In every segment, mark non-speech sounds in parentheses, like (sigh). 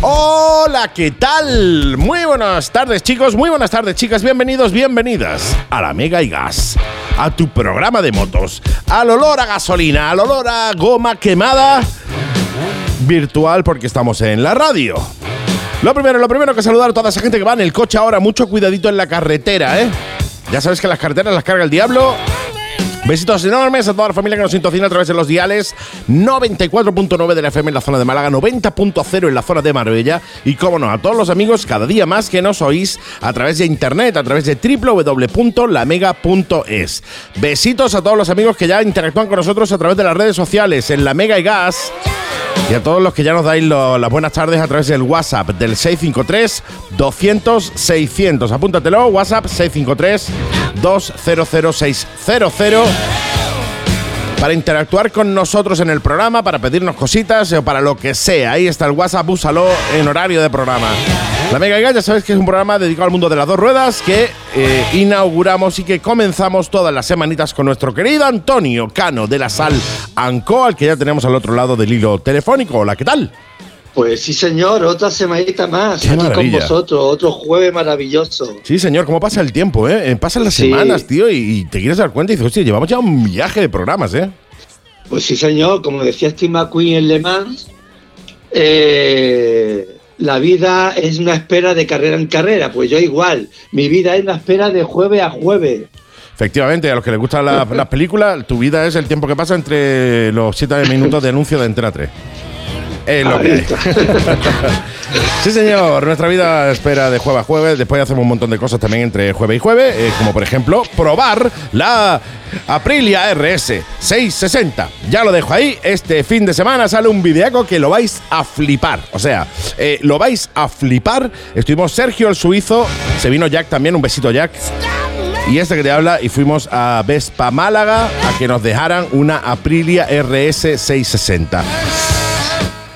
Hola, ¿qué tal? Muy buenas tardes chicos, muy buenas tardes chicas, bienvenidos, bienvenidas a la Mega y Gas, a tu programa de motos, al olor a gasolina, al olor a goma quemada, virtual porque estamos en la radio. Lo primero, lo primero que saludar a toda esa gente que va en el coche ahora, mucho cuidadito en la carretera, ¿eh? Ya sabes que las carreteras las carga el diablo Besitos enormes a toda la familia que nos sintoniza a través de los diales 94.9 de la FM en la zona de Málaga, 90.0 en la zona de Marbella y, como no, a todos los amigos cada día más que nos oís a través de internet, a través de www.lamega.es. Besitos a todos los amigos que ya interactúan con nosotros a través de las redes sociales en La Mega y Gas. Y a todos los que ya nos dais las buenas tardes a través del WhatsApp del 653 200 600. Apúntatelo, WhatsApp 653 200 600 para interactuar con nosotros en el programa, para pedirnos cositas o para lo que sea. Ahí está el WhatsApp, úsalo en horario de programa. La Mega ya sabéis que es un programa dedicado al mundo de las dos ruedas que eh, inauguramos y que comenzamos todas las semanitas con nuestro querido Antonio Cano de la Sal Anco, al que ya tenemos al otro lado del hilo telefónico. Hola, ¿qué tal? Pues sí, señor, otra semanita más aquí con vosotros, otro jueves maravilloso. Sí, señor, ¿cómo pasa el tiempo, eh? eh pasan las semanas, tío, y, te quieres dar cuenta y dices, hostia, llevamos ya un viaje de programas, ¿eh? Pues sí, señor, como decía Steve McQueen en Le Mans, eh, la vida es una espera de carrera en carrera, pues yo igual, mi vida es una espera de jueves a jueves. Efectivamente, a los que les gustan las películas, tu vida es el tiempo que pasa entre los 7 minutos de anuncio de Entera 3. Es lo que (laughs) sí, señor. Nuestra vida espera de jueves a jueves. Después hacemos un montón de cosas también entre jueves y jueves. Eh, como por ejemplo, probar la Aprilia RS 660. Ya lo dejo ahí. Este fin de semana sale un videaco que lo vais a flipar. O sea, eh, lo vais a flipar. Estuvimos Sergio el suizo. Se vino Jack también. Un besito, Jack. Y este que te habla, y fuimos a Vespa Málaga a que nos dejaran una Aprilia RS 660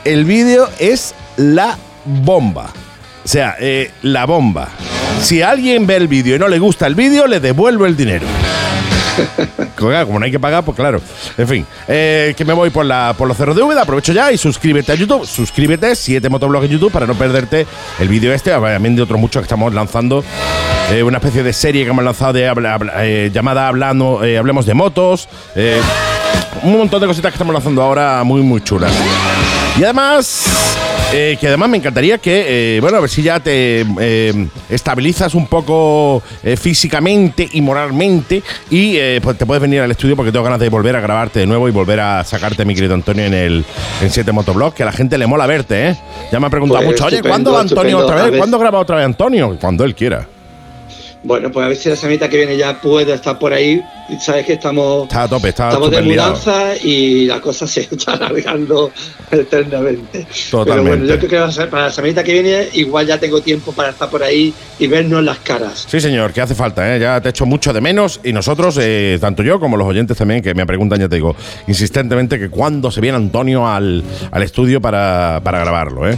el vídeo es la bomba. O sea, eh, la bomba. Si alguien ve el vídeo y no le gusta el vídeo, le devuelvo el dinero. (laughs) Como no hay que pagar, pues claro. En fin, eh, que me voy por, la, por los cerros de Úbeda. Aprovecho ya y suscríbete a YouTube. Suscríbete, 7 motoblogs en YouTube para no perderte el vídeo este. También de otros muchos que estamos lanzando. Eh, una especie de serie que hemos lanzado de, llamada Hablando, Hablemos de Motos. un montón de cositas que estamos lanzando ahora muy, muy chulas. Y además, eh, que además me encantaría que, eh, bueno, a ver si ya te eh, estabilizas un poco físicamente y moralmente y pues te puedes venir al estudio porque tengo ganas de volver a grabarte de nuevo y volver a sacarte, mi querido Antonio, en el en 7 Motoblog, que a la gente le mola verte, ¿eh? Ya me ha preguntado pues mucho, oye, ¿cuándo va Antonio otra vez? ¿Cuándo graba otra vez Antonio? Cuando él quiera. Bueno, pues a ver si la semanita que viene ya puede estar por ahí. Sabes que estamos, está a tope, está estamos de mudanza y la cosa se (laughs) está alargando eternamente. Totalmente. Pero bueno, yo creo que para la semanita que viene igual ya tengo tiempo para estar por ahí y vernos las caras. Sí, señor, que hace falta, ¿eh? ya te echo mucho de menos y nosotros, eh, tanto yo como los oyentes también, que me preguntan, ya te digo, insistentemente que cuándo se viene Antonio al, al estudio para, para grabarlo. ¿eh?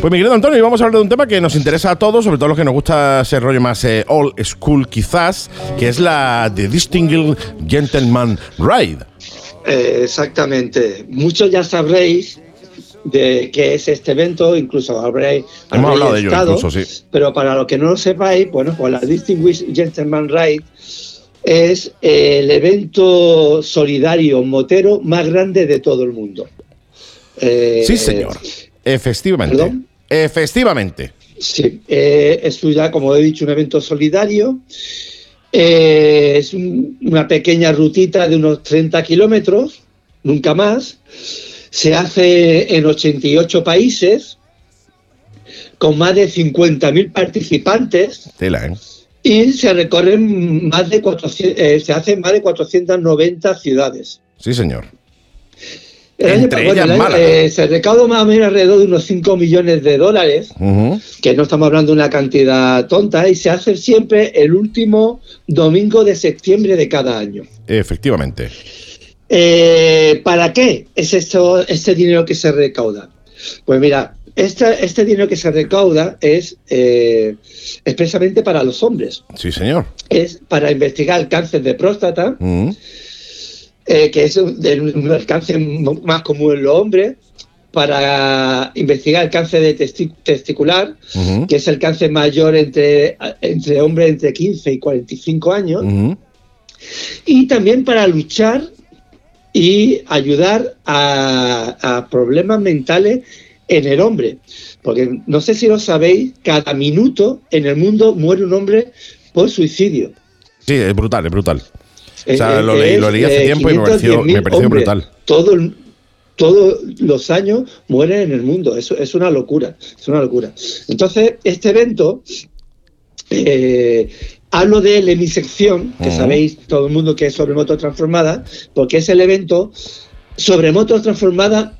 Pues mi querido Antonio, vamos a hablar de un tema que nos interesa a todos, sobre todo los que nos gusta ese rollo más eh, old school quizás, que es la The Distinguished Gentleman Ride. Eh, exactamente. Muchos ya sabréis de qué es este evento, incluso habréis, Hemos hablado de ello, incluso, sí. Pero para los que no lo sepáis, bueno, pues la Distinguished Gentleman Ride es el evento solidario motero más grande de todo el mundo. Eh, sí, señor. Efectivamente. Efectivamente. Sí, eh, es ya, como he dicho, un evento solidario. Eh, es una pequeña rutita de unos 30 kilómetros, nunca más. Se hace en 88 países, con más de 50.000 participantes. ¿eh? Y se recorren más de 400, se hacen más de 490 ciudades. Sí, señor. Entre ellas eh, se recauda más o menos alrededor de unos 5 millones de dólares, que no estamos hablando de una cantidad tonta, y se hace siempre el último domingo de septiembre de cada año. Efectivamente. Eh, ¿Para qué es esto, este dinero que se recauda? Pues mira, este, este dinero que se recauda es eh, expresamente para los hombres. Sí, señor. Es para investigar el cáncer de próstata. Eh, que es el, cáncer más común en los hombres, para investigar el cáncer de testi- testicular, que es el cáncer mayor entre, entre hombres entre 15 y 45 años, Ujú. y también para luchar y ayudar a, a problemas mentales en el hombre. Porque no sé si lo sabéis, cada minuto en el mundo muere un hombre por suicidio. Sí, es brutal, es brutal. O sea, lo leí, lo leí hace eh, tiempo y me pareció, 510.000 me pareció hombres. brutal. Todo el- todos los años mueren en el mundo. Eso es una locura. Es una locura. Entonces, este evento, eh, hablo de él en mi sección, que sabéis todo el mundo que es sobre motos transformadas, porque es el evento sobre motos transformadas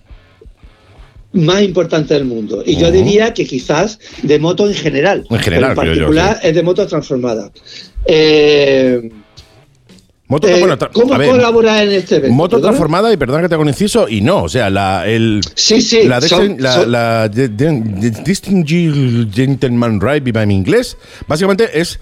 más importante del mundo. Y yo diría que quizás de motos en general. En general, pero en creo yo, particular es de motos transformadas. Eh, Moto, eh, bueno, ¿Cómo a ver, colabora en este evento? moto transformada, y perdón que te haga un inciso, y no, o sea, la, el, Sí, sí. la, son- la, son- la de- Distinguished Gentleman Ride, en inglés, básicamente es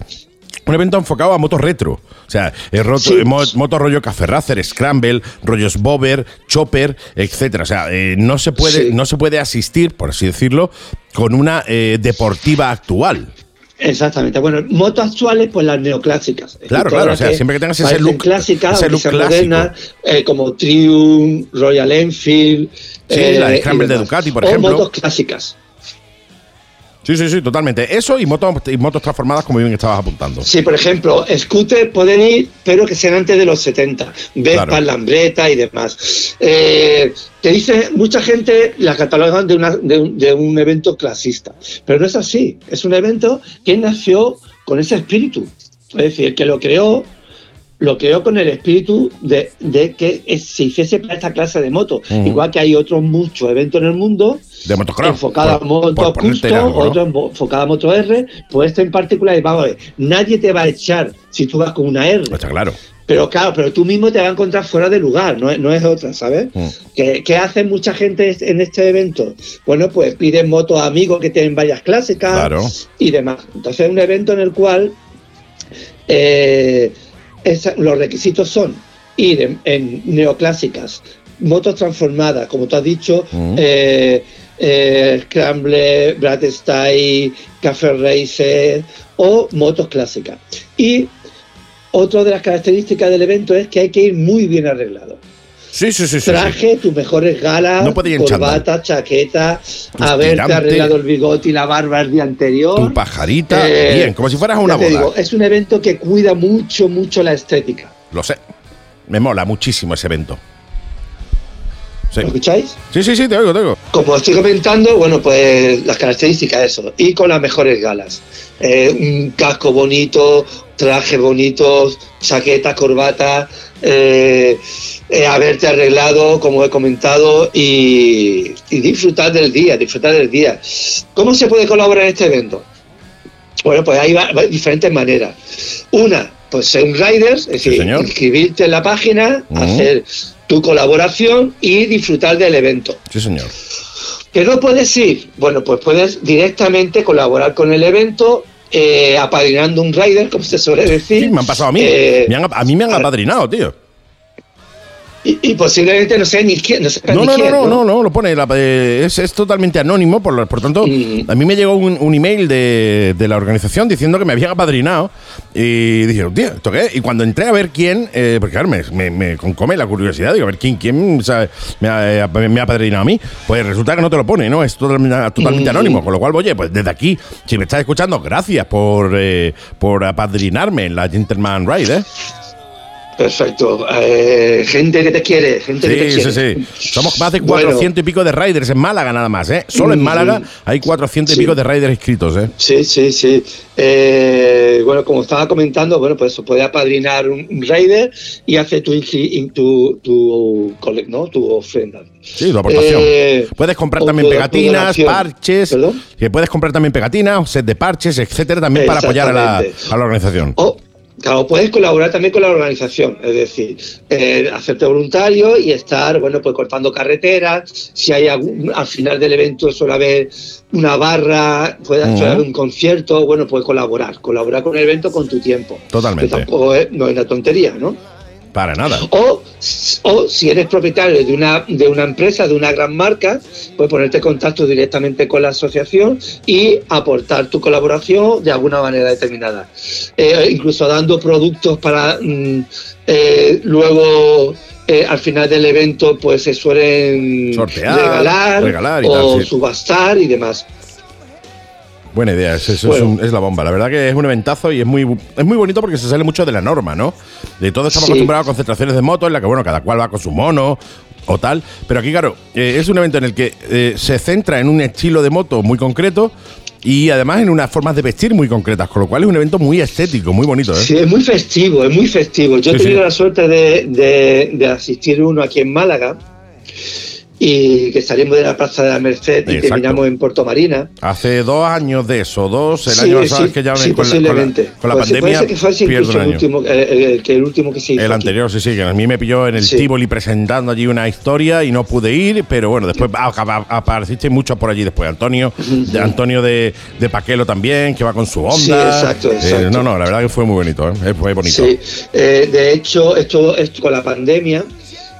un evento enfocado a motos retro. O sea, roto, Sí. motos rollo Café Racer, Scramble, rollos Bobber, Chopper, etcétera. O sea, eh, no, se puede, Sí. no se puede asistir, por así decirlo, con una eh, deportiva actual. Exactamente. Bueno, motos actuales, pues las neoclásicas. Claro, claro, o sea, siempre que tengas ese look- clásicas, ese look modernas, eh, como Triumph, Royal Enfield. Sí, eh, la y Scramble de demás. Ducati, por o ejemplo. motos clásicas. Sí, sí, sí, totalmente. Eso y motos, y motos transformadas, como bien estabas apuntando. Sí, por ejemplo, scooter pueden ir, pero que sean antes de los 70. Vespa, Claro. Lambreta y demás. Eh, te dice, mucha gente la catalogan de, una- de un, de un evento clasista, pero no es así. Es un evento que nació con ese espíritu. Es decir, que lo creó, lo creó con el espíritu de, de que se hiciese para esta clase de moto. Ujú. Igual que hay otros muchos eventos en el mundo De motocross. enfocada a por- moto por ponerte custom, algo, ¿no? otro en- enfocada a moto R, pues este en particular, vamos a ver, nadie te va a echar si tú vas con una R. Está claro. Pero claro, pero tú mismo te vas a encontrar fuera de lugar, no es, no es otra, ¿sabes? Mm. ¿Qué, qué hace mucha gente en este evento? Bueno, pues piden motos a amigos que tienen vallas clásicas Claro. y demás. Entonces es un evento en el cual eh, esa- los requisitos son ir en, en neoclásicas, motos transformadas, como tú has dicho, Mm. eh, eh, Scramble, Brad Style, Café Racer o motos clásicas. Y otra de las características del evento es que hay que ir muy bien arreglado. Sí, sí, sí. Traje, tus mejores galas, No corbata, chaqueta, Tu haberte tirante. arreglado el bigote y la barba el día anterior. Tu pajarita. Eh, bien, como si fueras a una boda. digo, es un evento que cuida mucho, mucho la estética. Lo sé. Me mola muchísimo ese evento. Sí. ¿Lo escucháis? Sí, sí, sí, te oigo, te oigo. Como estoy comentando, bueno, pues las características, eso, y con las mejores galas. Eh, un casco bonito, trajes bonitos, chaqueta, corbata, eh, eh, haberte arreglado, como he comentado, y, y disfrutar del día, disfrutar del día. ¿Cómo se puede colaborar en este evento? Bueno, pues hay diferentes maneras. Una, pues ser un rider, es decir, señor. inscribirte en la página, Ujú. hacer tu colaboración y disfrutar del evento. Sí, señor. ¿Que no puedes ir? Bueno, pues puedes directamente colaborar con el evento, eh, apadrinando un rider, como se suele decir. Sí, me han pasado a mí. Eh, Me han- a mí me han apadrinado, tío. Y, y posiblemente no sea ni quién, no No, no, no, no, no, no, lo pone. la- eh, es, es totalmente anónimo, por, por tanto, Mm. a mí me llegó un, un email de, de la organización diciendo que me habían apadrinado. Y dije, tío, ¿esto qué? es?". Y cuando entré a ver quién, eh, porque claro, me, me, me concome la curiosidad, digo, a ver quién, quién sabe, me, ha, eh, me ha apadrinado a mí. Pues resulta que no te lo pone, ¿no? Es totalmente, totalmente Mm. anónimo. Con lo cual, oye, pues desde aquí, si me estás escuchando, gracias por, eh, por apadrinarme en la Gentleman Ride, ¿eh? Perfecto. Eh, gente que te quiere, gente que te Sí, quiere. sí, sí. Somos más de Bueno. 400 y pico de riders en Málaga nada más, ¿eh? Solo en Mm, Málaga mm. hay 400 y Sí. pico de riders inscritos, ¿eh? Sí, sí, sí. Eh, bueno, como estaba comentando, bueno, pues eso, puede apadrinar un, un raider y hacer tu, tu, tu, ¿no? tu ofrenda. Sí, tu aportación. Eh, puedes comprar también pegatinas, parches. ¿Perdón? Que puedes comprar también pegatinas, set de parches, etcétera, también para apoyar a la, a la organización. O, claro, puedes colaborar también con la organización, es decir, eh, hacerte voluntario y estar, bueno, pues cortando carreteras. Si hay algún, al final del evento suele haber una barra, puede haber un concierto, bueno, puedes colaborar, colaborar con el evento con tu tiempo. Totalmente. Que tampoco es, no es una tontería, ¿no? Para nada. O, o si eres propietario de una, de una empresa, de una gran marca, pues ponerte en contacto directamente con la asociación y aportar tu colaboración de alguna manera determinada. Eh, incluso dando productos para mm, eh, luego eh, al final del evento pues se suelen Sortear, regalar, o subastar y demás. Buena idea, es, es, la bomba. La verdad que es un eventazo y es muy, es muy bonito porque se sale mucho de la norma, ¿no? De todos estamos acostumbrados a concentraciones de motos en la que, bueno, cada cual va con su mono o tal. Pero aquí, claro, eh, es un evento en el que eh, se centra en un estilo de moto muy concreto y además en unas formas de vestir muy concretas, con lo cual es un evento muy estético, muy bonito. ¿eh? Sí, es muy festivo, es muy festivo. Yo he tenido la suerte de, de, de asistir uno aquí en Málaga y que salimos de la Plaza de la Merced y terminamos en Puerto Marina. Hace dos años de eso, dos, el año pasado que ya sí, con, posiblemente. con la, con la pandemia. que fue incluso el último, el, el, último que se hizo. El anterior, sí, sí, que a mí me pilló en el Tivoli presentando allí una historia y no pude ir, pero bueno, después apareciste mucho por allí después. Antonio, de Antonio de, de, Paquelo también, que va con su onda. Sí, exacto, exacto. Eh, no, no, la verdad que fue muy bonito, ¿eh? fue bonito. Sí, eh, de hecho, esto, esto con la pandemia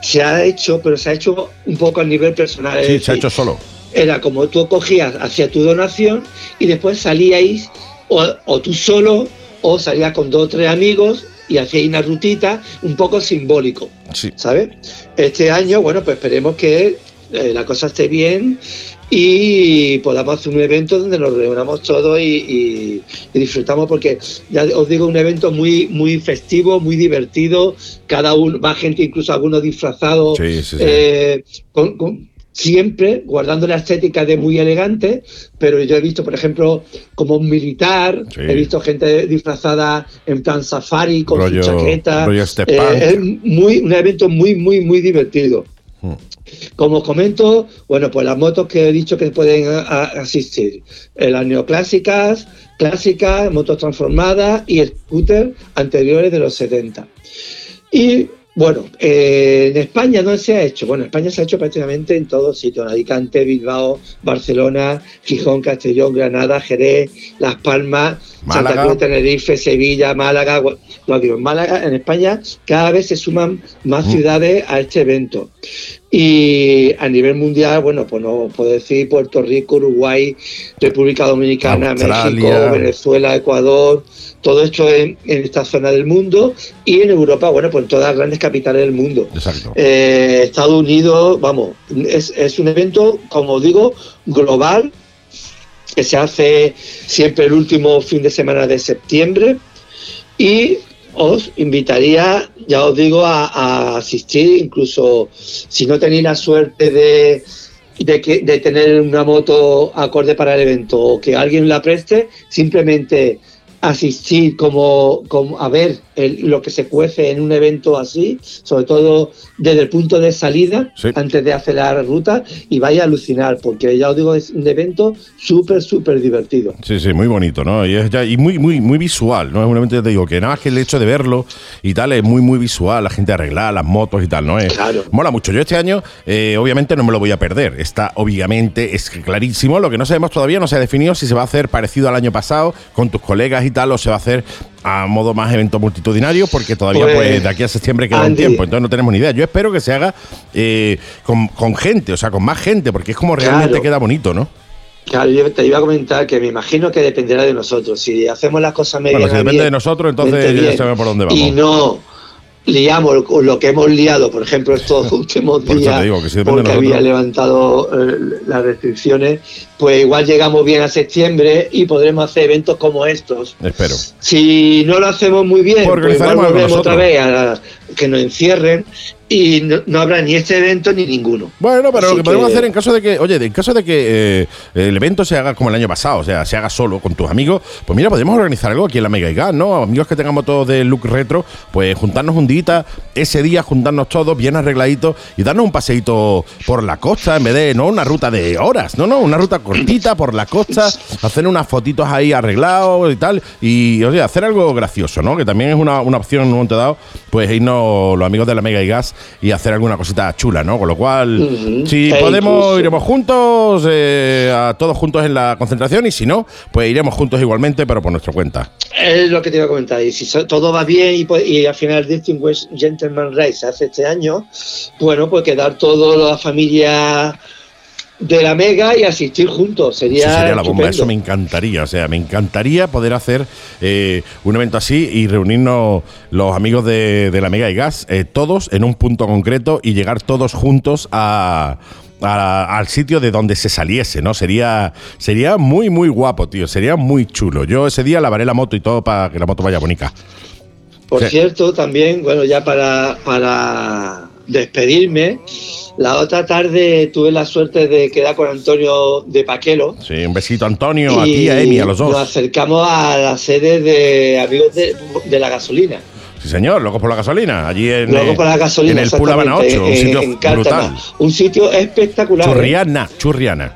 se ha hecho, pero se ha hecho un poco a nivel personal. Sí, se ha hecho solo. Era como tú cogías hacia tu donación y después salíais o, tú solo o salías con dos o tres amigos y hacíais una rutita un poco simbólico. Sí. ¿Sabes? Este año, bueno, pues esperemos que eh, la cosa esté bien y podamos hacer un evento donde nos reunamos todos y, disfrutamos porque ya os digo un evento muy muy festivo muy divertido. Cada uno va gente incluso algunos disfrazados eh, siempre guardando la estética de muy elegante, pero yo he visto, por ejemplo, como un militar, he visto gente disfrazada en plan safari con su chaqueta. Eh, es muy, un evento muy, muy, muy divertido. Como os comento, bueno, pues las motos que he dicho que pueden asistir, eh, las neoclásicas, clásicas, motos transformadas y scooter anteriores de los 70. Y bueno, eh, en España no se ha hecho. Bueno, en España se ha hecho prácticamente en todos sitios: en Alicante, Bilbao, Barcelona, Gijón, Castellón, Granada, Jerez, Las Palmas, Santa Cruz, Tenerife, Sevilla, Málaga. No, digo, en Málaga, en España, cada vez se suman más ciudades a este evento. Y a nivel mundial, bueno, pues no puedo decir Puerto Rico, Uruguay, República Dominicana, México, Venezuela, Ecuador, todo esto en, esta zona del mundo y en Europa, bueno, pues en todas las grandes capitales del mundo. Exacto. Eh, Estados Unidos, vamos, es, es un evento, como digo, global, que se hace siempre el último fin de semana de septiembre y os invitaría, ya os digo, a, asistir, incluso si no tenéis la suerte de, de, que, de tener una moto acorde para el evento o que alguien la preste, simplemente asistir como, como a ver lo que se cuece en un evento así, sobre todo desde el punto de salida, antes de hacer la ruta, y vaya a alucinar, porque ya os digo, es un evento súper, súper divertido. Sí, sí, muy bonito, ¿no? Y, es ya, y muy, muy, muy visual, ¿no? Es un evento, te digo, que nada más que el hecho de verlo y tal, es muy, muy visual, la gente arreglada, las motos y tal, ¿no? Es, claro. Mola mucho. Yo este año, eh, obviamente, no me lo voy a perder. Está, obviamente, es clarísimo. Lo que no sabemos todavía, no se ha definido si se va a hacer parecido al año pasado, con tus colegas y tal, o se va a hacer a modo más evento multitudinario, porque todavía pues, pues, de aquí a septiembre queda un tiempo, entonces no tenemos ni idea. Yo espero que se haga eh, con, gente, o sea, con más gente, porque es como realmente queda bonito, ¿no? Claro, yo te iba a comentar que me imagino que dependerá de nosotros. Si hacemos las cosas medio. Bueno, si depende de nosotros, entonces ya sabemos por dónde vamos. Y no liamos lo que hemos liado, por ejemplo, estos (laughs) últimos días, porque había levantado eh, las restricciones, pues igual llegamos bien a septiembre y podremos hacer eventos como estos. Espero. Si no lo hacemos muy bien, pues igual volvemos otra vez a que nos encierren y no, habrá ni este evento ni ninguno. Bueno, pero lo que, podemos hacer en caso de que, oye, en caso de que eh, el evento se haga como el año pasado, o sea, se haga solo con tus amigos, pues mira, podemos organizar algo aquí en la Mega Gas, ¿no? Amigos que tengamos todos de look retro, pues juntarnos un día, ese día juntarnos todos bien arregladitos y darnos un paseíto por la costa en vez de, no una ruta de horas, no, no, una ruta cortita por la costa, hacer unas fotitos ahí arreglados y tal, y oye, hacer algo gracioso, ¿no? Que también es una, una opción en un momento dado, pues irnos los amigos de la Mega y Gas y hacer alguna cosita chula, ¿no? Con lo cual, si E podemos, incluso- iremos juntos, eh, a todos juntos en la concentración, y si no, pues iremos juntos igualmente, pero por nuestra cuenta. Es lo que te iba a comentar. Y si todo va bien y, pues- y al final Distinguished Gentleman Race se hace este año, bueno, pues quedar toda la familia de la Mega y asistir juntos. Sería, Eso sería la bomba, estupendo. eso me encantaría. O sea, me encantaría poder hacer eh, un evento así y reunirnos los amigos de, de la Mega y Gas, eh, todos en un punto concreto y llegar todos juntos a. a- al sitio de donde se saliese, ¿no? Sería, sería muy, muy guapo, tío. Sería muy chulo. Yo ese día lavaré la moto y todo para que la moto vaya bonita. Por Sí. cierto, también, bueno, ya para, para despedirme, la otra tarde tuve la suerte de quedar con Antonio de Paquelo. Sí, un besito a Antonio, a y ti, a Emi, a los Nos dos. acercamos a la sede de Amigos de, de la Gasolina. Sí, señor, locos por la gasolina. Allí en, eh, para la gasolina. en el Pool Habana 8, exactamente, un en- sitio en brutal. Un sitio espectacular. ¿eh? Churriana, churriana.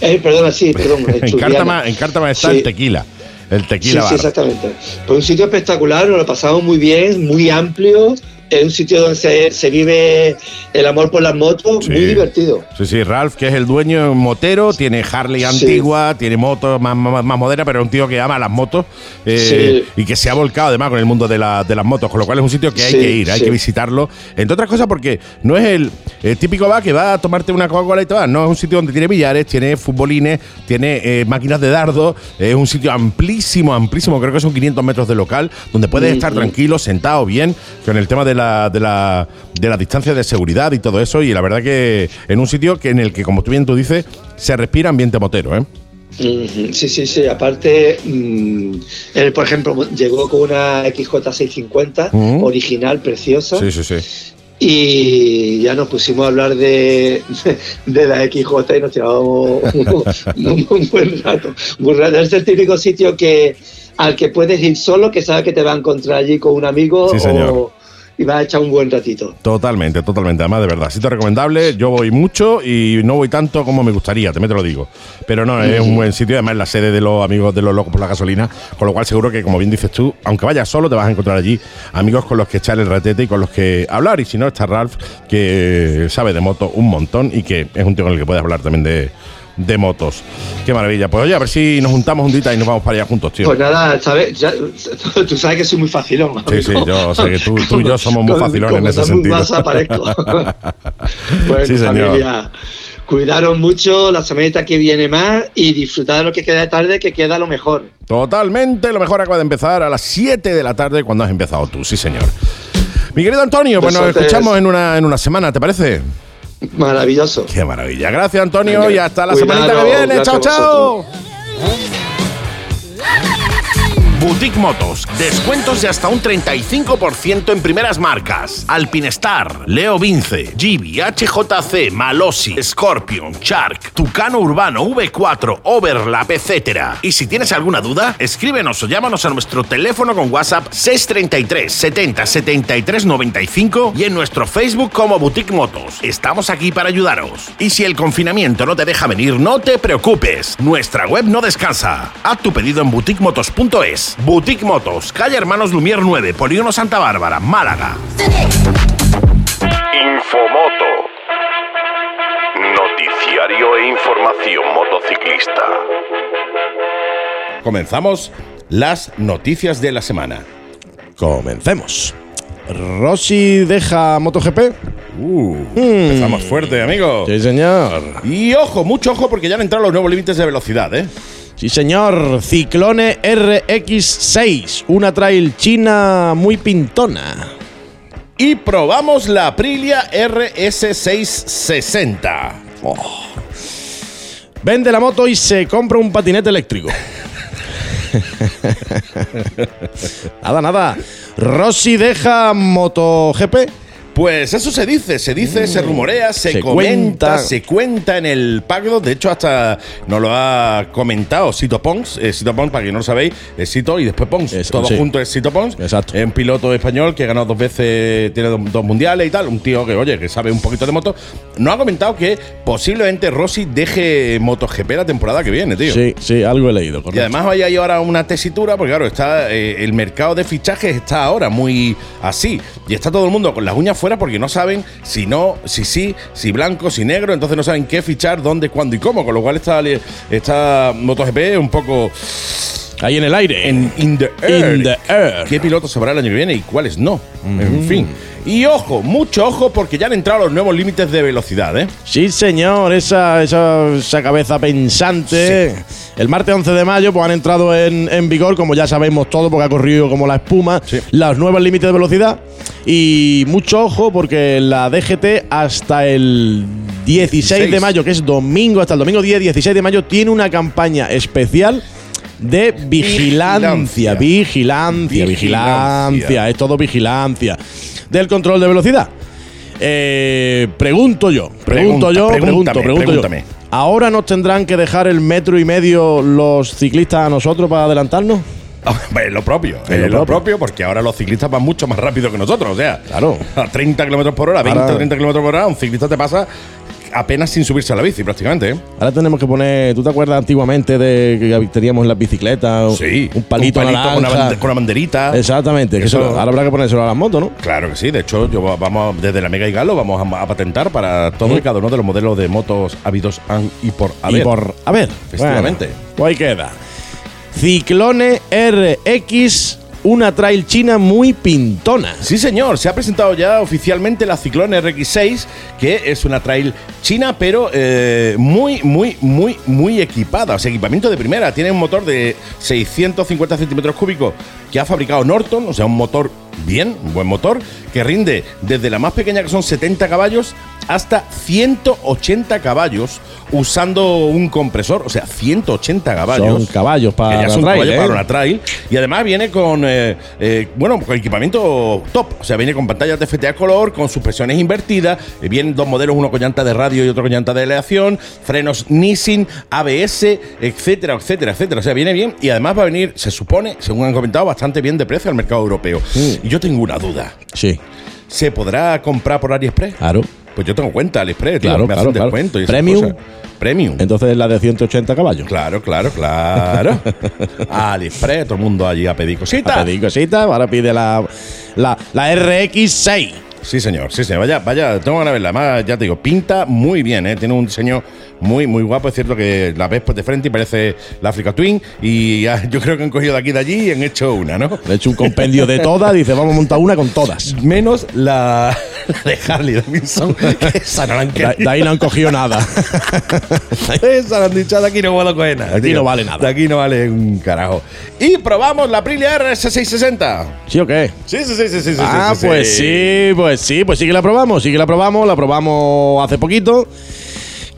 Eh, perdona, sí, perdón. (laughs) eh, en. Cártama, en Cártama está Sí. el tequila. El Sí, tequila sí, bar. exactamente. Pues un sitio espectacular, nos lo pasamos muy bien, muy amplio. Es un sitio donde se, se vive el amor por las motos, Sí. muy divertido. Sí, sí, Ralph, que es el dueño motero, tiene Harley Sí. antigua, tiene motos más, más, más modernas, pero es un tío que ama las motos eh, y que se ha volcado además con el mundo de, la- de las motos, con lo cual es un sitio que hay que ir, hay que visitarlo. Entre otras cosas porque no es el, el típico va que va a tomarte una Coca-Cola y te vas, no, es un sitio donde tiene billares, tiene futbolines, tiene eh, máquinas de dardo, es un sitio amplísimo, amplísimo, creo que son 500 metros de local, donde puedes estar Ujú. tranquilo, sentado, bien, con el tema de la, de la, de la distancia de seguridad y todo eso, y la verdad que en un sitio que en el que, como tú bien tú dices, se respira ambiente motero, ¿eh? Sí, sí, sí. Aparte, mm, él, por ejemplo, llegó con una XJ650 Ujú. original, preciosa. Sí, sí, sí. Y ya nos pusimos a hablar de, (laughs) de la XJ y nos tirábamos un, un- un buen rato. Un rato. Es el típico sitio que al que puedes ir solo, que sabes que te va a encontrar allí con un amigo Sí, señor. o, y vas a echar un buen ratito. Totalmente, totalmente. Además, de verdad, sitio recomendable. Yo voy mucho y no voy tanto como me gustaría, también te lo digo. Pero no, es un buen sitio. Además, es la sede de los amigos de los locos por la gasolina. Con lo cual, seguro que, como bien dices tú, aunque vayas solo, te vas a encontrar allí amigos con los que echar el ratete y con los que hablar. Y si no, está Ralph, que sabe de moto un montón y que es un tío con el que puedes hablar también de, de motos. Qué maravilla. Pues oye, a ver si nos juntamos un día y nos vamos para allá juntos, tío. Pues nada, ¿sabes? Ya- (laughs) tú sabes que soy muy facilón. Sí, sí, amigo. yo sé que tú- tú y yo somos muy facilones en ese sentido. Más aparezco. (laughs) bueno, Sí, señor. familia, cuidaros mucho, la semanita que viene más y disfrutad de lo que queda de tarde, que queda lo mejor. Totalmente, lo mejor acaba de empezar a las 7 de la tarde cuando has empezado tú, sí señor. Mi querido Antonio, pues nos Besotes. escuchamos en una, en una semana, ¿te parece? Maravilloso. Qué maravilla. Gracias, Antonio, Venga, y hasta la semanita que viene. Chao, chao. Boutique Motos. Descuentos de hasta un 35% en primeras marcas. Alpinestar, Leo Vince, Gibi, HJC, Malossi, Scorpion, Shark, Tucano Urbano, V4, Overlap, etc. Y si tienes alguna duda, escríbenos o llámanos a nuestro teléfono con WhatsApp 633 70 73 95 y en nuestro Facebook como Boutique Motos. Estamos aquí para ayudaros. Y si el confinamiento no te deja venir, no te preocupes. Nuestra web no descansa. Haz tu pedido en boutiquemotos.es. Boutique Motos, calle Hermanos Lumier 9, Polígono Santa Bárbara, Málaga. Infomoto. Noticiario e información motociclista. Comenzamos las noticias de la semana. Comencemos. Rossi deja MotoGP. Uh, Empezamos fuerte, amigo. Sí, señor. Y ojo, mucho ojo porque ya han entrado los nuevos límites de velocidad, ¿eh? Sí, señor. Ciclone RX6. Una trail china muy pintona. Y probamos la Aprilia RS660. Vende la moto y se compra un patinete eléctrico. (laughs) nada, nada. Rossi deja MotoGP Pues eso se dice, se dice, se rumorea, se, Se comenta, cuenta. se cuenta en el Pagdo. De hecho, hasta nos lo ha comentado Sito Pons. Eh, Sito Pons, para quien no lo sabéis, es Sito y después Pons. Eso, Todo sí. junto es Sito Pons. Exacto. Es un piloto español que ha ganado dos veces, tiene dos, dos mundiales y tal. Un tío que, oye, que sabe un poquito de moto. Nos ha comentado que posiblemente Rossi deje MotoGP la temporada que viene, tío. Sí, sí, algo he leído. Y además vaya ahí ahora una tesitura, porque claro, está eh, el mercado de fichajes está ahora muy así. Y está todo el mundo con las uñas fuera porque no saben si no, si sí, si blanco, si negro, entonces no saben qué fichar, dónde, cuándo y cómo. Con lo cual está, está MotoGP un poco Ahí en el aire. en in the air. In the air. ¿Qué pilotos habrá el año que viene y cuáles no? En fin. Y ojo, mucho ojo, porque ya han entrado los nuevos límites de velocidad, ¿eh? Sí, señor, esa, esa, esa cabeza pensante. El martes 11 de mayo pues, han entrado en, en vigor, como ya sabemos todo, porque ha corrido como la espuma, Sí. los nuevos límites de velocidad. Y mucho ojo, porque la DGT hasta el 16 de 16. mayo, que es domingo, hasta el domingo 10, 16 de mayo, tiene una campaña especial de vigilancia. Vigilancia. Vigilancia. Es todo vigilancia. Del control de velocidad. Eh, pregunto yo, pregunto Pregunta, yo, pregunto, pregúntame, pregunto pregúntame. yo. ¿Ahora nos tendrán que dejar el metro y medio los ciclistas a nosotros para adelantarnos? Es lo propio, Es lo propio, porque ahora los ciclistas van mucho más rápido que nosotros. O sea, Claro. a 30 kilómetros por hora, 20 Ahora- 30 kilómetros por hora, un ciclista te pasa apenas sin subirse a la bici, prácticamente. ¿eh? Ahora tenemos que poner, ¿tú te acuerdas antiguamente de que teníamos en las bicicletas? Sí, Un palito, con, una naranja? bande- con una banderita. Exactamente, Eso- eso- ahora habrá que ponérselo a las motos, ¿no? Claro que sí, de hecho, yo va- vamos desde la Mega y Galo vamos a, a patentar para todo y cada uno de los modelos de motos habidos han y por haber. Y por. A ver. Efectivamente. bueno, pues ahí queda. Ciclone RX, una trail china muy pintona. Sí, señor, se ha presentado ya oficialmente la Ciclone RX6, que es una trail china, pero eh, muy, muy, muy, muy equipada. O sea, equipamiento de primera. Tiene un motor de 650 centímetros cúbicos que ha fabricado Norton, o sea, un motor bien, un buen motor, que rinde desde la más pequeña, que son 70 caballos, hasta 180 caballos usando un compresor. O sea, 180 caballos. Son caballos para Que ya la son trail, caballos ¿eh? para una trail. Y además viene con, eh, eh, bueno, con equipamiento top. O sea, viene con pantallas de FTA color, con suspensiones invertidas. eh, vienen dos modelos, uno con llanta de radio y otro con llanta de aleación. Frenos Nissin, ABS, etcétera, etcétera, etcétera. O sea, viene bien. Y además va a venir, se supone, según han comentado, bastante bien de precio al mercado europeo. Y yo tengo una duda. Sí, ¿Se podrá comprar por AliExpress? claro. Pues yo tengo cuenta AliExpress, tío, Claro, me claro, hacen claro. descuento y esas Premium. cosas. Premium. Entonces la de 180 caballos. Claro, claro, claro. (laughs) AliExpress, todo el mundo allí a pedir A cositas. pedir cositas, ahora pide la, la, la RX6. Sí, señor, sí, señor. Vaya, vaya, tengo ganas de verla. Además, ya te digo, pinta muy bien, ¿eh? Tiene un diseño muy, muy guapo. Es cierto que la ves pues, de frente y parece la Africa Twin. Y ya, (laughs) yo creo que han cogido de aquí y de allí y han hecho una, ¿no? He hecho un compendio de todas, dice, vamos a montar una con todas. Menos la, (laughs) de Harley Davidson, (laughs) que esa no la han De, de ahí no han cogido nada. Esa la han dicho, de aquí no puedo coger nada. Aquí tío. no vale nada. De aquí no vale un carajo. Y probamos la Aprilia RS660. ¿Sí o qué? Sí, sí, sí, sí, sí. ah, sí, sí. pues sí, pues sí, pues sí que la probamos, sí que la probamos, la probamos hace poquito.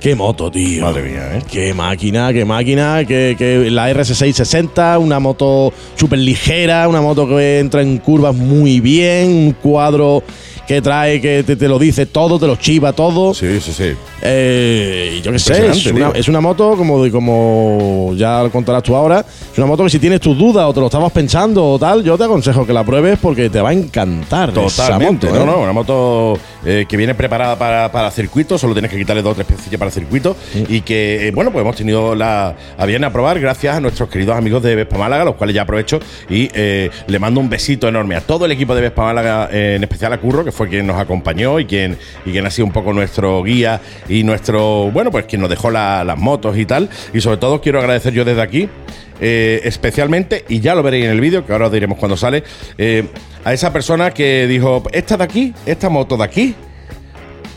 Qué moto, tío. Madre mía, ¿eh? Qué máquina, qué máquina, que, que la RS660, una moto súper ligera, una moto que entra en curvas muy bien, un cuadro que trae, que te, te lo dice todo, te lo chiva todo. Sí, sí, sí. Eh, yo qué sé, es una, tío. es una moto, como, como ya lo contarás tú ahora, es una moto que si tienes tus dudas o te lo estabas pensando o tal, yo te aconsejo que la pruebes porque te va a encantar Totalmente, esa moto. no, ¿eh? no, una moto eh, que viene preparada para, para circuito, solo tienes que quitarle dos o tres piecillas para circuito y que, eh, bueno, pues hemos tenido la a bien a probar gracias a nuestros queridos amigos de Vespa Málaga, los cuales ya aprovecho y eh, le mando un besito enorme a todo el equipo de Vespa Málaga, eh, en especial a Curro, que fue quien nos acompañó y quien, y quien ha sido un poco nuestro guía y nuestro, bueno, pues quien nos dejó la- las motos y tal. Y sobre todo quiero agradecer yo desde aquí eh, especialmente, y ya lo veréis en el vídeo, que ahora os diremos cuando sale, eh, a esa persona que dijo, esta de aquí, esta moto de aquí,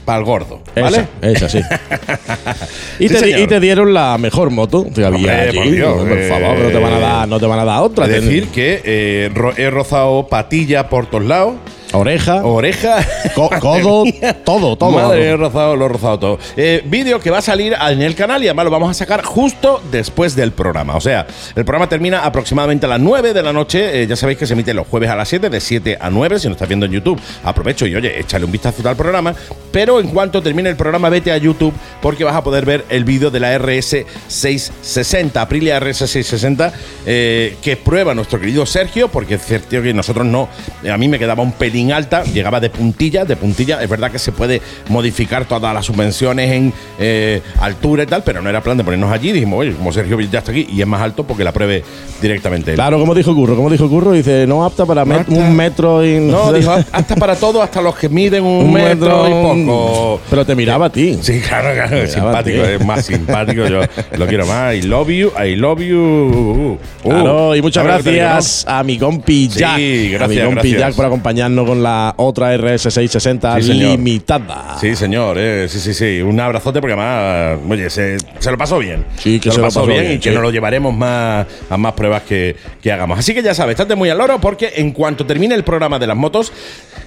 para el gordo, ¿vale? Esa, esa sí. (laughs) y, Sí, te, y te dieron la mejor moto que había Hombre, allí. por Dios, por favor, no te van a dar, no te van a dar otra. Es decir, que eh, he rozado patilla por todos lados. Oreja, oreja. (laughs) co- codo, todo, todo. Madre, he rozado, lo he rozado todo. Eh, vídeo que va a salir en el canal y además lo vamos a sacar justo después del programa. O sea, el programa termina aproximadamente a las 9 de la noche. Eh, ya sabéis que se emite los jueves a las 7, de 7 a 9. Si nos estás viendo en YouTube, aprovecho y oye, échale un vistazo al programa. Pero en cuanto termine el programa, vete a YouTube porque vas a poder ver el vídeo de la RS660, Aprilia RS660, eh, que prueba nuestro querido Sergio, porque es cierto que nosotros no, a mí me quedaba un pelín alta, llegaba de puntilla, de puntilla, es verdad que se puede modificar todas las subvenciones en eh, altura y tal, pero no era plan de ponernos allí, dijimos, oye, como Sergio ya está aquí y es más alto, porque la pruebe directamente él. Claro, como dijo Curro, como dijo Curro, dice, no apta para met- un metro y... No, dijo, hasta para todo, hasta los que miden un, metro, y poco. Pero te miraba a ti. Sí, claro, claro, a simpático, ti. es más simpático, yo lo quiero más. I love you, I love you. Uh, Claro, y muchas ¿sabes lo que te digo, gracias a mi compi Sí, Jack. a gracias, mi compi gracias. Jack por acompañarnos con la otra RS660 Sí, señor. limitada. Sí, señor, eh, sí, sí, sí. Un abrazote porque además, oye, se, se lo pasó bien. Sí, que se lo pasó bien, y que sí. nos lo llevaremos más, a más pruebas que, que hagamos. Así que ya sabes, estate muy al loro porque en cuanto termine el programa de las motos,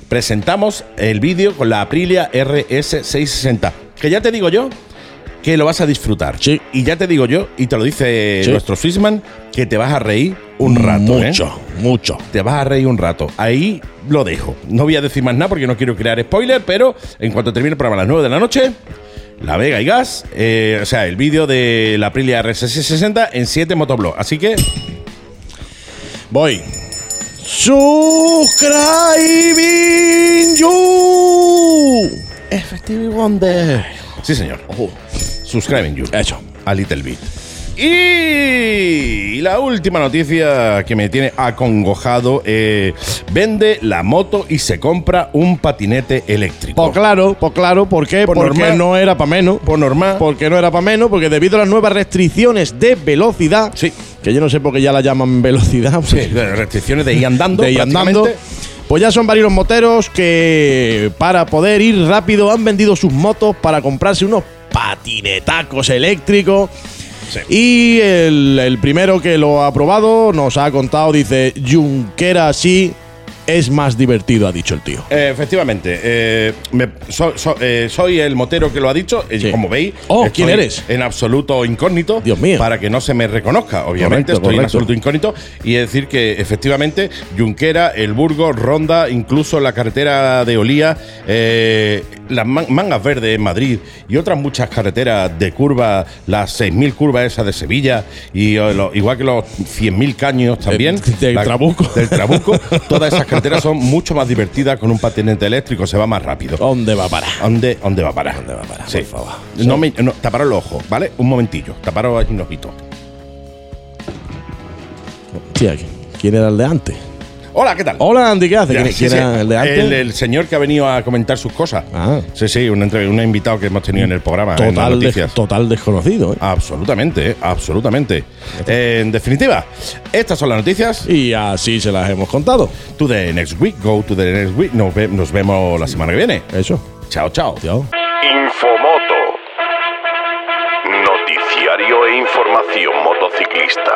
presentamos el vídeo con la Aprilia RS660. Que ya te digo yo que lo vas a disfrutar. Sí. Y ya te digo yo, y te lo dice Sí. nuestro Swissman, que te vas a reír un rato. ¿eh? Mucho, mucho. te vas a reír un rato. Ahí lo dejo. No voy a decir más nada porque no quiero crear spoiler, pero en cuanto termine el programa a las 9 de la noche, la Vega y Gas, eh, o sea, el vídeo de la Aprilia RS660 en 7 motoblog. Así que, Voy. Subscribing you. Effective Wonder. Sí, señor. Subscribing you. Hecho. A Little Bit. Y la última noticia que me tiene acongojado: eh, vende la moto y se compra un patinete eléctrico. Pues claro, pues claro, ¿por qué? Por porque normal. no era para menos. Por normal. Porque no era para menos, porque debido a las nuevas restricciones de velocidad, Sí. que yo no sé por qué ya la llaman velocidad, Sí, restricciones de ir andando. de ir andando, pues ya son varios moteros que para poder ir rápido han vendido sus motos para comprarse unos patinetacos eléctricos. Y el, el primero que lo ha probado nos ha contado, dice, Junquera sí es más divertido, ha dicho el tío. Eh, efectivamente, eh, me- so- so- eh, soy el motero que lo ha dicho. Sí. Como veis, Oh, ¿quién eres? En absoluto incógnito. Dios mío. Para que no se me reconozca. Obviamente, Correcto, estoy en absoluto incógnito. Y es decir que efectivamente, Junquera, El Burgos, Ronda, incluso la carretera de Olía, las man- mangas verdes en Madrid y otras muchas carreteras de curva, las 6.000 curvas esas de Sevilla, y lo- igual que los 100.000 caños también. Del- del Trabuco. Del Trabuco. (laughs) todas esas carreteras son mucho más divertidas con un patinete eléctrico, se va más rápido. ¿Dónde va a parar? ¿Dónde, ¿Dónde va a parar? ¿Dónde va a parar, Sí. por favor? No me, no, taparos los ojos, ¿vale? Un momentillo. Taparos un ojito. Tía, ¿quién era el de antes? Hola, ¿qué tal? Hola, Andy, ¿qué hace? Ya, ¿Quién, sí, quién sí. era el de antes? El, el señor que ha venido a comentar sus cosas. Ah. Sí, sí, un, un invitado que hemos tenido en el programa. en total, de- noticias. total desconocido, ¿eh? Absolutamente, eh, absolutamente. Eh, en definitiva, estas son las noticias. Y así se las hemos contado. To the next week, go to the next week. Nos, ve- nos vemos la semana que viene. Eso. Chao, chao. Tío. Infomoto. Noticiario e información motociclista.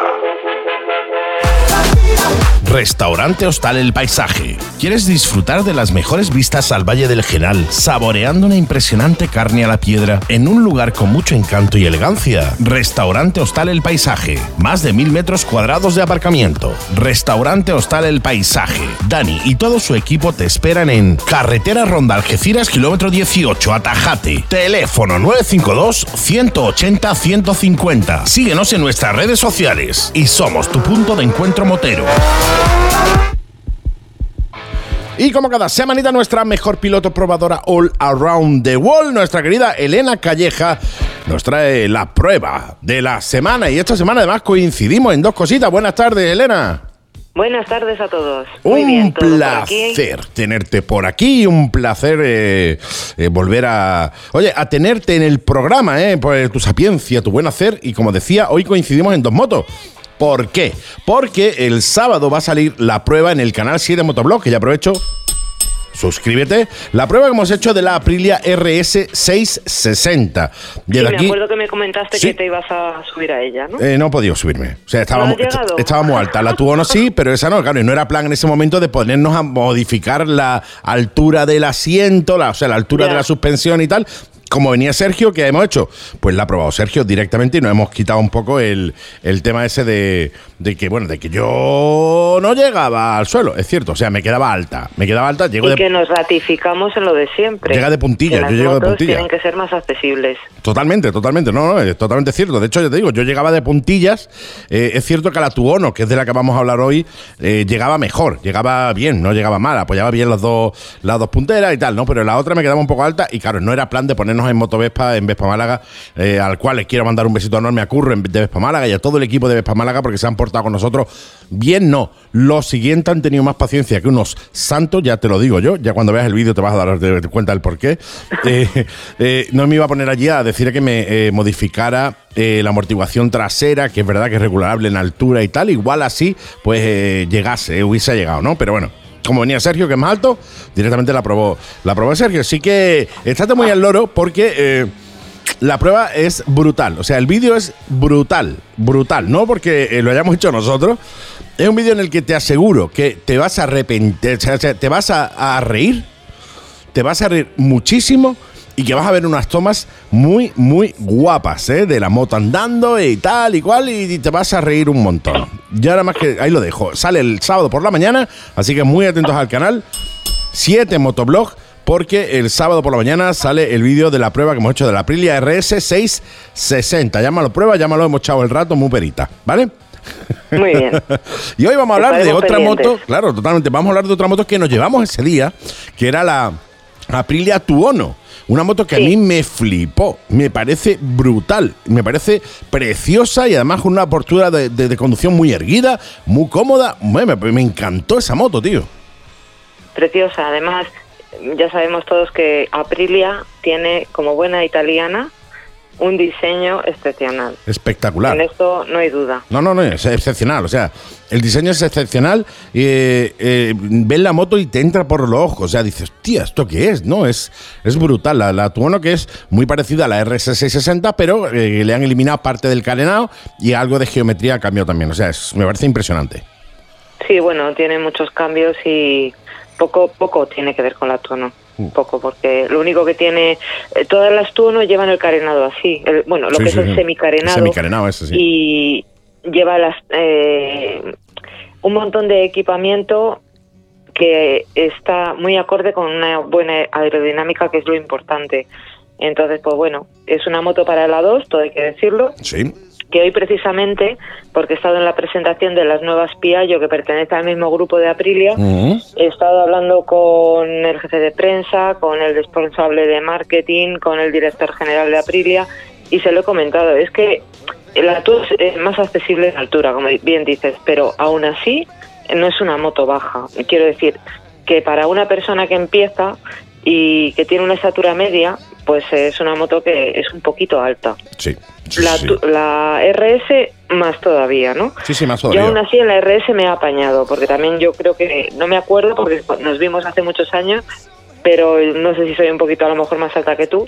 Restaurante Hostal El Paisaje. ¿Quieres disfrutar de las mejores vistas al Valle del Genal, saboreando una impresionante carne a la piedra en un lugar con mucho encanto y elegancia? Restaurante Hostal El Paisaje. Más de mil metros cuadrados de aparcamiento. Restaurante Hostal El Paisaje. Dani y todo su equipo te esperan en Carretera Ronda Algeciras, kilómetro 18, Atajate. Teléfono 952 180 150. Síguenos en nuestras redes sociales y somos tu punto de encuentro motero. Y como cada semanita, nuestra mejor piloto probadora all around the world, nuestra querida Elena Calleja, nos trae la prueba de la semana. Y esta semana además coincidimos en dos cositas. Buenas tardes, Elena. Buenas tardes a todos. Muy Un bien, todo por aquí. placer tenerte por aquí, un placer eh, eh, volver a, oye, a tenerte en el programa, eh, por tu sapiencia, tu buen hacer y como decía, hoy coincidimos en dos motos. ¿Por qué? Porque el sábado va a salir la prueba en el canal 7 Motoblog, que ya aprovecho suscríbete. La prueba que hemos hecho de la Aprilia RS 660. Sí, me aquí, acuerdo que me comentaste Sí. que te ibas a subir a ella, ¿no? eh, no he podido subirme. O sea, estaba, ¿No mu- has llegado? est- estaba muy alta. La tuvo no sí, (laughs) pero esa no, claro. Y no era plan en ese momento de ponernos a modificar la altura del asiento, la, o sea, la altura Ya. de la suspensión y tal. Como venía Sergio, ¿qué hemos hecho? Pues la ha probado Sergio directamente y nos hemos quitado un poco el, el tema ese de, de que, bueno, de que yo no llegaba al suelo. Es cierto, o sea, me quedaba alta. Me quedaba alta, llego Y de, que nos ratificamos en lo de siempre. Llega de puntilla, las yo llego de puntilla. Tienen que ser más accesibles. Totalmente, totalmente. No, no, es totalmente cierto. De hecho, yo te digo, yo llegaba de puntillas. Eh, es cierto que a la Tuono, que es de la que vamos a hablar hoy, eh, llegaba mejor, llegaba bien, no llegaba mal, apoyaba bien las dos, las dos punteras y tal, ¿no? Pero la otra me quedaba un poco alta y claro, no era plan de en Motovespa, en Vespa Málaga, eh, al cual les quiero mandar un besito enorme a Curro en- de Vespa Málaga y a todo el equipo de Vespa Málaga porque se han portado con nosotros bien, no. Los siguientes han tenido más paciencia que unos santos, ya te lo digo yo, ya cuando veas el vídeo te vas a dar cuenta del por qué. (laughs) Eh, eh, no me iba a poner allí a decir que me eh, modificara la amortiguación trasera, que es verdad que es regulable en altura y tal, igual así, pues llegase, hubiese llegado, ¿no? Pero bueno. Como venía Sergio, que es más alto, directamente la probó, la probó Sergio. Así que estate muy al loro porque eh, la prueba es brutal. O sea, el vídeo es brutal, brutal. No porque eh, lo hayamos hecho nosotros. Es un vídeo en el que te aseguro que te vas a arrepentir, o sea, te vas a reír, te vas a reír muchísimo y que vas a ver unas tomas muy, muy guapas, ¿eh? De la moto andando y tal y cual, y te vas a reír un montón. Ya nada más que ahí lo dejo. Sale el sábado por la mañana, así que muy atentos al canal. 7 Motoblog, porque el sábado por la mañana sale el vídeo de la prueba que hemos hecho de la Aprilia RS 660. Llámalo prueba, llámalo, hemos echado el rato, muy perita, ¿vale? Muy bien. (laughs) y hoy vamos a hablar de otra pendientes. moto, claro, totalmente. Vamos a hablar de otra moto que nos llevamos ese día, que era la Aprilia Tuono. Una moto que a mí me flipó, me parece brutal, me parece preciosa y además con una postura de, de- de conducción muy erguida, muy cómoda. Me, me- me encantó esa moto, tío. Preciosa. Además, ya sabemos todos que Aprilia tiene, como buena italiana, un diseño excepcional. Espectacular. En esto no hay duda. No, no, no, es excepcional. O sea, el diseño es excepcional. eh, eh, ves la moto y te entra por los ojos. O sea, dices, tía, ¿esto qué es? No, es, es brutal. La, la Tuono que es muy parecida a la RS660, pero eh, le han eliminado parte del carenado y algo de geometría ha cambiado también. O sea, es- me parece impresionante. Sí, bueno, tiene muchos cambios y poco poco tiene que ver con la Tuono. Mm. Poco, porque lo único que tiene. eh, todas las Tuono llevan el carenado así. el- bueno, lo Sí, que sí, es el semicarenado. El semicarenado ese, sí. Y lleva las, eh, un montón de equipamiento que está muy acorde con una buena aerodinámica, que es lo importante. Entonces, pues bueno, es una moto para la 2, todo hay que decirlo Sí. Que hoy precisamente, porque he estado en la presentación de las nuevas Piaggio que pertenece al mismo grupo de Aprilia, he estado hablando con el jefe de prensa, con el responsable de marketing, con el director general de Aprilia y se lo he comentado. Es que la TUS es más accesible en altura, como bien dices, pero aún así no es una moto baja. Quiero decir que para una persona que empieza y que tiene una estatura media, pues es una moto que es un poquito alta. Sí. Sí, La, sí. la RS más todavía, ¿no? Sí, sí, más Yo todavía. aún así en la RS me he apañado, porque también yo creo que, no me acuerdo porque nos vimos hace muchos años, pero no sé si soy un poquito a lo mejor más alta que tú,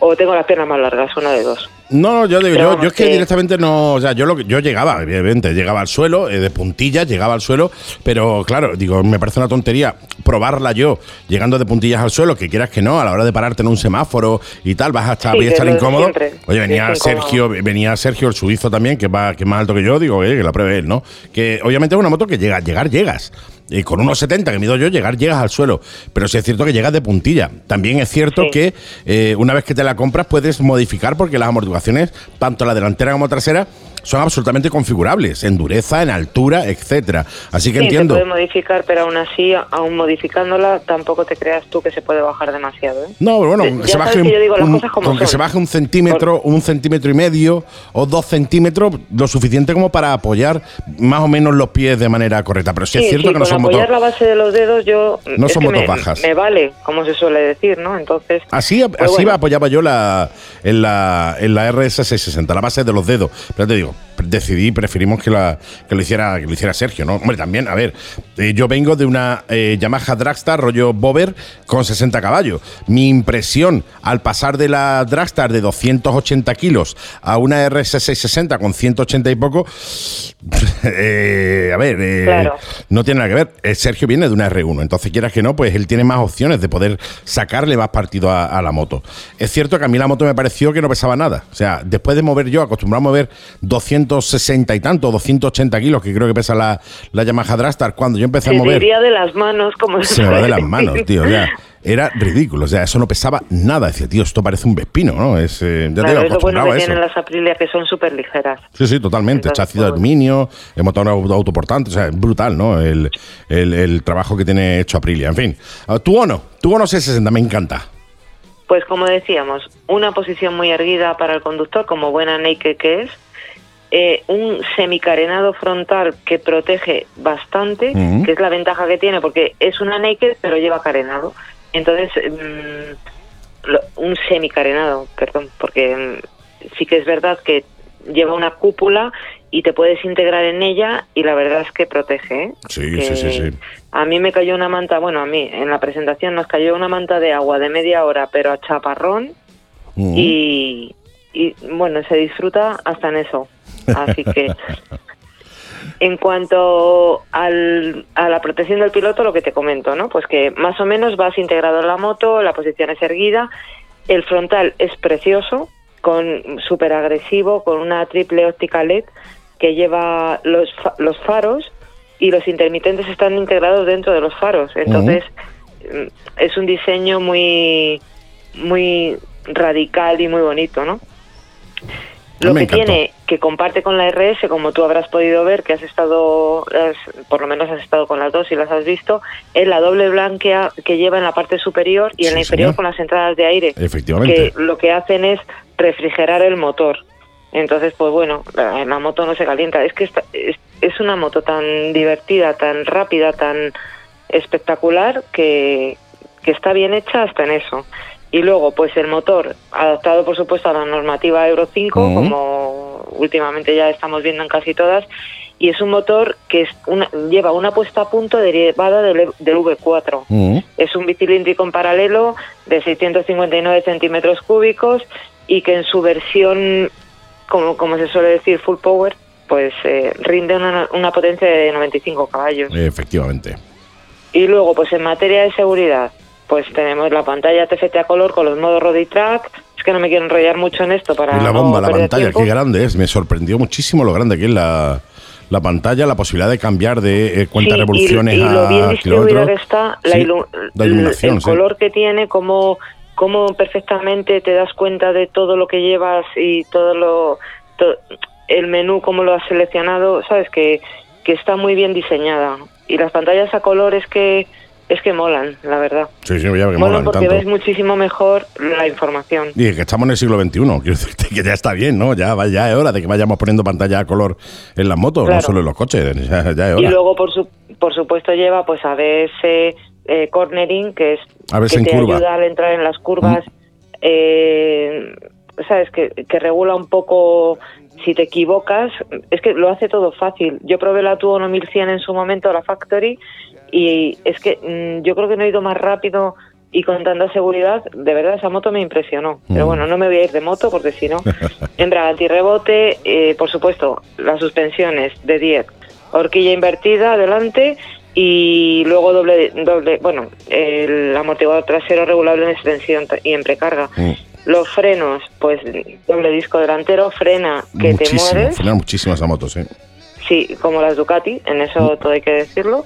o tengo las piernas más largas, una de dos. No, yo digo, yo, yo es que que- directamente no, o sea, yo lo yo llegaba, evidentemente, llegaba al suelo, eh, de puntillas, llegaba al suelo, pero claro, digo, me parece una tontería probarla yo, llegando de puntillas al suelo, que quieras que no, a la hora de pararte en un semáforo y tal, vas a estar, Sí, voy a estar incómodo. Oye, venía incómodo. Sergio, venía Sergio, el suizo también, que va, que es más alto que yo, digo, eh, que la pruebe él, ¿no? Que obviamente es una moto que llega, llegar llegas. Y con unos 70 que mido yo, llegar llegas al suelo. Pero sí es cierto que llegas de puntilla. También es cierto Sí. que eh, una vez que te la compras puedes modificar porque las amortiguaciones, tanto la delantera como trasera, son absolutamente configurables, en dureza, en altura, etcétera. Así que sí, entiendo. se puede modificar, pero aún así, aún modificándola, tampoco te creas tú que se puede bajar demasiado. ¿eh? No, pero bueno, Ya se baje un, un- con que se baje un centímetro, un centímetro y medio o dos centímetros, lo suficiente como para apoyar más o menos los pies de manera correcta. Pero sí, es cierto que no son apoyar la base de los dedos yo No son motos bajas. me vale, como se suele decir, ¿no? Entonces, Así, pues así bueno. apoyaba yo la, en, la, en la RS660, la base de los dedos. Pero te digo, decidí, preferimos que, la, que lo hiciera que lo hiciera Sergio, ¿no? Hombre, también, a ver, eh, yo vengo de una eh, Yamaha Dragstar rollo Bober con 60 caballos. Mi impresión al pasar de la Dragstar de 280 kilos a una RS660 con 180 y poco, (laughs) eh, a ver, Claro. no tiene nada que ver. Sergio viene de una R1, entonces quieras que no, pues él tiene más opciones de poder sacarle más partido a, a la moto. Es cierto que a mí la moto me pareció que no pesaba nada. O sea, después de mover yo, acostumbrado a mover 260 y tanto, 280 kilos, que creo que pesa la, la Yamaha Dragstar, cuando yo empecé Se a mover diría de las manos, como se me va de las (laughs) manos, tío. Sea, era ridículo. O sea, eso no pesaba nada. Decía, tío, esto parece un vespino, ¿no? Es, eh, ya te Claro, digo, es lo bueno que tienen las Aprilia, que son súper ligeras. Sí, sí, totalmente. Chasis de pues, aluminio, el motor auto- autoportante, o sea, es brutal, ¿no? El, el- el trabajo que tiene hecho Aprilia. En fin, Ah, tu Ono, tu Ono C60, me encanta. Pues como decíamos, una posición muy erguida para el conductor, como buena naked que es, eh, un semicarenado frontal que protege bastante, que es la ventaja que tiene, porque es una naked pero lleva carenado. Entonces, mm, lo- un semicarenado, perdón, porque mm, sí que es verdad que lleva una cúpula y te puedes integrar en ella y la verdad es que protege. ¿eh? Sí, Que sí, sí, sí. A mí me cayó una manta, bueno, a mí en la presentación nos cayó una manta de agua de media hora, pero a chaparrón y, y, bueno, se disfruta hasta en eso. Así que en cuanto al, a la protección del piloto, lo que te comento, ¿no? Pues que más o menos vas integrado en la moto, la posición es erguida, el frontal es precioso, con súper agresivo, con una triple óptica LED que lleva los, los faros y los intermitentes están integrados dentro de los faros. Entonces, mm, es un diseño muy, muy radical y muy bonito, ¿no? Lo me que encantó. tiene, que comparte con la RS, como tú habrás podido ver, que has estado, has- por lo menos has estado con las dos y las has visto, es la doble blanquea que lleva en la parte superior y en Sí, la inferior señor. con las entradas de aire Efectivamente. que lo que hacen es refrigerar el motor. Entonces, pues bueno, la, la moto no se calienta. Es que esta- es, es una moto tan divertida, tan rápida, tan espectacular que, que está bien hecha hasta en eso. Y luego, pues el motor, adaptado por supuesto a la normativa Euro 5, Ujú. como últimamente ya estamos viendo en casi todas, y es un motor que es una, lleva una puesta a punto derivada del, E- del V4. Ujú. Es un bicilíndrico en paralelo de 659 centímetros cúbicos y que en su versión, como, como se suele decir, full power, pues eh, rinde una, una potencia de 95 caballos. Efectivamente. Y luego, pues en materia de seguridad, pues tenemos la pantalla TFT a color con los modos road y track. Es que no me quiero enrollar mucho en esto para Y la no bomba, la perder pantalla, tiempo. qué grande es. Me sorprendió muchísimo lo grande que es la, la pantalla, la posibilidad de cambiar de eh, cuántas Sí, y- revoluciones y, a lo bien distribuida kilómetros. está, la, Sí, la iluminación, el sí. color que tiene, cómo, cómo perfectamente te das cuenta de todo lo que llevas y todo lo to- el menú, cómo lo has seleccionado, sabes que, que está muy bien diseñada. Y las pantallas a color es que es que molan, la verdad. Sí, sí, ya que molan molan porque tanto. ves muchísimo mejor la información. Y que estamos en el siglo XXI, (laughs) quiero decirte que ya está bien, ¿no? Ya, ya es hora de que vayamos poniendo pantalla a color en las motos, no solo en los coches, (laughs) ya, ya es Y hora. luego, por, su, por supuesto, lleva pues ABS eh, cornering, que es ABS que te curva. ayuda al entrar en las curvas, eh, sabes que, que regula un poco si te equivocas. Es que lo hace todo fácil. Yo probé la Tuono 1100 en su momento, la Factory, y es que mm, yo creo que no he ido más rápido y con tanta seguridad, de verdad esa moto me impresionó. Pero Mm. bueno, no me voy a ir de moto porque si no, (laughs) embrague antirrebote, eh, por supuesto, las suspensiones de 10, horquilla invertida adelante y luego doble, doble bueno, el amortiguador trasero regulable en extensión y en precarga. Mm. Los frenos, pues doble disco delantero, frena que te muchísimo, mueres. frena muchísimo esa moto, sí. Sí, como las Ducati, en eso todo hay que decirlo.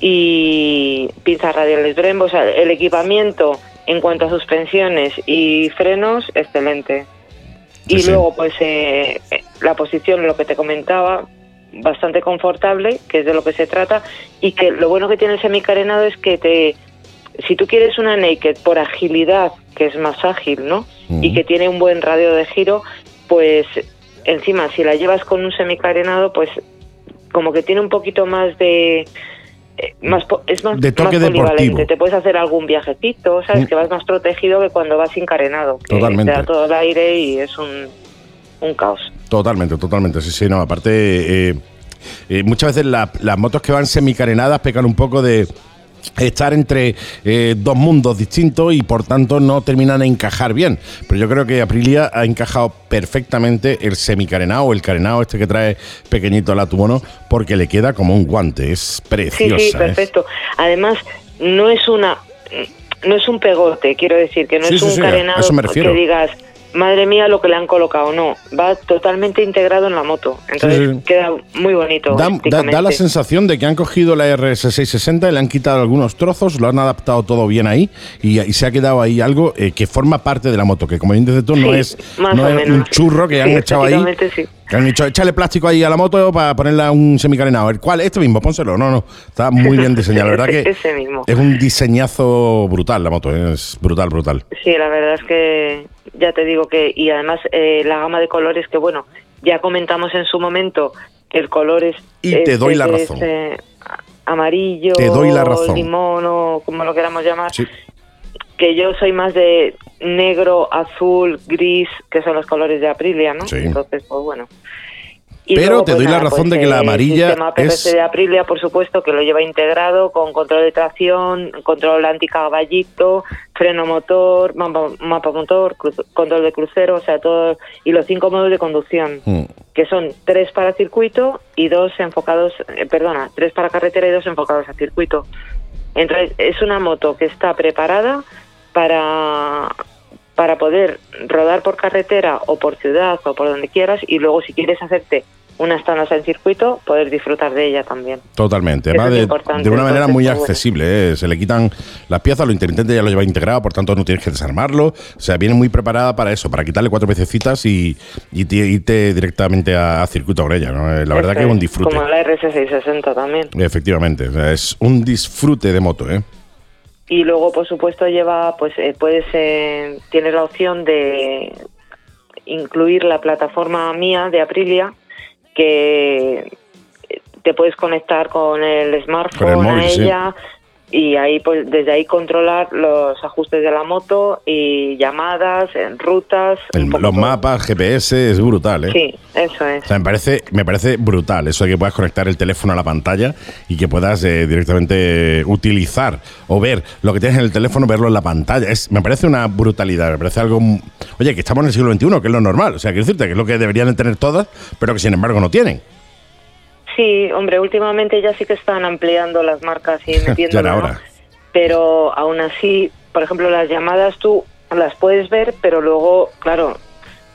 Y pinzas radiales Brembo, o sea, el equipamiento en cuanto a suspensiones y frenos, excelente. Sí, y sí. luego, pues, eh, la posición, lo que te comentaba, bastante confortable, que es de lo que se trata. Y que lo bueno que tiene el semicarenado es que te. Si tú quieres una naked por agilidad, que es más ágil, ¿no? Y que tiene un buen radio de giro, pues encima, si la llevas con un semicarenado, pues como que tiene un poquito más de. Eh, más es más, De toque más deportivo. Te puedes hacer algún viajecito, ¿sabes? Mm. Que vas más protegido que cuando vas sin carenado. Que Totalmente. Te da todo el aire y es un. un caos. Totalmente, totalmente. Sí, sí, no. Aparte, eh, eh, muchas veces la- las motos que van semicarenadas pecan un poco de estar entre eh, dos mundos distintos y por tanto no terminan de encajar bien. Pero yo creo que Aprilia ha encajado perfectamente el semicarenado o el carenado este que trae pequeñito la Tubono porque le queda como un guante. Es Sí, preciosa. sí, ¿eh? perfecto. Además, no es una no es un pegote, quiero decir, que no Sí, es sí, un sí, carenado eso me refiero. que digas, madre mía, lo que le han colocado. No, va totalmente integrado en la moto. Entonces Sí, sí. queda muy bonito. Da, da- da la sensación de que han cogido la RS660 y le han quitado algunos trozos, lo han adaptado todo bien ahí y, y se ha quedado ahí algo eh, que forma parte de la moto, que como bien dices tú, no es, no un churro que han echado ahí. Que han dicho, échale plástico ahí a la moto para ponerla un semicarenado. ¿El cuál? Este mismo, pónselo. No, no. Está muy bien diseñado. La verdad que (laughs) Ese mismo. es un diseñazo brutal la moto. ¿eh? Es brutal, brutal. Sí, la verdad es que ya te digo que, y además eh, la gama de colores que, bueno, ya comentamos en su momento que el color es. Y te doy la razón. eh, amarillo, Te doy la razón. limón o como lo queramos llamar. Sí. Que yo soy más de negro, azul, gris, que son los colores de Aprilia, ¿no? Sí. Entonces, pues bueno. Y Pero te doy la razón de que la el amarilla PPC es- de Aprilia, por supuesto, que lo lleva integrado con control de tracción, control anticaballito, freno motor, mapa, mapa motor, cruz- control de crucero, o sea, todo, y los cinco modos de conducción, Mm. que son tres para circuito y dos enfocados, eh, perdona, tres para carretera y dos enfocados a circuito. Entonces, es una moto que está preparada para para poder rodar por carretera o por ciudad o por donde quieras y luego si quieres hacerte unas tanas en circuito, poder disfrutar de ella también. Totalmente. Eso Va de, una manera muy bueno. accesible. ¿eh? Se le quitan las piezas, lo intermitente ya lo lleva integrado, por tanto no tienes que desarmarlo. O sea, viene muy preparada para eso, para quitarle cuatro pececitas y, y te- irte directamente a, a circuito con ella. ¿no? Eh, La verdad que es un disfrute. Como la RS660 también. Efectivamente, es un disfrute de moto, ¿eh? Y luego, por supuesto, lleva, pues eh, puedes, eh, tienes la opción de incluir la plataforma mía de Aprilia, que te puedes conectar con el smartphone Con el móvil, a sí. Y ahí pues desde ahí controlar los ajustes de la moto y llamadas, en rutas, El- los mapas, GPS, es brutal, ¿eh? Sí, eso es. O sea, me parece, me parece brutal eso de que puedas conectar el teléfono a la pantalla y que puedas eh, directamente utilizar o ver lo que tienes en el teléfono, verlo en la pantalla. Es, me parece una brutalidad, me parece algo... Oye, que estamos en el siglo XXI, que es lo normal. O sea, quiero decirte que es lo que deberían de tener todas, pero que sin embargo no tienen. Sí, hombre, últimamente ya sí que están ampliando las marcas y (laughs) metiendo hora. pero aún así, por ejemplo, las llamadas tú las puedes ver, pero luego, claro,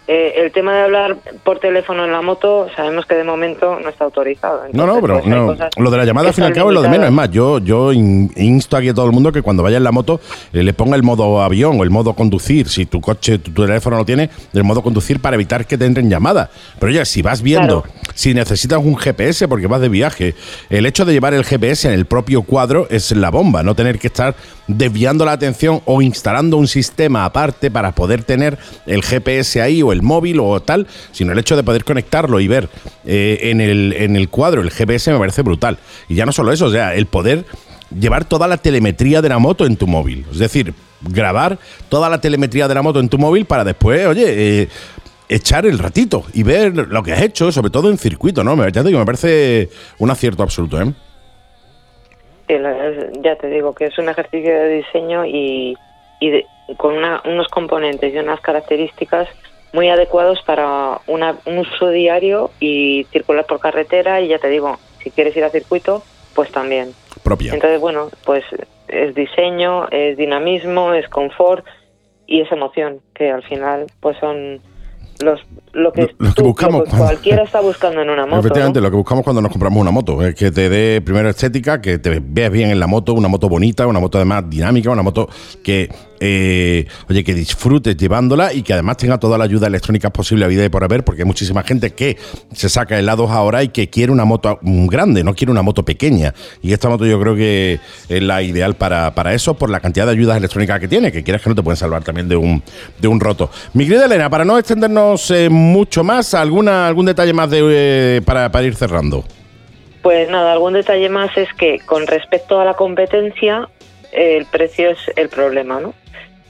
eh, el tema de hablar por teléfono en la moto, sabemos que de momento no está autorizado. No, no, pero pues, no, lo de la llamada al fin y al cabo es lo de menos. Es más, yo, yo in- insto aquí a todo el mundo que cuando vaya en la moto eh, le ponga el modo avión o el modo conducir. Si tu coche, tu, tu teléfono lo tiene, el modo conducir para evitar que te entren llamadas. Pero ya, si vas viendo, Claro. si necesitas un GPS porque vas de viaje, el hecho de llevar el GPS en el propio cuadro es la bomba. No tener que estar desviando la atención o instalando un sistema aparte para poder tener el GPS ahí o el móvil o tal, sino el hecho de poder conectarlo y ver eh, en, el, en el cuadro el GPS me parece brutal. Y ya no solo eso, o sea, el poder llevar toda la telemetría de la moto en tu móvil. Es decir, grabar toda la telemetría de la moto en tu móvil para después, oye, eh, echar el ratito y ver lo que has hecho, sobre todo en circuito, ¿no? Ya te digo, me parece un acierto absoluto, ¿eh? Ya te digo que es un ejercicio de diseño y, y de- con una- unos componentes y unas características muy adecuados para una- un uso diario y circular por carretera y ya te digo, si quieres ir a circuito, pues también. Propia. Entonces, bueno, pues es diseño, es dinamismo, es confort y es emoción, que al final pues son los lo que, Lo- lo que tú- buscamos que cualquiera está buscando en una moto. Efectivamente, ¿no? lo que buscamos cuando nos compramos una moto es que te dé primero estética, que te veas bien en la moto, una moto bonita, una moto además dinámica, una moto que, eh, oye, que disfrutes llevándola y que además tenga toda la ayuda electrónica posible a vida y por haber, porque hay muchísima gente que se saca helados ahora y que quiere una moto grande, no quiere una moto pequeña. Y esta moto yo creo que es la ideal para, para eso, por la cantidad de ayudas electrónicas que tiene, que quieras que no te pueden salvar también de un, de un roto. Mi querida Elena, para no extendernos eh, mucho más, ¿alguna, ¿algún detalle más de, eh, para, para ir cerrando? Pues nada, algún detalle más es que con respecto a la competencia, el precio es el problema, ¿no?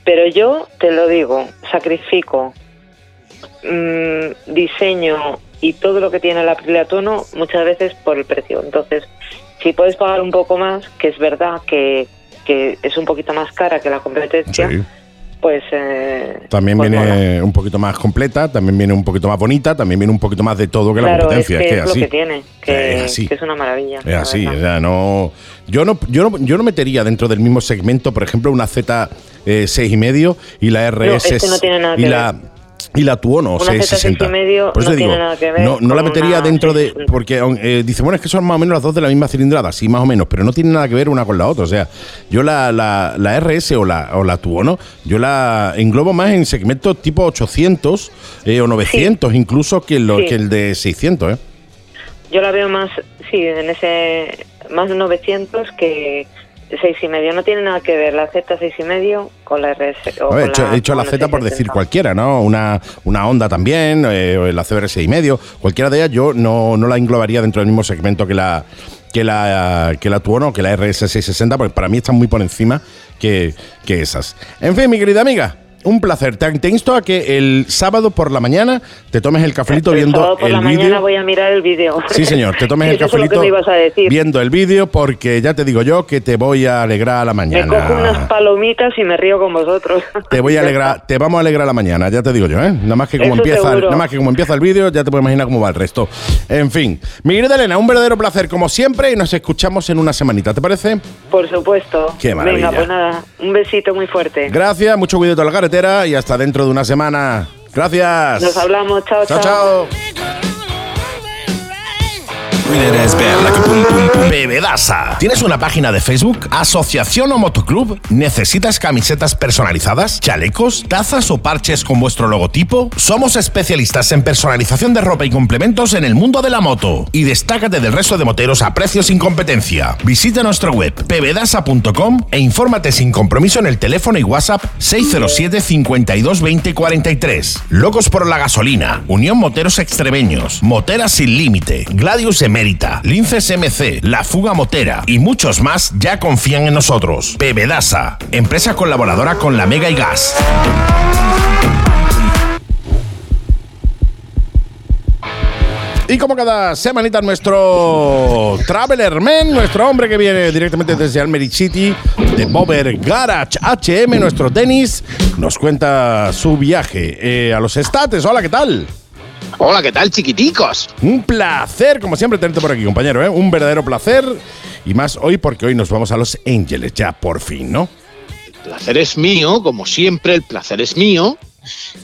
Pero yo te lo digo, sacrifico mm, diseño y todo lo que tiene la Tono muchas veces por el precio. Entonces, si puedes pagar un poco más, que es verdad que, que es un poquito más cara que la competencia, Sí. pues... eh, También pues viene mola. un poquito más completa, también viene un poquito más bonita, también viene un poquito más de todo que la es competencia. que Es que es, es lo así. que tiene, que, Es así. que es una maravilla. Es así, o sea, no. Yo no, yo no, yo no metería dentro del mismo segmento, por ejemplo, una Z eh, 6,5 y la RS es que no tiene nada y que la y la Tuono Una 660. Z 6,5 Por eso no digo, tiene nada que ver no, no la metería una dentro de 660. porque eh, dice bueno es que son más o menos las dos de la misma cilindrada, sí más o menos, pero no tienen nada que ver una con la otra. O sea, yo la, la, la RS o la o la Tuono, yo la englobo más en segmentos tipo 800 eh, o 900 incluso que, lo, Sí. que el de 600, ¿eh? Yo la veo más, sí, en ese más 900 que seis y medio. No tiene nada que ver la Z seis y medio con la RS. O he hecho, he hecho la Z por 670. decir cualquiera, ¿no? Una, una Honda también, eh, la CBR 6 y medio, cualquiera de ellas yo no, no la englobaría dentro del mismo segmento que la que la que la Tuono que la RS 660, porque para mí están muy por encima que, que esas. En fin, mi querida amiga, un placer. Te, te insto a que el sábado por la mañana te tomes el cafelito El viendo sábado por el la mañana voy a mirar el vídeo. Sí, señor, te tomes (laughs) el cafelito me a viendo el vídeo porque ya te digo yo que te voy a alegrar la Me mañana. cojo unas palomitas y me río con vosotros. (laughs) Te voy a alegrar, te vamos a alegrar la mañana, ya te digo yo, ¿eh? Nada más que como Eso empieza, seguro. nada más que como empieza el vídeo, ya te puedes imaginar cómo va el resto. En fin, mi querida Elena, un verdadero placer como siempre y nos escuchamos en una semanita, ¿te parece? Por supuesto. Qué maravilla. Venga, pues nada, un besito muy fuerte. Gracias, mucho cuidado la carretera y hasta dentro de una semana. Gracias. Nos hablamos, chao, Chao, chao. chao. ¿Tienes una página de Facebook? ¿Asociación o motoclub? ¿Necesitas camisetas personalizadas, chalecos, tazas o parches con vuestro logotipo? Somos especialistas en personalización de ropa y complementos en el mundo de la moto. Y destácate del resto de moteros a precios sin competencia. Visita nuestra web pebedasa.com e infórmate sin compromiso en el teléfono y WhatsApp 607 52 20 43. Locos por la gasolina, Unión Moteros Extremeños, Moteras Sin Límite, Gladius Emérita, Linces MC, La Fuga Motera y muchos más ya confían en nosotros. Pebedasa, empresa colaboradora con la Mega y Gas. Y como cada semanita nuestro Traveler Man, nuestro hombre que viene directamente desde Almeri City, de Bober Garage HM, nuestro tenis, nos cuenta su viaje eh, a los estates. Hola, ¿qué tal? Hola, ¿qué tal, chiquiticos? Un placer, como siempre, tenerte por aquí, compañero. ¿eh? Un verdadero placer. Y más hoy porque hoy nos vamos a Los Ángeles, ya por fin, ¿no? El placer es mío, como siempre, el placer es mío.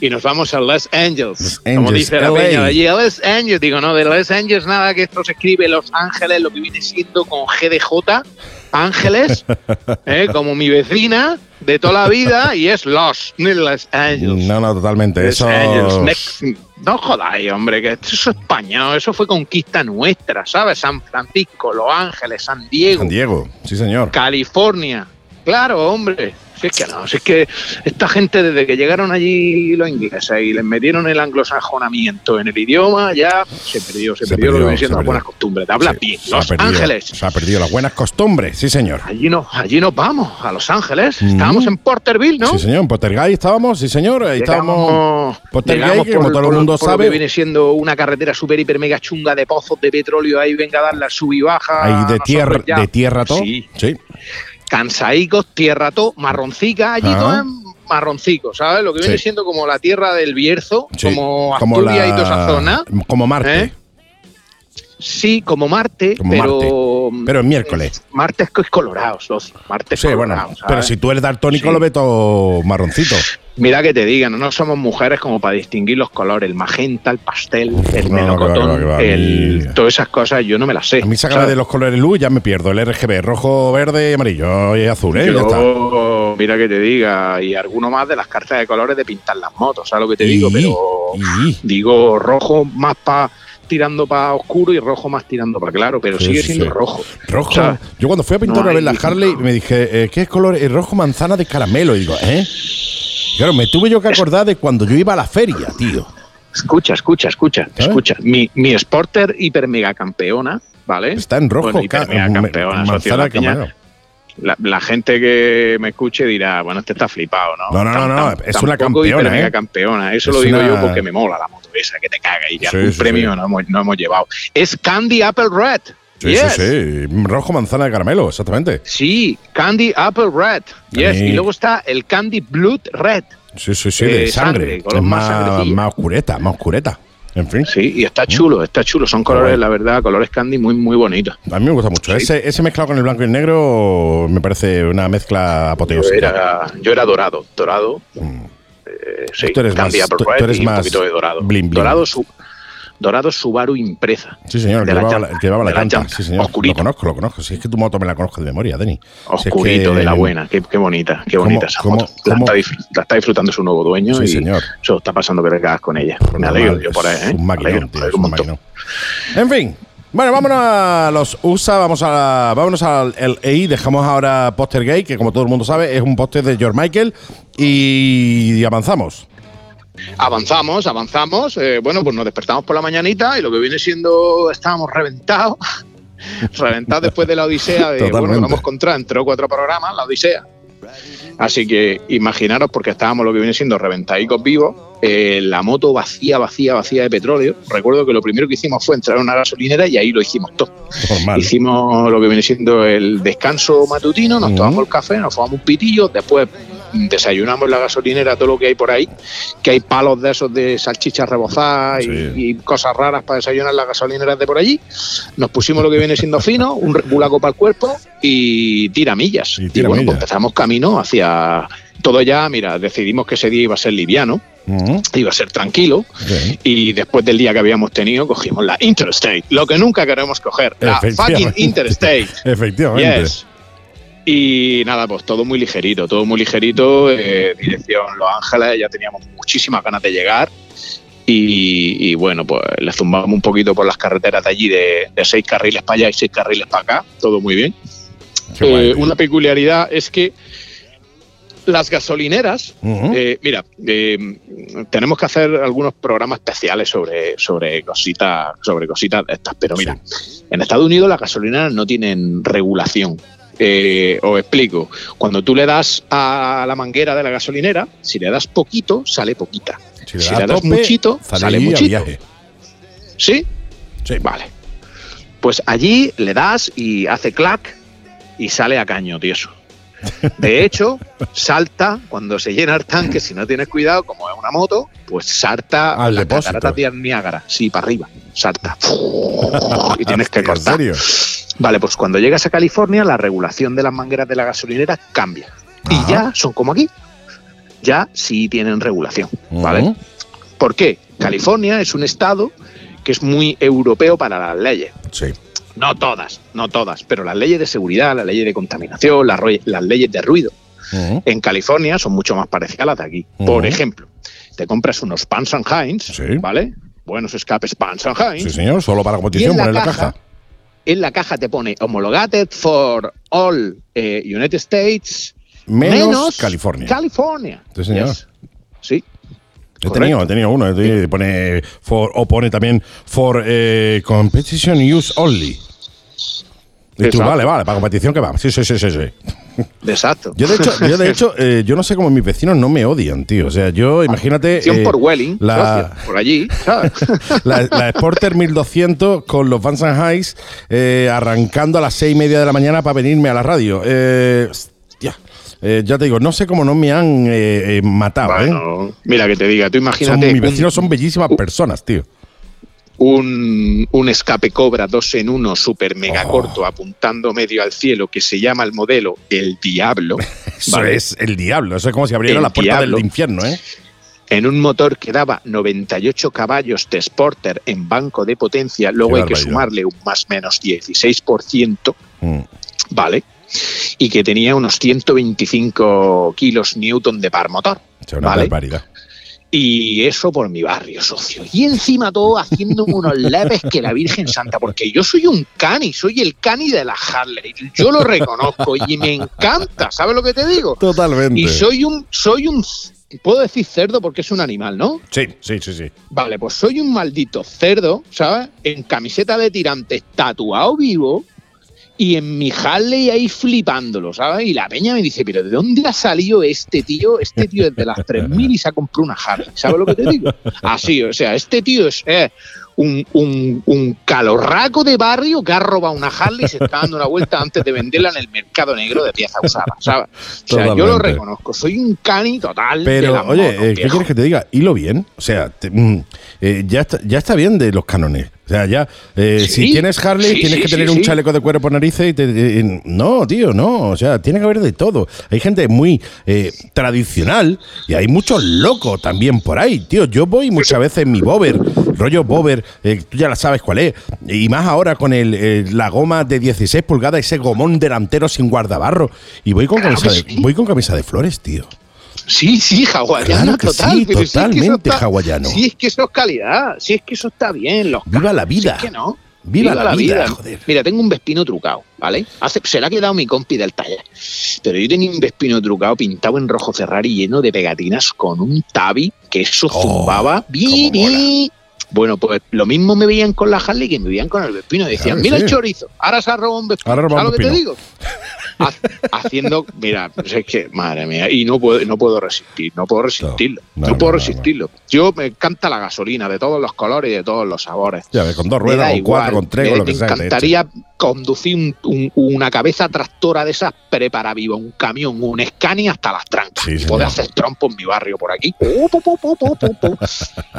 Y nos vamos a Los Angeles. Los como dice la LA. peña de allí, a Los Angeles. Digo, no, de Los Angeles nada, que esto se escribe Los Ángeles, lo que viene siendo con G de J, Ángeles, (laughs) ¿eh? como mi vecina de toda la vida, y es Los, Los Angeles. No, no, totalmente. Los Eso. Angeles, Mex- No jodáis, hombre, que eso es español, eso fue conquista nuestra, ¿sabes? San Francisco, Los Ángeles, San Diego. San Diego, sí, señor. California. Claro, hombre. Si es que no, si es que esta gente desde que llegaron allí los ingleses y les metieron el anglosajonamiento en el idioma, ya se perdió, se, Se perdió, lo perdió, que viene siendo se las buenas costumbres, de hablar Sí, bien. Los perdido- Ángeles. Se ha perdido las buenas costumbres, sí, señor. Allí nos, allí nos vamos, a Los Ángeles. Mm. Estábamos en Porterville, ¿no? Sí, señor. En Pottergay estábamos, sí, señor. Ahí estábamos. Que como por- todo el mundo por lo sabe. que viene siendo una carretera súper, hiper, mega chunga de pozos de petróleo. Ahí venga a dar la sub y baja. Ahí de tierra, ya- de tierra todo. Sí, sí. Cansaicos, tierra todo, marroncica, allí todo es marroncico, ¿sabes? Lo que viene Sí. siendo como la tierra del Bierzo, sí. como Asturias y toda esa zona. Como Marte. ¿Eh? Sí, como Marte, Como pero. Pero en miércoles. Marte es, co- es colorado, socio. Marte es Sí, bueno. Pero si tú eres daltónico, lo ves todo marroncito. Mira que te digan, no somos mujeres como para distinguir los colores, el magenta, el pastel, el No, melocotón, que va, que va. el- todas esas cosas yo no me las sé. A mí ¿sabes? de los colores luz y ya me pierdo. El RGB, rojo, verde, amarillo y azul, ¿eh? Ya está. Mira que te diga, y alguno más de las cartas de colores de pintar las motos, ¿sabes lo que te digo? Pero y- digo rojo más para tirando para oscuro y rojo más tirando para claro, pero Sí, sigue siendo sí. rojo. Rojo. O sea, Yo cuando fui a pintar no una vez la Harley me dije, eh, ¿qué es color? El rojo manzana de caramelo. Y digo, ¿eh? Claro, me tuve yo que acordar de cuando yo iba a la feria, tío. Escucha, escucha, escucha, ¿Sabes? escucha. Mi, mi Sporter hiper mega campeona, ¿vale? Está en rojo, Bueno, hiper mega me- campeona, la gente que me escuche dirá, bueno, este está flipado, ¿no? No, no, no, no, es una campeona, ¿eh? campeona. Eso Es lo digo una- yo porque me mola la moto esa, que te caga y que Sí, sí, premio sí. No, hemos, no hemos llevado. Es Candy Apple Red. Sí, Yes. sí, sí. Rojo manzana de caramelo, exactamente. Sí, Candy Apple Red. Yes. Y luego está el Candy Blood Red. Sí, sí, sí, de Eh, sangre. es más más, más oscureta, más oscureta. En fin. Sí, y está chulo, está chulo. Son colores, la verdad, colores candy muy, muy bonitos. A mí me gusta mucho. Ese, ese mezclado con el blanco y el negro me parece una mezcla Yo apoteósica. era, yo era dorado, dorado. Mm. eh, sí, Tú eres Candy más- Apple tú- eres y un más poquito de dorado. bling, bling. Dorado, su, dorado Subaru impresa. Sí, señor, el que llevaba la, el que llevaba la de la llanta. llanta. Sí, señor. Oscurito. Lo conozco, lo conozco. Si es que tu moto me la conozco de memoria. Si es Oscurito que- de la buena, qué, qué bonita, qué ¿Cómo- bonita esa moto. La está, disfr- la está disfrutando su nuevo dueño Sí, y señor. eso está pasando vergas con ella. Me alegro yo por ahí, Es ¿eh? un maquinón, tío, es un maquinón. En fin. Bueno, vámonos a los USA, vamos a la- vámonos al LA, dejamos ahora Poster Gate, que como todo el mundo sabe es un póster de George Michael, y avanzamos. Avanzamos, avanzamos. eh, bueno, pues nos despertamos por la mañanita y lo que viene siendo, estábamos reventados. (laughs) reventados después de la Odisea. De, bueno, Totalmente. lo hemos encontrado en tres o cuatro programas, la Odisea. Así que imaginaros, porque estábamos lo que viene siendo reventadicos vivos, eh, la moto vacía, vacía, vacía de petróleo. Recuerdo que lo primero que hicimos fue entrar a una gasolinera y ahí lo hicimos todo. Normal. Hicimos lo que viene siendo el descanso matutino, nos tomamos el café, nos fumamos un pitillo, después desayunamos en la gasolinera todo lo que hay por ahí, que hay palos de esos de salchichas rebozadas y- Sí. y, cosas raras para desayunar las gasolineras de por allí. Nos pusimos lo que viene siendo fino, un regulaco para el cuerpo y tiramillas. Y Y, bueno, pues empezamos camino hacia todo ya, mira, decidimos que ese día iba a ser liviano, iba a ser tranquilo. Y después del día que habíamos tenido, cogimos la Interstate, lo que nunca queremos coger, la fucking. Interstate. (laughs) Efectivamente. Yes. Y nada, pues todo muy ligerito, todo muy ligerito, eh, dirección Los Ángeles, ya teníamos muchísimas ganas de llegar. Y, y bueno, pues le zumbamos un poquito por las carreteras de allí de, de seis carriles para allá y seis carriles para acá, todo muy bien. Eh, una peculiaridad es que las gasolineras, eh, mira, eh, tenemos que hacer algunos programas especiales sobre, sobre cositas, sobre cositas de estas, pero mira, en Estados Unidos las gasolineras no tienen regulación. Eh, os explico. Cuando tú le das a la manguera de la gasolinera, si le das poquito, sale poquita. si le das tope, muchito, sale muchito. viaje. ¿Sí? Sí. Vale. Pues allí le das y hace clac y sale a caño, tieso. De hecho, salta cuando se llena el tanque, si no tienes cuidado, como es una moto, pues salta Al las depósito. cataratas de Niágara, sí, para arriba, salta. y tienes que ¿En cortar. serio? Vale, pues cuando llegas a California, la regulación de las mangueras de la gasolinera cambia. Ajá. Y ya son como aquí. Ya sí tienen regulación, ¿vale? Ujú. ¿Por qué? California es un estado que es muy europeo para las leyes. Sí. No todas, no todas, pero las leyes de seguridad, las leyes de contaminación, las, leyes de ruido en California son mucho más parecidas a las de aquí. Por ejemplo, te compras unos Pans and Heinz, Sí. ¿vale? Buenos escapes Pans and Heinz. Sí, señor, solo para competición, en la, poner la caja, en la caja te pone homologated for all eh, United States Menos, California. California. Sí, señor. Yes. Sí. He tenido, he tenido uno. he- Pone for, o pone también for eh, competition use only. Y tú, Exacto. vale, vale, para competición que va. Sí, sí, sí, sí. sí. Exacto. Yo de hecho, yo de (laughs) hecho, eh, yo no sé cómo mis vecinos no me odian, tío. O sea, yo, imagínate. Eh, por Welling, la- por allí, ¿sabes? (laughs) La, la Sporter 1200 con los Vans and Highs eh, arrancando a las seis y media de la mañana para venirme a la radio. Eh, hostia, eh, ya te digo, no sé cómo no me han eh, eh, matado, ¿eh? Bueno, mira que te diga, tú Son- imagínate mis un- vecinos son bellísimas personas, tío. Un, un escape Cobra 2 en 1 super mega Oh. corto apuntando medio al cielo que se llama el modelo El Diablo. (laughs) Eso ¿vale? es el diablo. Eso es como si abriera El la puerta diablo. del infierno, ¿eh? En un motor que daba 98 caballos de Sporter en banco de potencia, luego Qué hay que sumarle un más menos 16%, Mm. ¿vale? Y que tenía unos 125 kilos newton de par motor. Sea, una Vale. barbaridad. Y eso por mi barrio, socio. Y encima todo haciendo unos leves que la Virgen Santa, porque yo soy un cani, soy el cani de la Harley. Yo lo reconozco y me encanta, ¿sabes lo que te digo? Totalmente. Y soy un, soy un, puedo decir cerdo porque es un animal, ¿no? Sí, sí, sí, sí. Vale, pues soy un maldito cerdo, ¿sabes? En camiseta de tirantes, tatuado vivo y en mi Harley ahí flipándolo, ¿sabes? Y la peña me dice, pero ¿de dónde ha salido este tío? Este tío es de las 3.000 y se ha comprado una Harley, ¿sabes lo que te digo? Así, o sea, este tío es... eh, un, un, un calorraco de barrio que ha robado una Harley y se está dando una vuelta antes de venderla en el mercado negro de pieza usada, ¿sabes? O sea, yo lo reconozco, soy un cani total. de Pero, las oye, motos, eh, ¿qué viejo. quieres que te diga? Hilo bien. O sea, te- mm, eh, ya, está, ya está bien de los cánones. O sea, ya, eh, Sí, si tienes Harley, sí, tienes sí, que tener un chaleco de cuero por narices y te. no, tío, no. O sea, tiene que haber de todo. Hay gente muy eh, tradicional y hay muchos locos también por ahí, tío. Yo voy muchas veces en mi bober, rollo bober, eh, tú ya la sabes cuál es. Y más ahora con el, eh, la goma de 16 pulgadas, ese gomón delantero sin guardabarro. Y voy con, Claro camisa, de, voy con camisa de flores, tío. Sí, sí, hawaiano Claro total. sí, pero si es que totalmente está- hawaiano. Si es que eso es calidad, si es que eso está bien. Los Viva la si vida. es que no. Viva la vida, joder. Mira, tengo un Vespino trucado, ¿vale? Hace, se le ha quedado mi compi del taller. Pero yo tenía un Vespino trucado pintado en rojo Ferrari lleno de pegatinas con un tabi que eso Oh, zumbaba. Bi. Bueno, pues lo mismo me veían con la Harley que me veían con el Vespino. Decían, Claro mira sí. el chorizo, ahora se ha robado un Vespino. Ahora ¿Sabes lo que te digo? (laughs) Ha- haciendo, mira, es que, madre mía, y no puedo, no puedo resistir, no puedo resistirlo, No, no, no, puedo resistirlo. Yo me encanta la gasolina de todos los colores y de todos los sabores. Ya con dos Me ruedas, da con cuatro, con tres, Me- con lo que me sea. te encantaría conducir un- un- una cabeza tractora de esas prepara viva, un camión, un Scania hasta las trancas. Sí, y poder hacer trompo en mi barrio por aquí. Pu.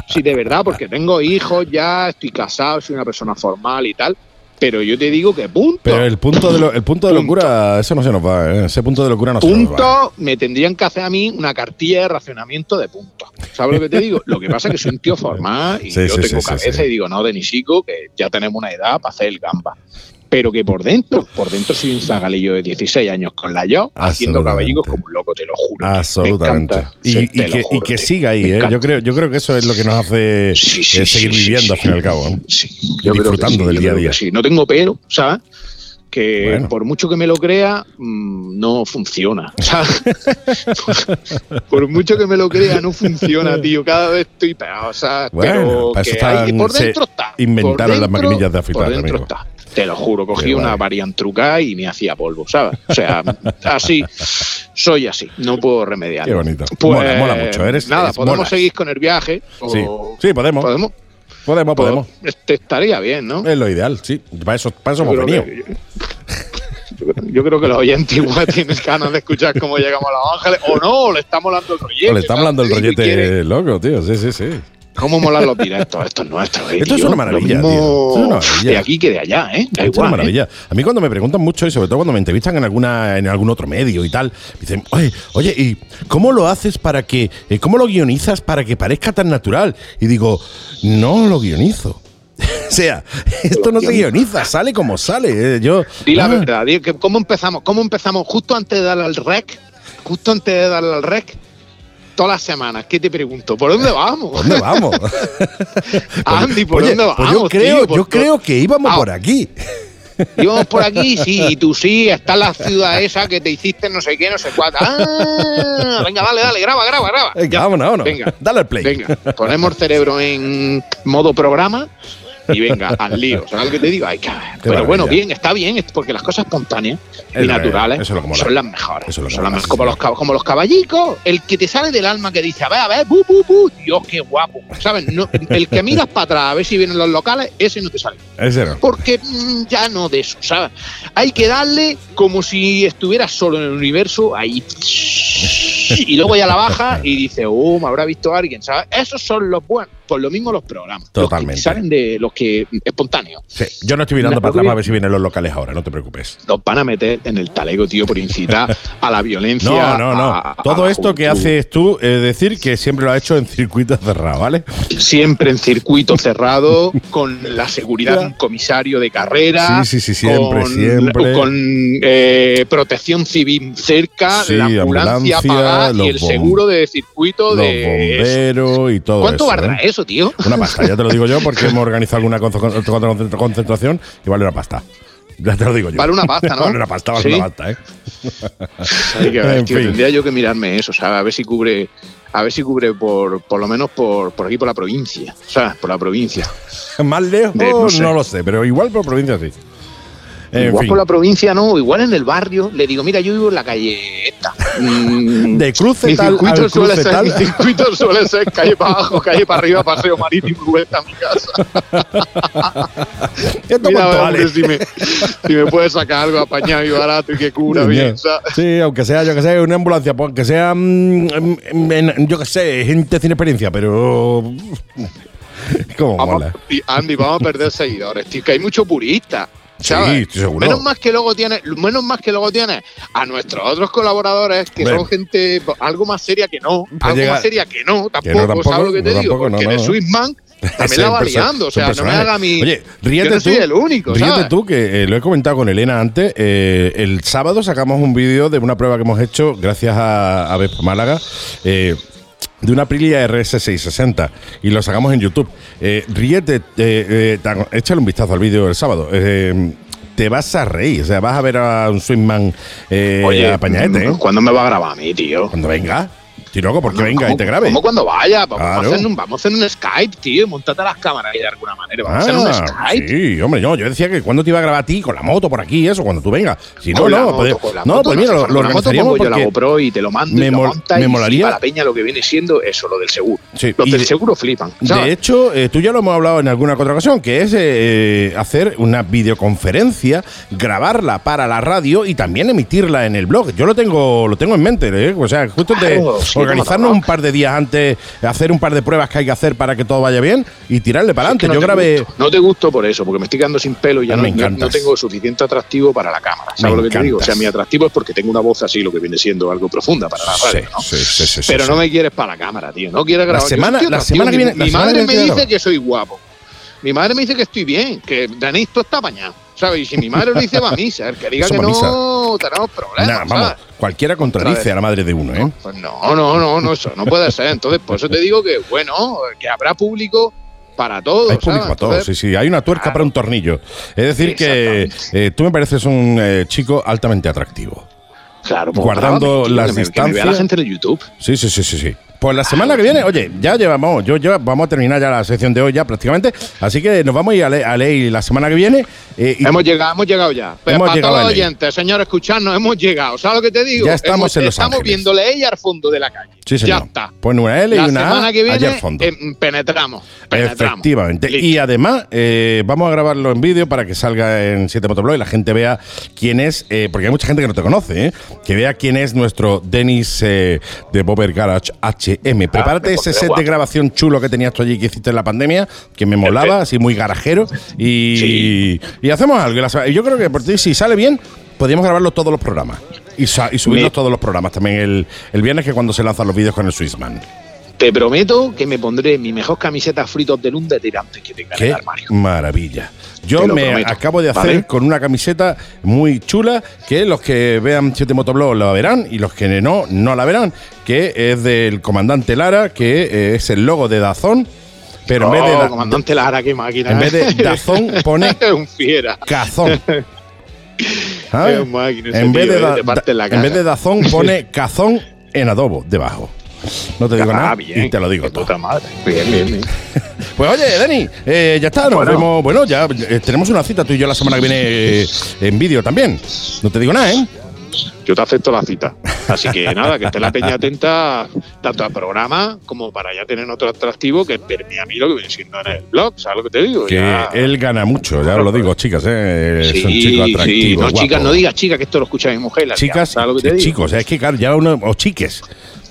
Sí, de verdad, porque tengo hijos ya, estoy casado, soy una persona formal y tal. Pero yo te digo que punto. Pero el punto de, lo- el punto de Punto. locura, eso no se nos va, ¿eh? Ese punto de locura no se nos va. punto, me tendrían que hacer a mí una cartilla de racionamiento de puntos. ¿Sabes lo que te digo? Lo que pasa es que soy un tío formal y Sí, yo sí, tengo sí, cabeza y digo, no, Denisico, que ya tenemos una edad para hacer el gamba. Pero que por dentro, por dentro soy un zagalillo de 16 años con la yo, haciendo caballicos como un loco, te lo juro. Absolutamente. Me encanta. Y, que, y siga ahí, ¿eh? Yo creo, yo creo que eso es lo que nos hace Sí, sí, eh, seguir sí, viviendo al fin y al cabo. yo disfrutando del yo día a día. No tengo pero, ¿sabes? Que Bueno. por mucho que me lo crea, mm, no funciona. (laughs) por mucho que me lo crea, no funciona, tío. Cada vez estoy peor, ¿sabes? Bueno, Pero que por dentro está. inventaron Por las maquinillas de afeitar, Por dentro amigo. está. Te lo juro, cogí Qué una guay. variant trucada y me hacía polvo, ¿sabes? O sea, (laughs) así, soy así, no puedo remediarlo. Qué bonito. Pues, Mola, mola mucho. Eres, nada, podemos molas. seguir con el viaje. Sí, o- sí, podemos. podemos. Podemos, podemos. Este estaría bien, ¿no? Es lo ideal, sí. Para eso, para eso hemos venido. que, yo, creo que los oyentes igual (laughs) tienen ganas de escuchar cómo llegamos a Los Ángeles. O no, le está molando el rollete. Le está hablando el rollete loco, tío. Sí, sí, sí. ¿Cómo molan los directos? Esto es nuestro. eh, Esto es una maravilla, mismo tío. Es una maravilla. De aquí que de allá, ¿eh? Da es una ¿eh? maravilla. A mí cuando me preguntan mucho y sobre todo cuando me entrevistan en alguna en algún otro medio y tal, me dicen, oye, oye, ¿y cómo lo haces para que, eh, cómo lo guionizas para que parezca tan natural? Y digo, no lo guionizo. (laughs) o sea, esto no se guioniza, sale como sale. Yo, Di la ah, verdad, ¿cómo empezamos? ¿Cómo empezamos? Justo antes de darle al rec, justo antes de darle al rec, todas las semanas, ¿qué te pregunto? ¿Por dónde vamos? ¿Dónde vamos? (laughs) (laughs) Andy, ¿por Oye, dónde pues vamos? yo creo, tío? Por yo creo que íbamos Ah. por aquí. (laughs) Íbamos por aquí, sí, y tú sí, está la ciudad esa que te hiciste no sé qué, no sé cuánto. Ah, venga, dale, dale, graba, graba, graba. Venga, vámonos, vámonos. Venga, Dale al play. venga, ponemos el cerebro en modo programa y venga, al lío. ¿Sabes lo que te digo? Ay. Pero bueno, bien, está bien, porque las cosas espontáneas Es y naturales es son las mejores. Eso es lo son las como, los, como los caballicos, el que te sale del alma que dice, a ver, a ver, bu, bu, bu, Dios, qué guapo. ¿Sabes? No, el que miras para atrás a ver si vienen los locales, ese no te sale Ese no. porque mm, ya no de eso, ¿sabes? Hay que darle como si estuvieras solo en el universo, ahí. (laughs) Y luego ya la baja y dice, oh, me habrá visto alguien, ¿sabes? Esos son los buenos. Por lo mismo los programas. Los Totalmente. que salen de los que espontáneos. Sí, yo no estoy mirando para atrás para ver si vienen los locales ahora, no te preocupes. Los van a meter en el talego, tío, por incitar (laughs) a la violencia. No, no, no. a- Todo esto que haces tú, es decir, que siempre lo ha hecho en circuito cerrado, ¿vale? Siempre en circuito (laughs) cerrado, con la seguridad de un comisario de carrera. Sí, sí, sí, siempre, con, siempre. Con eh, protección civil cerca, Sí, la ambulancia, ambulancia, pagada los y el seguro de circuito Los de. bomberos y todo ¿Cuánto eso. valdrá ¿eh? eso, tío? Una pasta, ya te lo digo yo, porque (laughs) hemos organizado alguna con- con- con- concentración y vale una pasta. Ya te lo digo yo. Vale una pasta, (laughs) ¿no? vale una pasta, vale ¿Sí? una pasta, ¿eh? Hay que ver, En tío, fin. tendría yo que mirarme eso. A ver si cubre. A ver si cubre por, por lo menos por, por aquí, por la provincia. ¿Sabes? Por la provincia. (laughs) Más lejos, De- no, lo sé, pero igual por provincia sí. En igual fin. por la provincia no, igual en el barrio, le digo, mira, yo vivo en la calle esta. (laughs) Mm, De cruce mi tal circuito, al suele cruce ser, tal. mi circuito suele ser calle para abajo, calle para arriba, paseo marítimo vuelta a mi casa. (laughs) Esto Mira, cuánto vale. si, me, si me puedes sacar algo apañado y barato y que cura bien. Sí, aunque sea, yo que sé, una ambulancia, pues, aunque sea, mm, en- yo que sé, gente sin experiencia, pero. ¿Cómo mola? Andy, vamos a perder seguidores, tío, que hay mucho purista. ¿Sabes? estoy seguro. Menos más que luego tiene, menos más que luego tiene a nuestros otros colaboradores que son gente algo más seria que no, algo llega- más seria que no, tampoco, que no, tampoco, ¿sabes lo que te no, digo? tampoco, Porque no, en el. Swissman también la va liando, o sea, no me haga mi. Oye, ríete yo no tú. soy el único, Ríete ¿sabes? tú, que eh, lo he comentado con Elena antes. eh, el sábado sacamos un vídeo de una prueba que hemos hecho gracias a, a Vespa Málaga. eh, de una Aprilia RS660 y lo sacamos en YouTube. Eh, ríete, eh, eh, échale un vistazo al vídeo del sábado. Eh, te vas a reír, o sea, vas a ver a un swingman eh, Oye, apañadete, ¿eh? ¿cuándo me va a grabar a mí, tío? Cuando venga. Estoy loco, porque venga ¿Cómo- y te grabe. ¿Cómo cuando vaya? Vamos, Claro. a hacer un, vamos hacer un Skype, tío. Montate las cámaras ahí de alguna manera. Vamos a hacer un Ah, Skype. sí, hombre, no, yo decía que cuando te iba a grabar a ti con la moto por aquí, eso, cuando tú vengas. Si no, la no, moto, pues, no, moto, pues mira, lo, lo organizaríamos yo la GoPro y te lo mando me y lo montas me y molaría- la peña lo que viene siendo eso, lo del seguro. Sí, Los y del de- seguro flipan. ¿sabes? De hecho, eh, tú ya lo hemos hablado en alguna otra ocasión, que es eh, hacer una videoconferencia, grabarla para la radio y también emitirla en el blog. Yo lo tengo, lo tengo en mente, ¿eh? o sea, justo Claro, sí, organizarnos un par de días antes, hacer un par de pruebas que hay que hacer para que todo vaya bien y tirarle para Es que adelante. no Yo grabé. gusto. No te gusto por eso, porque me estoy quedando sin pelo y ya no, tengo suficiente atractivo para la cámara. Me ¿Sabes lo que te digo? O sea, mi atractivo es porque tengo una voz así, lo que viene siendo algo profunda para la radio, ¿no? sí, sí, sí, sí, Pero no me quieres para la cámara, tío. No quieres grabar. Yo semana- la semana que Mi- viene- la Mi madre me dice que soy guapo. Mi madre me dice que estoy bien, que Denis, tú estás apañado. ¿Sabes? Y si mi madre lo dice, va a misa. El que diga Eso que no, tenemos problemas. Nah, vamos, ¿sabes? cualquiera contradice a la madre de uno, ¿eh? Pues no, no, no, no, eso no puede ser. Entonces, por eso te digo que, bueno, que habrá público para todo. Hay público para todo, Entonces, sí, sí. Hay una tuerca claro. para un tornillo. Es decir, que eh, tú me pareces un eh, chico altamente atractivo. Claro, pues guardando tío, las que me- Que me vea la distancias. gente el YouTube. Sí, sí, sí, sí, sí. Pues la semana que viene, oye, ya llevamos, yo lleva- vamos a terminar ya la sección de hoy ya prácticamente, así que nos vamos a ir a, le- a ley la semana que viene. eh, y Hemos llegado, hemos llegado ya. Pero Hemos para llegado todos los oyentes, señores, escucharnos, hemos llegado. ¿Sabes lo que te digo? Ya estamos Hemos- en Los Estamos Ángeles. viéndole ella al fondo de la calle. sí, señor. Ya está. Pues una L y la una semana A que viene al fondo. em, penetramos. penetramos. Efectivamente. Listo. Y además, eh, vamos a grabarlo en vídeo para que salga en 7 Motoblog y la gente vea quién es, eh, porque hay mucha gente que no te conoce, ¿eh? que vea quién es nuestro Denis de Bobber Garage HM. Prepárate ese set de grabación chulo que tenías tú allí que hiciste en la pandemia, que me molaba, así muy garajero. Y, Sí. y hacemos algo. yo creo que por ti, si sale bien, podríamos grabarlo todos los programas. Y, y subirlos Me- todos los programas también el, el viernes, que es cuando se lanzan los vídeos con el Swissman. Te prometo que me pondré mi mejor camiseta fritos de luz de tirantes que tenga en el armario. maravilla. Yo me prometo, acabo de hacer ¿vale? con una camiseta muy chula que los que vean 7 Motoblog la verán y los que no, no la verán, que es del comandante Lara, que eh, es el logo de Dazón, pero en vez de Oh, da- comandante Lara, qué máquina. en vez de (laughs) Dazón pone es (laughs) un fiera. Cazón. (laughs) En vez, tío, de da- da- en vez de Dazón pone Cazón en adobo debajo. No te digo Ah, nada bien. y te lo digo todo. puta madre. Bien, bien, bien. (laughs) Pues oye, Dani, eh, ya está, nos Bueno. vemos. Bueno, ya eh, tenemos una cita tú y yo la semana que viene eh, en vídeo también. No te digo nada, ¿eh? Yo te acepto la cita. Así que (laughs) nada, que esté la peña atenta tanto al programa como para ya tener otro atractivo que permite a mí lo que viene siendo en el blog. ¿Sabes lo que te digo? Que Ya- él gana mucho, ya os lo digo, chicas, ¿eh? es un chico sí. atractivo. No, chicas, no digas chicas, que esto lo escucha mi mujer. la Chicas, tía, ¿sabes lo que te eh, digo? chicos, es que claro, ya uno. O chiques.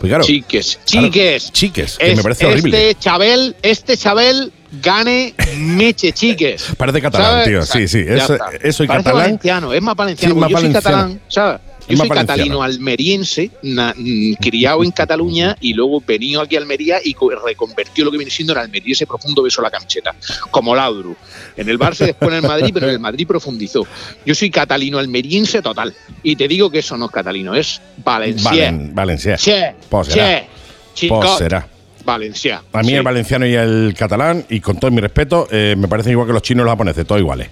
Pues claro. Chiques, claro, chiques. chiques, que Es- me parece horrible. Este Chabel, este Chabel gane meche chiques. (laughs) Parece catalán, ¿Sabes? tío. Sí, sí. Ya Eso, está. eso y Parece catalán. valenciano, es más valenciano. Sí, más yo soy valenciano. catalán, ¿sabes? Yo soy catalino almeriense, na- mm, criado en Cataluña y luego venido aquí a Almería y co- reconvertió lo que viene siendo en Almería ese profundo beso la camiseta, como Laudru. En el Barça después en el Madrid, pero en el Madrid profundizó. Yo soy catalino almeriense total. Y te digo que eso no es catalino, es valenciano. Valen, Valencia. Che, Pues será. che, Pues será. Valencia. A mí Sí. el valenciano y el catalán, y con todo mi respeto, eh, me parecen igual que los chinos y los japoneses, todos iguales.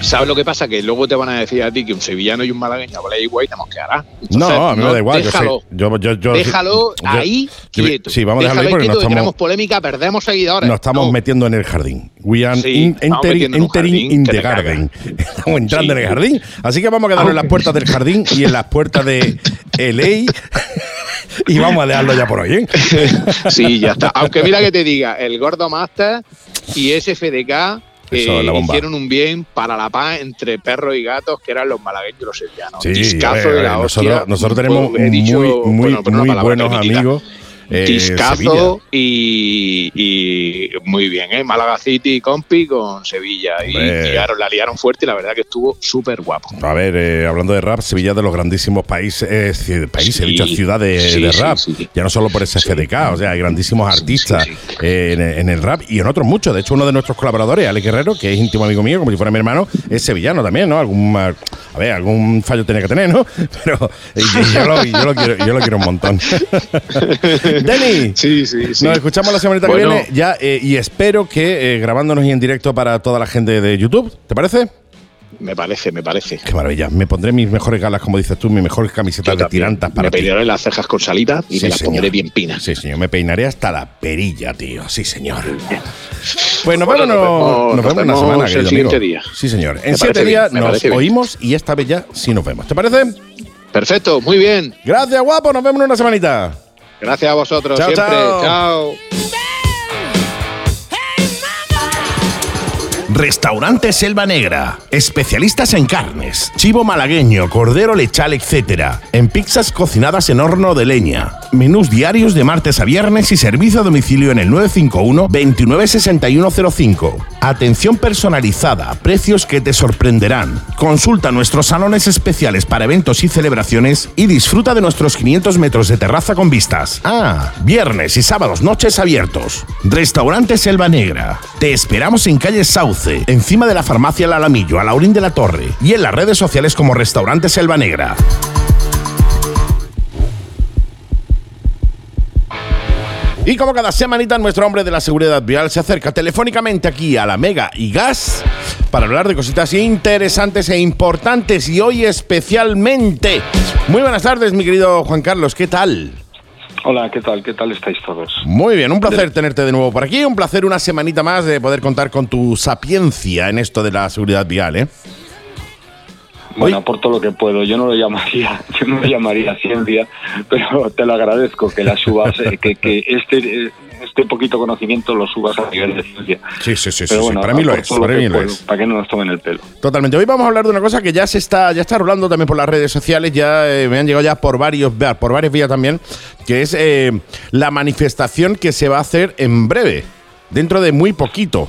¿Sabes lo que pasa? Que luego te van a decir a ti que un sevillano y un malagueño habla igual y te mosqueará. No, a mí me da igual. Déjalo, yo- yo- yo- déjalo ahí quieto. Sí, vamos a dejarlo ahí porque no estamos, polémica, perdemos seguidores. nos estamos No. metiendo en el jardín. We are Sí, in- estamos entering, entering in the garden. (laughs) Estamos entrando Sí. en el jardín. Así que vamos a quedarnos en las puertas del jardín y en las puertas de LA. (laughs) y vamos a dejarlo ya por hoy, ¿eh? (laughs) Sí, ya está. Aunque mira que te diga, el Gordo Master y SFDK Eso eh, la bomba. hicieron un bien para la paz entre perros y gatos, que eran los malagueños y los sevillanos. Sí, Discazo ver, de la nosotros, hostia. nosotros tenemos He dicho, muy, muy, bueno, una muy palabra buenos amigos. Eh, Discazo y, y muy bien, ¿eh? Málaga City, compi con Sevilla. Y la liaron fuerte y la verdad que estuvo súper guapo. A ver, eh, hablando de rap, Sevilla es de los grandísimos países, eh, he dicho ciudades sí, de rap, sí. ya no solo por SFDK, o sea, hay grandísimos artistas eh, en, en el rap y en otros muchos. De hecho, uno de nuestros colaboradores, Alex Guerrero, que es íntimo amigo mío, como si fuera mi hermano, es sevillano también, ¿no? Algún, eh, algún fallo tenía que tener, ¿no? (laughs) Pero yo, yo lo, yo lo quiero, yo lo quiero un montón. (laughs) Denny, Sí, sí, sí. nos escuchamos la semanita Bueno. que viene ya eh, y espero que eh, grabándonos y en directo para toda la gente de YouTube, ¿te parece? Me parece, me parece. Qué maravilla. Me pondré mis mejores galas, como dices tú, mis mejores camisetas de tirantas para me peinaré las cejas con salita y Sí, me las señor. pondré bien pinas. Sí, señor. Me peinaré hasta la perilla, tío. Sí, señor. Pues nos Bueno, vemos, nos vemos- nos vemos una semana, el siguiente amigo. día. Sí, señor. En siete días bien, nos oímos y esta vez ya sí nos vemos. ¿Te parece? Perfecto, muy bien. Gracias, guapo. Nos vemos en una semanita. Gracias a vosotros Chao, siempre. chao. chao. Restaurante Selva Negra. Especialistas en carnes, chivo malagueño, cordero lechal, etc. En pizzas cocinadas en horno de leña. Menús diarios de martes a viernes y servicio a domicilio en el 951 296105. Atención personalizada, precios que te sorprenderán. Consulta nuestros salones especiales para eventos y celebraciones y disfruta de nuestros 500 metros de terraza con vistas. Ah, viernes y sábados noches abiertos. Restaurante Selva Negra. Te esperamos en calle Sauce, encima de la farmacia El Alamillo, a Laurín de la Torre, y en las redes sociales como Restaurante Selva Negra. Y como cada semanita, nuestro hombre de la seguridad vial se acerca telefónicamente aquí a la Mega y Gas para hablar de cositas interesantes e importantes y hoy especialmente. Muy buenas tardes, mi querido Juan Carlos, ¿qué tal? Hola, ¿qué tal? ¿Qué tal estáis todos? Muy bien, un placer tenerte de nuevo por aquí, un placer una semanita más de poder contar con tu sapiencia en esto de la seguridad vial, ¿eh? Bueno, aporto lo que puedo. Yo no lo llamaría, (laughs) yo no lo llamaría ciencia, pero te lo agradezco que la subas, eh, que, que este eh, este poquito conocimiento lo subas a nivel de ciencia. Sí, sí, sí, sí, Pero sí, bueno, para mí lo es, para mí lo puedo, es. Para que no nos tomen el pelo. Totalmente. Hoy vamos a hablar de una cosa que ya se está, ya está rolando también por las redes sociales, ya eh, me han llegado ya por varios, por varias vías también, que es eh, la manifestación que se va a hacer en breve, dentro de muy poquito.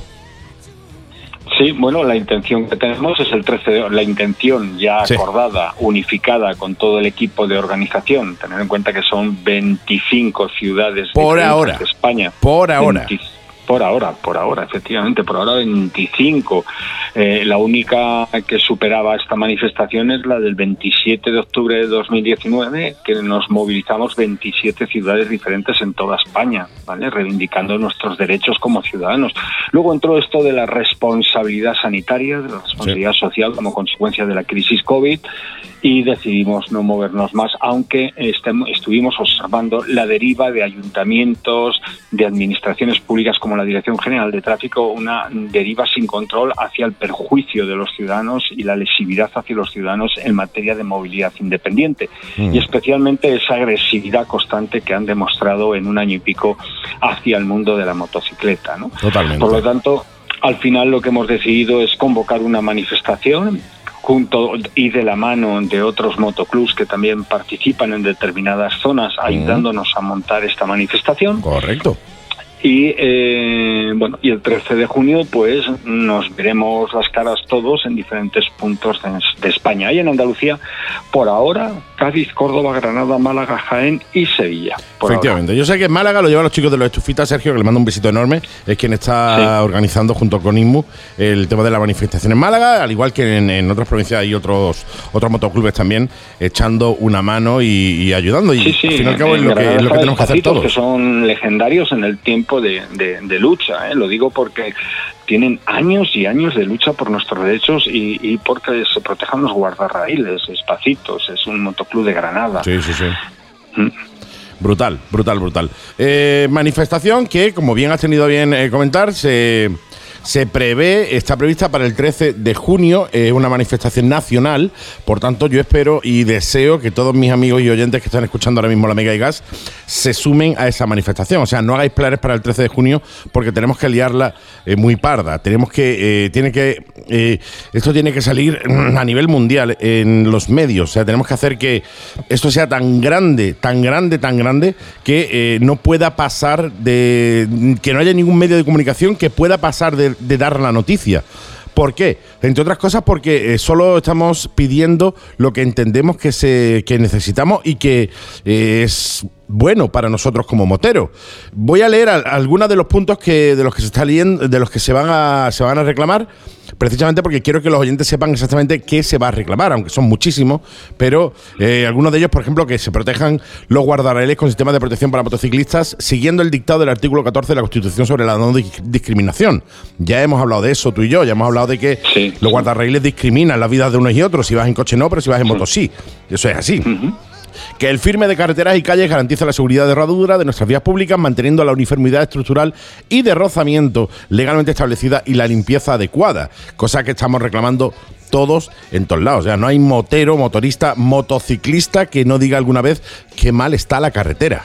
Sí, bueno, la intención que tenemos es el 13 de, la intención ya Sí. acordada, unificada con todo el equipo de organización. Tener en cuenta que son 25 ciudades Por ahora. de España. Por ahora. 20 por ahora, por ahora, efectivamente, por ahora 25. Eh, la única que superaba esta manifestación es la del 27 de octubre de 2019, que nos movilizamos 27 ciudades diferentes en toda España, ¿vale? reivindicando nuestros derechos como ciudadanos. Luego entró esto de la responsabilidad sanitaria, de la responsabilidad social como consecuencia de la crisis COVID y decidimos no movernos más, aunque estem- estuvimos observando la deriva de ayuntamientos, de administraciones públicas como la Dirección General de Tráfico, una deriva sin control hacia el perjuicio de los ciudadanos y la lesividad hacia los ciudadanos en materia de movilidad independiente Mm. y especialmente esa agresividad constante que han demostrado en un año y pico hacia el mundo de la motocicleta. ¿no? Totalmente. Por lo tanto, al final lo que hemos decidido es convocar una manifestación junto y de la mano de otros motoclubs que también participan en determinadas zonas ayudándonos a montar esta manifestación Correcto. Y eh, bueno y el 13 de junio pues nos veremos las caras todos en diferentes puntos de, de España. Y en Andalucía por ahora Cádiz, Córdoba, Granada, Málaga, Jaén y Sevilla. Ahora. Efectivamente. Yo sé que en Málaga lo llevan los chicos de los estufitas, Sergio, que le mando un besito enorme. Es quien está Sí. organizando junto con INMU el tema de la manifestación en Málaga, al igual que en, en otras provincias hay otros otros motoclubes también echando una mano y, y ayudando. Y Sí, sí, al fin y al cabo es lo que, Granada es lo que están tenemos que hacer todos. Que son legendarios en el tiempo de, de- de lucha, ¿eh? lo digo porque tienen años y años de lucha por nuestros derechos y, y porque se protejan los guardarraíles, Espacitos, es un motoclub de Granada. Sí, sí, sí. Mm. Brutal, brutal, brutal. Eh, manifestación que, como bien has tenido bien eh, comentar, se, se prevé, está prevista para el 13 de junio, es una manifestación nacional, por tanto yo espero y deseo que todos mis amigos y oyentes que están escuchando ahora mismo la Mega y Gas se sumen a esa manifestación, o sea, no hagáis planes para el 13 de junio porque tenemos que liarla eh, muy parda, tenemos que, eh, tiene que, eh, esto tiene que salir a nivel mundial en los medios, o sea, tenemos que hacer que esto sea tan grande, tan grande, tan grande, que eh, no pueda pasar de, que no haya ningún medio de comunicación que pueda pasar de, de dar la noticia. ¿Por qué? Entre otras cosas porque eh, solo estamos pidiendo lo que entendemos que, se, que necesitamos y que eh, es bueno para nosotros como moteros. Voy a leer al- algunos de los puntos que, de los que se está leyendo, de los que se van a, se van a reclamar, precisamente porque quiero que los oyentes sepan exactamente qué se va a reclamar, aunque son muchísimos, pero eh, algunos de ellos, por ejemplo, que se protejan los guardarraíles con sistemas de protección para motociclistas, siguiendo el dictado del artículo 14 de la Constitución sobre la no dis- discriminación. Ya hemos hablado de eso tú y yo, ya hemos hablado de que Sí, los sí. guardarraíles discriminan las vidas de unos y otros, si vas en coche no, pero si vas en moto sí. Eso es así. Que el firme de carreteras y calles garantiza la seguridad de rodadura de nuestras vías públicas, manteniendo la uniformidad estructural y de rozamiento legalmente establecida y la limpieza adecuada, cosa que estamos reclamando todos en todos lados. O sea, no hay motero, motorista, motociclista que no diga alguna vez qué mal está la carretera.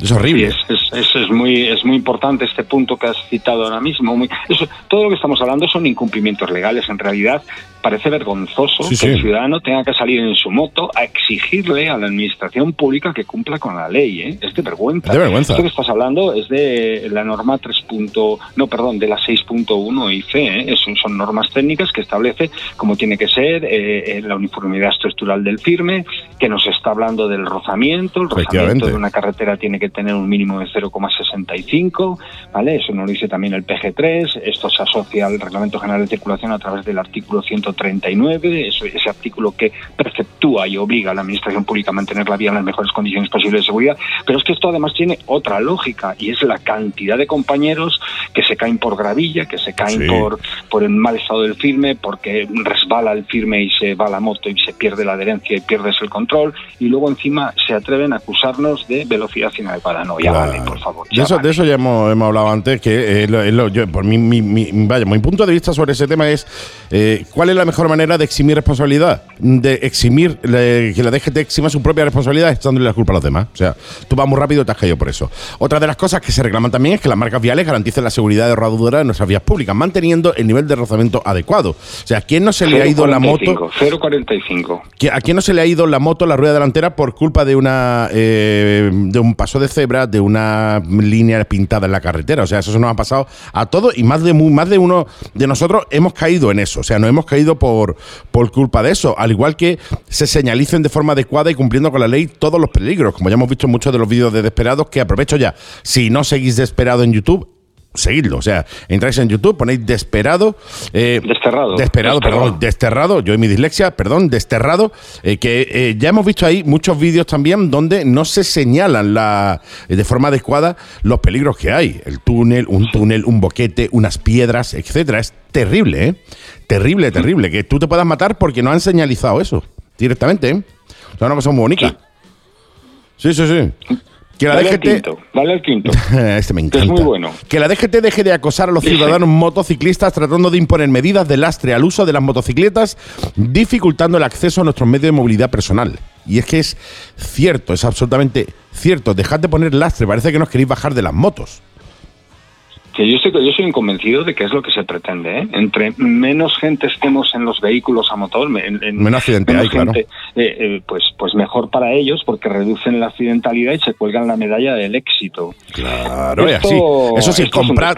Es horrible. Sí, es, es, es- es muy, es muy importante este punto que has citado ahora mismo. Muy- eso- todo lo que estamos hablando son incumplimientos legales. En realidad, parece vergonzoso Sí, que sí. el ciudadano tenga que salir en su moto a exigirle a la administración pública que cumpla con la ley. ¿eh? Es de vergüenza. Es de vergüenza. Esto que estás hablando es de la norma 3. punto- no, perdón, de la 6.1 IC. ¿eh? Es- son normas técnicas que establece cómo tiene que ser eh, eh, la uniformidad estructural del firme, que nos está hablando del rozamiento. El rozamiento de una carretera tiene que tener un mínimo de 0,65, ¿vale? Eso nos dice también el PG3, esto se asocia al Reglamento General de Circulación a través del artículo 139, eso- ese artículo que preceptúa y obliga a la Administración Pública a mantener la vía en las mejores condiciones posibles de seguridad, pero es que esto además tiene otra lógica y es la cantidad de compañeros que se caen por gravilla, que se caen Sí. por, por el mal estado del firme, porque resbala el firme y se va la moto y se pierde la adherencia y pierdes el control, y luego encima se atreven a acusarnos de velocidad inadecuada. No, ya Claro. vale, por favor. De eso, vale. de eso ya hemos, hemos hablado antes, que eh, lo- lo- yo, por mi, mi- mi- vaya, mi punto de vista sobre ese tema es eh, cuál es la mejor manera de eximir responsabilidad, de eximir, le- que la DGT exima su propia responsabilidad echándole la culpa a los demás. O sea, tú vas muy rápido y te has caído por eso. Otra de las cosas que se reclaman también es que las marcas viales garanticen la seguridad de rodadura de nuestras vías públicas, manteniendo el nivel de rozamiento adecuado. O sea, ¿a quién no se le ha ido la moto? 0,45, 0,45. ¿Que- ¿A quién no se le ha ido la moto, la rueda delantera, por culpa de una eh, de un paso de cebra, de una línea pintada en la carretera? O sea, eso se nos ha pasado a todos y más de más de uno de nosotros hemos caído en eso. O sea, nos hemos caído por, por culpa de eso. Al igual que se señalicen de forma adecuada y cumpliendo con la ley todos los peligros, como ya hemos visto en muchos de los vídeos de Desperados, que aprovecho ya. Si no seguís Desperado en YouTube, seguidlo. O sea, entráis en YouTube, ponéis Desperado. eh, Desterrado. Desterrado. perdón, desterrado, yo y mi dislexia, perdón, desterrado, eh, que eh, ya hemos visto ahí muchos vídeos también donde no se señalan la, de forma adecuada los peligros que hay. El túnel, un túnel, un boquete, unas piedras, etcétera. Es terrible, ¿eh? Terrible, terrible. Que tú te puedas matar porque no han señalizado eso directamente, ¿eh? O sea, una cosa muy bonita. Sí, sí, sí. Que la Vale el DGT. quinto, vale el quinto. (laughs) este me encanta. es muy bueno. Que la DGT deje de acosar a los ciudadanos motociclistas tratando de imponer medidas de lastre al uso de las motocicletas, dificultando el acceso a nuestros medios de movilidad personal. Y es que es cierto, es absolutamente cierto. Dejad de poner lastre, parece que nos queréis bajar de las motos. Que yo, estoy, yo soy convencido de que es lo que se pretende. ¿eh? Entre menos gente estemos en los vehículos a motor, en- en- Menos accidente hay, claro. eh, eh, pues, pues mejor para ellos porque reducen la accidentalidad y se cuelgan la medalla del éxito. Claro, Esto- así. Eso sí, esto es comprad,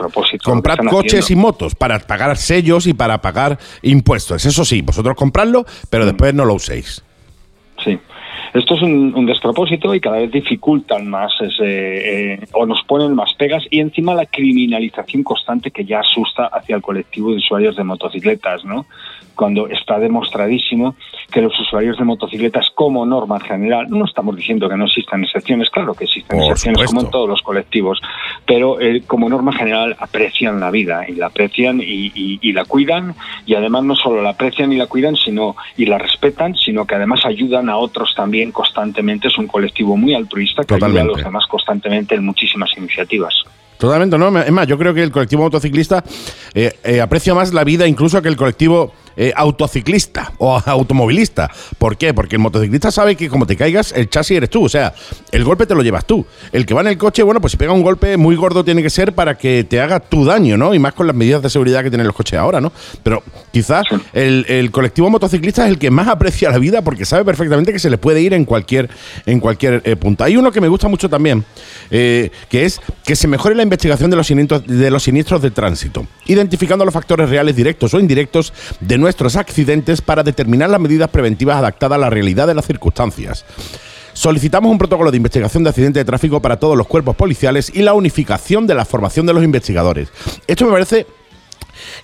están coches haciendo. y motos para pagar sellos y para pagar impuestos. Eso sí, vosotros compradlo, pero Mm. después no lo uséis. Sí. Esto es un, un despropósito y cada vez dificultan más ese, eh, o nos ponen más pegas y encima la criminalización constante que ya asusta hacia el colectivo de usuarios de motocicletas, ¿no? Cuando está demostradísimo que los usuarios de motocicletas como norma general, no estamos diciendo que no existan excepciones, claro que existen Por excepciones como en todos los colectivos, pero eh, como norma general aprecian la vida y la aprecian y, y- y la cuidan y además no solo la aprecian y la cuidan sino y la respetan, sino que además ayudan a otros también constantemente. Es un colectivo muy altruista que ayuda a Totalmente. los demás constantemente en muchísimas iniciativas. Totalmente, ¿no? Es más, yo creo que el colectivo motociclista eh, eh, aprecia más la vida incluso que el colectivo eh, autociclista o (laughs) automovilista. ¿Por qué? Porque el motociclista sabe que como te caigas, el chasis eres tú. O sea, el golpe te lo llevas tú. El que va en el coche, bueno, pues si pega un golpe muy gordo tiene que ser para que te haga tu daño, ¿no? Y más con las medidas de seguridad que tienen los coches ahora, ¿no? Pero quizás el, el colectivo motociclista es el que más aprecia la vida porque sabe perfectamente que se le puede ir en cualquier, en cualquier eh, punto. Hay uno que me gusta mucho también, eh, que es que se mejore la investigación de los, siniestros, de los siniestros de tránsito, identificando los factores reales directos o indirectos de nuestros accidentes para determinar las medidas preventivas adaptadas a la realidad de las circunstancias. Solicitamos un protocolo de investigación de accidentes de tráfico para todos los cuerpos policiales y la unificación de la formación de los investigadores. Esto me parece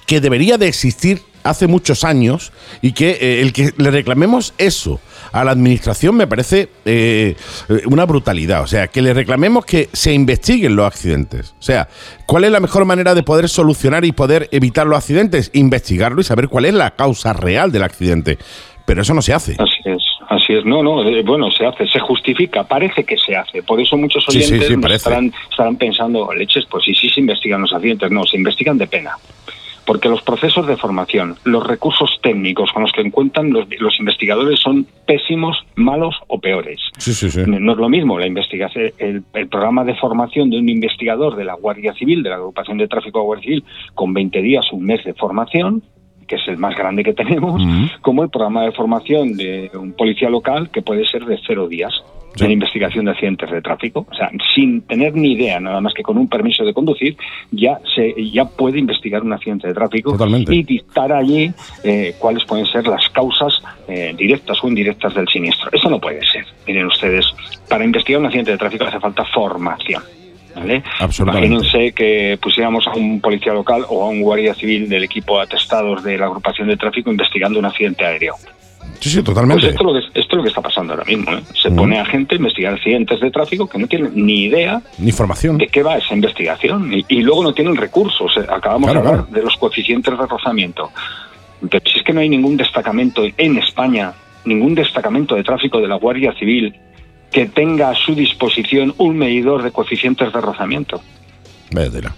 que debería de existir hace muchos años y que eh, el que le reclamemos eso a la administración me parece eh, eh, una brutalidad. O sea, que le reclamemos que se investiguen los accidentes. O sea, ¿cuál es la mejor manera de poder solucionar y poder evitar los accidentes? Investigarlo y saber cuál es la causa real del accidente. Pero eso no se hace. Así es, así es. No, no, eh, bueno, se hace, se justifica, parece que se hace. Por eso muchos Sí, sí, oyentes sí, estarán, estarán pensando, leches, pues sí, sí se investigan los accidentes. No, se investigan de pena. Porque los procesos de formación, los recursos técnicos con los que encuentran los, los investigadores son pésimos, malos o peores. Sí, sí, sí. No es lo mismo la investigación, el, el programa de formación de un investigador de la Guardia Civil, de la agrupación de tráfico de Guardia Civil, con 20 días, un mes de formación, que es el más grande que tenemos, como el programa de formación de un policía local, que puede ser de cero días Sí. en investigación de accidentes de tráfico. O sea, sin tener ni idea, nada más que con un permiso de conducir, ya se ya puede investigar un accidente de tráfico Totalmente. y dictar allí eh, cuáles pueden ser las causas eh, directas o indirectas del siniestro. Eso no puede ser. Miren ustedes, para investigar un accidente de tráfico hace falta formación. ¿vale? Imagínense que pusiéramos a un policía local o a un guardia civil del equipo atestados de la agrupación de tráfico investigando un accidente aéreo. Sí, sí, Pues totalmente. esto, es lo que, esto es lo que está pasando ahora mismo. ¿eh? Se Mm. pone a gente a investigar accidentes de tráfico que no tienen ni idea Ni formación. de qué va esa investigación y, y luego no tienen recursos. Eh, Acabamos Claro, de hablar claro. de los coeficientes de rozamiento. Pero si es que no hay ningún destacamento en España, ningún destacamento de tráfico de la Guardia Civil que tenga a su disposición un medidor de coeficientes de rozamiento. Vaya tela.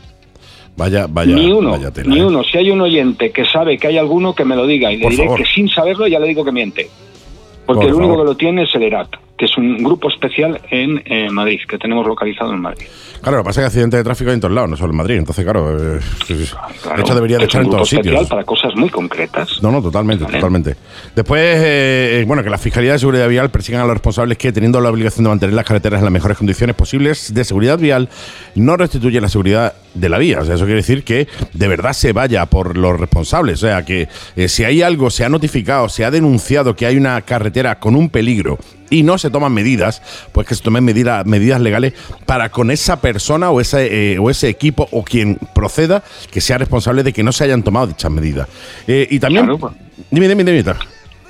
Vaya, vaya, ni uno, vaya tela, ni ¿eh? uno. Si hay un oyente que sabe que hay alguno, que me lo diga. Y le Por diré favor. que sin saberlo ya le digo que miente. Porque Por el único favor. que lo tiene es el ERAT, que es un grupo especial en eh, Madrid, que tenemos localizado en Madrid. Claro, lo que pasa es que accidentes de tráfico hay en todos lados, no solo en Madrid. Entonces, claro, eh, Claro, de hecho debería de es estar en todos sitios. para cosas muy concretas. No, no, totalmente, Vale. totalmente. Después, eh, bueno, que la Fiscalía de Seguridad Vial persigan a los responsables que, teniendo la obligación de mantener las carreteras en las mejores condiciones posibles de seguridad vial, no restituye la seguridad de la vía. O sea, eso quiere decir que de verdad se vaya por los responsables. O sea, que eh, si hay algo, se ha notificado, se ha denunciado que hay una carretera con un peligro y no se toman medidas, pues que se tomen medida- medidas legales para con esa persona o ese, eh, o ese equipo o quien proceda que sea responsable de que no se hayan tomado dichas medidas. Eh, y también... Claro, pues. Dime, dime, dime. Ita.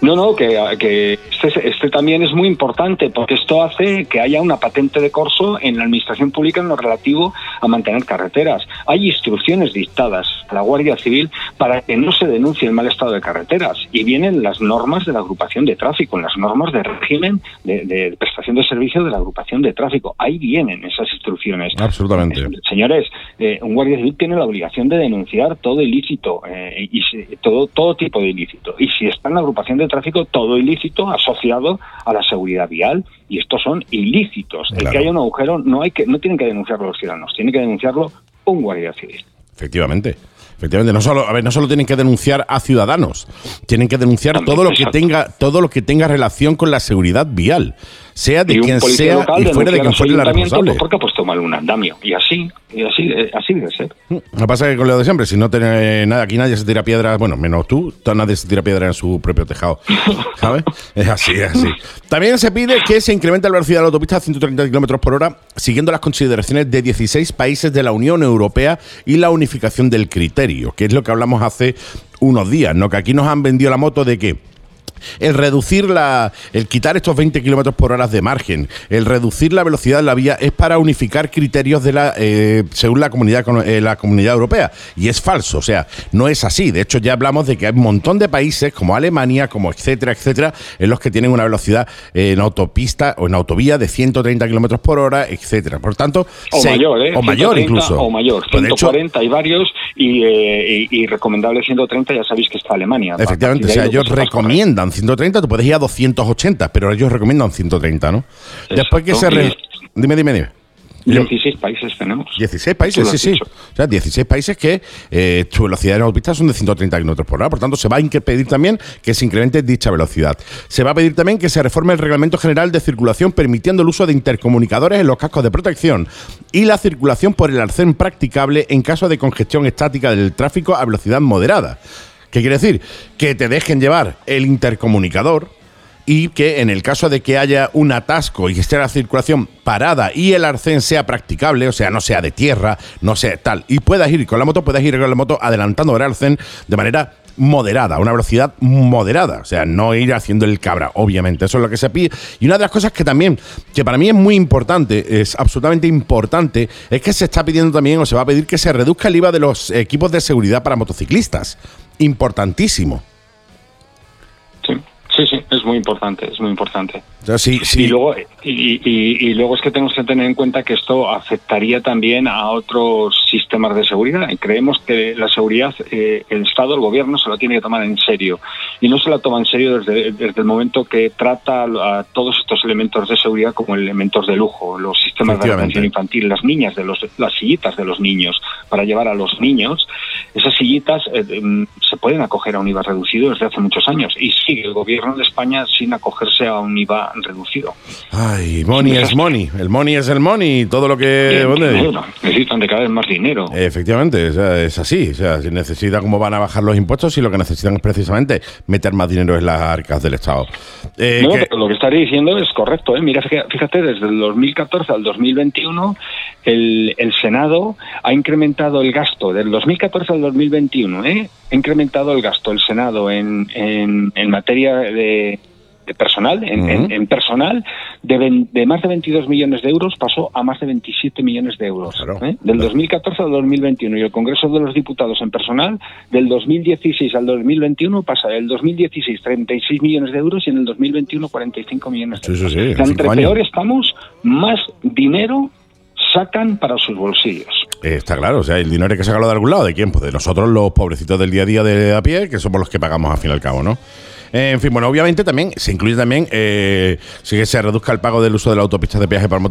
No, no, que, que este, este también es muy importante porque esto hace que haya una patente de corso en la administración pública en lo relativo a mantener carreteras. Hay instrucciones dictadas a la Guardia Civil para que no se denuncie el mal estado de carreteras y vienen las normas de la agrupación de tráfico, las normas de régimen de, de prestación de servicio de la agrupación de tráfico. Ahí vienen esas instrucciones. Absolutamente. Eh, Señores, eh, un guardia civil tiene la obligación de denunciar todo ilícito eh, y si- todo todo tipo de ilícito. Y si está en la agrupación de tráfico, todo ilícito asociado a la seguridad vial. Y estos son ilícitos. El que haya un agujero no hay que no tienen que denunciarlo los ciudadanos, tiene que denunciarlo un guardia civil. Efectivamente. Efectivamente, no solo, a ver, no solo tienen que denunciar a ciudadanos, tienen que denunciar También, todo lo que tenga, todo lo que tenga relación con la seguridad vial, sea de quien sea local y fuera de quien fuera la responsable. pues porque ha puesto mal un andamio. Y así, y así, eh, así debe ser. Lo que pasa es que con lo de siempre, si no tiene nada, aquí nadie se tira piedras, bueno, menos tú, nadie se tira piedra en su propio tejado. (laughs) ¿Sabes? Es así, es así. También se pide que se incremente la velocidad de la autopista a 130 kilómetros por hora, siguiendo las consideraciones de 16 países de la Unión Europea y la unificación del criterio, que es lo que hablamos hace unos días, ¿no? Que aquí nos han vendido la moto de que el reducir la, el quitar estos 20 kilómetros por hora de margen, el reducir la velocidad de la vía es para unificar criterios de la, eh, según la comunidad, eh, la comunidad europea. Y es falso, o sea, no es así. De hecho, ya hablamos de que hay un montón de países como Alemania, como etcétera, etcétera, en los que tienen una velocidad en autopista o en autovía de 130 kilómetros por hora, etcétera. Por tanto, o se- mayor, ¿eh? o mayor 130 incluso. O mayor, Pues de hecho, 140 hay varios y, eh, y, y recomendable 130 ya sabéis que está Alemania. Efectivamente, o sea, ellos que se va a correr. recomiendan 130, tú puedes ir a 280, pero ellos recomiendan 130, ¿no? Después que se... Re- Dime, dime, dime. 16 países tenemos. 16 Tú países, sí, sí. O sea, 16 países que eh, su velocidad en autopistas son de 130 kilómetros por hora. Por tanto, se va a pedir también que se incremente dicha velocidad. Se va a pedir también que se reforme el Reglamento General de Circulación permitiendo el uso de intercomunicadores en los cascos de protección y la circulación por el arcén practicable en caso de congestión estática del tráfico a velocidad moderada. ¿Qué quiere decir? Que te dejen llevar el intercomunicador y que en el caso de que haya un atasco y esté la circulación parada y el arcén sea practicable, o sea, no sea de tierra, no sea tal, y puedas ir con la moto, puedas ir con la moto adelantando el arcén de manera moderada, a una velocidad moderada, o sea, no ir haciendo el cabra, obviamente, eso es lo que se pide. Y una de las cosas que también, que para mí es muy importante, es absolutamente importante, es que se está pidiendo también, o se va a pedir que se reduzca el IVA de los equipos de seguridad para motociclistas. Importantísimo. Sí, sí, sí, es muy importante, es muy importante. Sí, sí. Y luego, y, y- y luego es que tenemos que tener en cuenta que esto afectaría también a otros sistemas de seguridad. Y creemos que la seguridad, eh, el Estado, el gobierno, se lo tiene que tomar en serio. Y no se la toma en serio desde, desde el momento que trata a todos estos elementos de seguridad como elementos de lujo, los sistemas de atención infantil, las niñas, de los, las sillitas de los niños, para llevar a los niños. Esas sillitas eh, em, se pueden acoger a un IVA reducido desde hace muchos años. Y sigue el gobierno de España sin acogerse a un IVA reducido. Ay, money es money. El money es el money. Todo lo que. Necesitan de cada vez más dinero. Efectivamente, o sea, es así. O sea, si necesita cómo van a bajar los impuestos y lo que necesitan es precisamente meter más dinero en las arcas del Estado. Eh, No, que- lo que estaría diciendo es correcto. ¿eh? Mira, fíjate, fíjate, desde el 2014 al 2021, el, el Senado ha incrementado el gasto. Del 2014 al 2021, ¿eh? ha incrementado el gasto el Senado en, en, en materia de, de personal, en, Ujú. en- en personal, de, ven- de más de 22 millones de euros pasó a más de 27 millones de euros. Claro. ¿eh? Del 2014 al 2021. Y el Congreso de los Diputados en personal, del 2016 al 2021 pasa del 2016 36 millones de euros y en el 2021 45 millones de Sí, sí, euros. sí, sea, cinco entre peor estamos, más dinero sacan para sus bolsillos. eh, está claro, o sea, el dinero hay que sacarlo de algún lado. ¿De quién? Pues de nosotros, los pobrecitos del día a día de a pie, que somos los que pagamos al fin y al cabo, ¿no? Eh, en fin, bueno, obviamente también se incluye también eh, sí que se reduzca el pago del uso de la autopista de peaje para,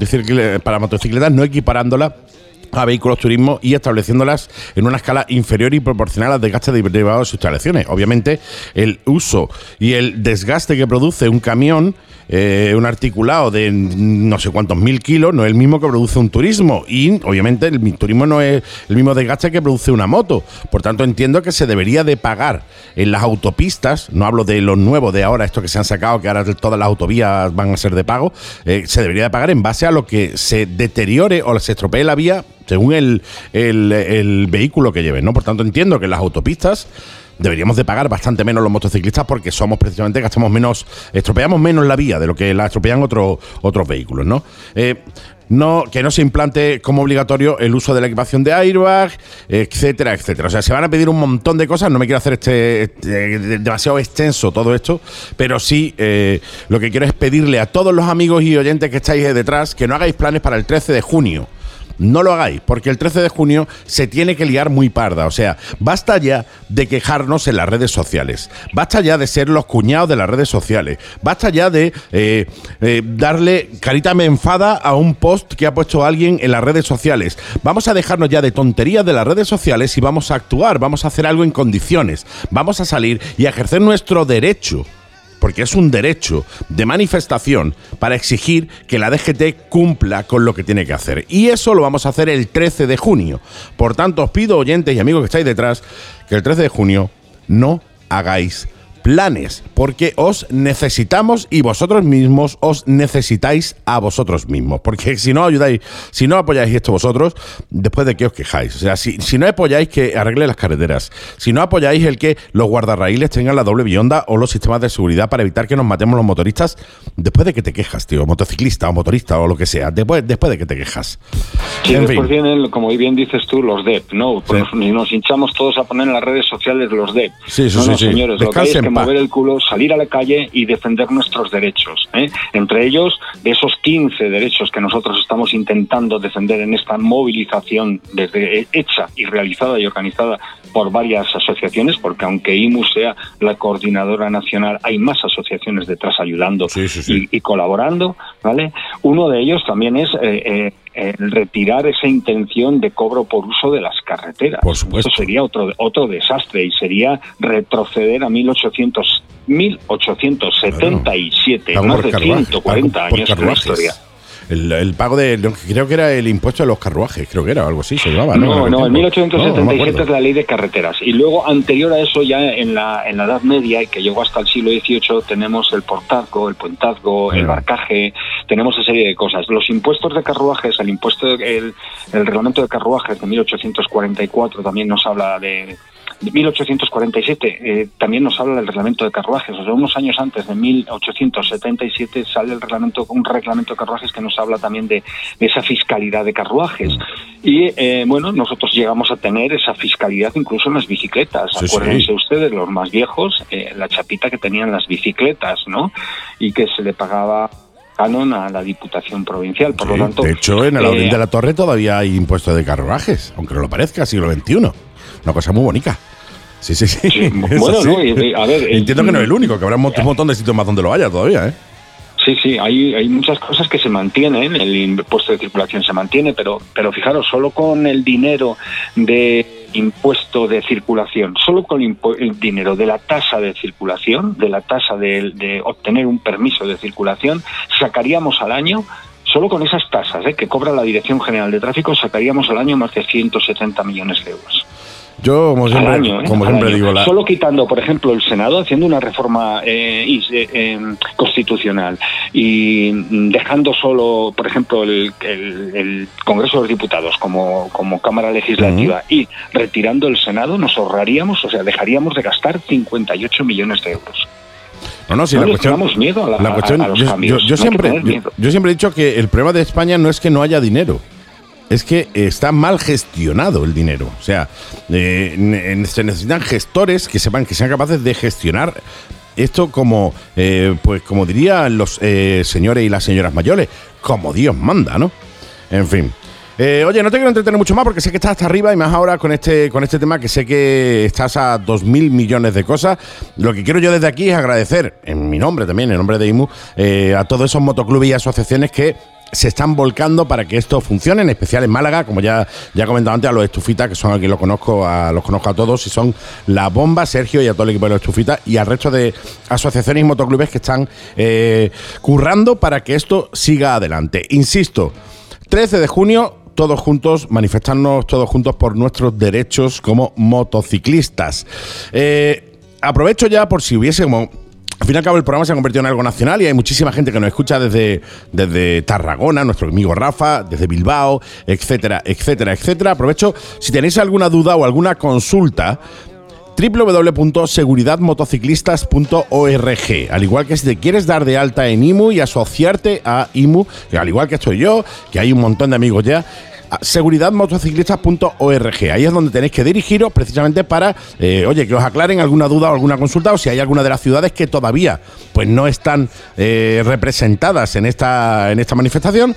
para motocicletas, no equipárándola a vehículos turismo y estableciéndolas en una escala inferior y proporcional al desgaste derivado de sus instalaciones. Obviamente, el uso y el desgaste que produce un camión, eh, un articulado de no sé cuántos mil kilos, no es el mismo que produce un turismo. Y obviamente el turismo no es el mismo desgaste que produce una moto. Por tanto, entiendo que se debería de pagar en las autopistas, no hablo de los nuevos de ahora, estos que se han sacado, que ahora todas las autovías van a ser de pago, eh, se debería de pagar en base a lo que se deteriore o se estropee la vía según el, el- vehículo que lleven, ¿no? Por tanto, entiendo que las autopistas deberíamos de pagar bastante menos los motociclistas porque somos precisamente, gastamos menos, estropeamos menos la vía de lo que la estropean otros otros vehículos, ¿no? Eh, no, que no se implante como obligatorio el uso de la equipación de airbag, etcétera, etcétera. O sea, se van a pedir un montón de cosas. No me quiero hacer este, este- demasiado extenso todo esto, pero sí eh, lo que quiero es pedirle a todos los amigos y oyentes que estáis detrás que no hagáis planes para el 13 de junio. No lo hagáis, porque el 13 de junio se tiene que liar muy parda. O sea, basta ya de quejarnos en las redes sociales. Basta ya de ser los cuñados de las redes sociales. Basta ya de eh, eh, darle carita me enfada a un post que ha puesto alguien en las redes sociales. Vamos a dejarnos ya de tonterías de las redes sociales y vamos a actuar. Vamos a hacer algo en condiciones. Vamos a salir y a ejercer nuestro derecho porque es un derecho de manifestación para exigir que la DGT cumpla con lo que tiene que hacer. Y eso lo vamos a hacer el 13 de junio. Por tanto, os pido, oyentes y amigos que estáis detrás, que el 13 de junio no hagáis planes, porque os necesitamos y vosotros mismos os necesitáis a vosotros mismos. Porque si no ayudáis, si no apoyáis esto vosotros, después de qué os quejáis. O sea, si, si no apoyáis que arregle las carreteras, si no apoyáis el que los guardarraíles tengan la doble bionda o los sistemas de seguridad para evitar que nos matemos los motoristas, después de que te quejas, tío, motociclista o motorista o lo que sea, después, después de que te quejas. Sí, En después fin. vienen, como bien dices tú, los DEP, ¿no? Pues nos, nos hinchamos todos a poner en las redes sociales los DEP. Sí, sí, no, sí, no, sí. señores, lo que hay es que. Mover el culo, salir a la calle y defender nuestros derechos. ¿eh? Entre ellos, de esos 15 derechos que nosotros estamos intentando defender en esta movilización desde hecha y realizada y organizada por varias asociaciones, porque aunque IMU sea la coordinadora nacional, hay más asociaciones detrás ayudando Sí, sí, sí. Y, y colaborando, ¿vale? Uno de ellos también es eh, eh, el retirar esa intención de cobro por uso de las carreteras. Por supuesto. Eso sería otro, otro desastre y sería retroceder a 1800, 1877, Pago más de carruaje, 140 pago por años de carruajes. historia. El, el pago de. Creo que era el impuesto de los carruajes, creo que era algo así, se llevaba, ¿no? No, no, en tiempo. No, no me 1877 acuerdo. es la ley de carreteras. Y luego, anterior a eso, ya en la, en la Edad Media, y que llegó hasta el siglo XVIII, tenemos el portazgo, el puentazgo, el barcaje, tenemos esa serie de cosas. Los impuestos de carruajes, el impuesto, el, el reglamento de carruajes de 1844 también nos habla de. De 1847 eh, también nos habla del reglamento de carruajes, o sea, unos años antes de 1877 sale el reglamento, un reglamento de carruajes que nos habla también de, de esa fiscalidad de carruajes. Y eh, bueno, nosotros llegamos a tener esa fiscalidad incluso en las bicicletas. Sí, sí. Acuérdense ustedes, los más viejos, eh, la chapita que tenían las bicicletas, ¿no? Y que se le pagaba canon a la Diputación Provincial. Por Sí, lo tanto, de hecho, en el eh, Audín de la Torre todavía hay impuesto de carruajes, aunque no lo parezca, siglo XXI. Una cosa muy bonita. Sí, sí, sí. (laughs) Bueno, no, y- y, a ver, eh, Entiendo que no es el único, que habrá un montón, de sitios más donde lo haya todavía, ¿eh? Sí, sí, hay, hay muchas cosas que se mantienen, el impuesto de circulación se mantiene, pero, pero fijaros, solo con el dinero de impuesto de circulación, solo con el, el dinero de la tasa de circulación, de la tasa de, de obtener un permiso de circulación, sacaríamos al año, solo con esas tasas ¿eh? que cobra la Dirección General de Tráfico, sacaríamos al año más de 170 millones de euros. Yo, como siempre, año, ¿eh? como siempre digo, la, Solo quitando, por ejemplo, el Senado, haciendo una reforma eh, eh, eh, constitucional y dejando solo, por ejemplo, el, el- el Congreso de los Diputados como, como Cámara Legislativa y retirando el Senado, nos ahorraríamos, o sea, dejaríamos de gastar 58 millones de euros. No, no, sí, No la cuestión. miedo a la- la cuestión- a- a los yo, No siempre, yo siempre he dicho que el problema de España no es que no haya dinero. Es que está mal gestionado el dinero. O sea, eh, se necesitan gestores que sepan que sean capaces de gestionar esto como, eh, pues como dirían los eh, señores y las señoras mayores, como Dios manda, ¿no? En fin. Oye, no te quiero entretener mucho más porque sé que estás hasta arriba y más ahora con este, con este tema que sé que estás a dos mil millones de cosas. Lo que quiero yo desde aquí es agradecer, en mi nombre también, en nombre de IMU, a todos esos motoclubes y asociaciones que se están volcando para que esto funcione, en especial en Málaga, como ya, ya he comentado antes, a los estufitas, que son aquí los conozco, a, los conozco a todos, y son la bomba, Sergio y a todo el equipo de los estufitas, y al resto de asociaciones y motoclubes que están eh, currando para que esto siga adelante. Insisto, 13 de junio, todos juntos, manifestarnos todos juntos por nuestros derechos como motociclistas. Eh, aprovecho ya por si hubiese como al fin y al cabo el programa se ha convertido en algo nacional y hay muchísima gente que nos escucha desde, desde Tarragona, nuestro amigo Rafa, desde Bilbao, etcétera, etcétera, etcétera. Aprovecho, si tenéis alguna duda o alguna consulta, www.seguridadmotociclistas.org. Al igual que si te quieres dar de alta en IMU y asociarte a IMU, al igual que estoy yo, que hay un montón de amigos ya, seguridadmotociclistas.org. Ahí es donde tenéis que dirigiros precisamente para, eh, oye, que os aclaren alguna duda o alguna consulta o si hay alguna de las ciudades que todavía pues no están eh, representadas en esta, en esta manifestación.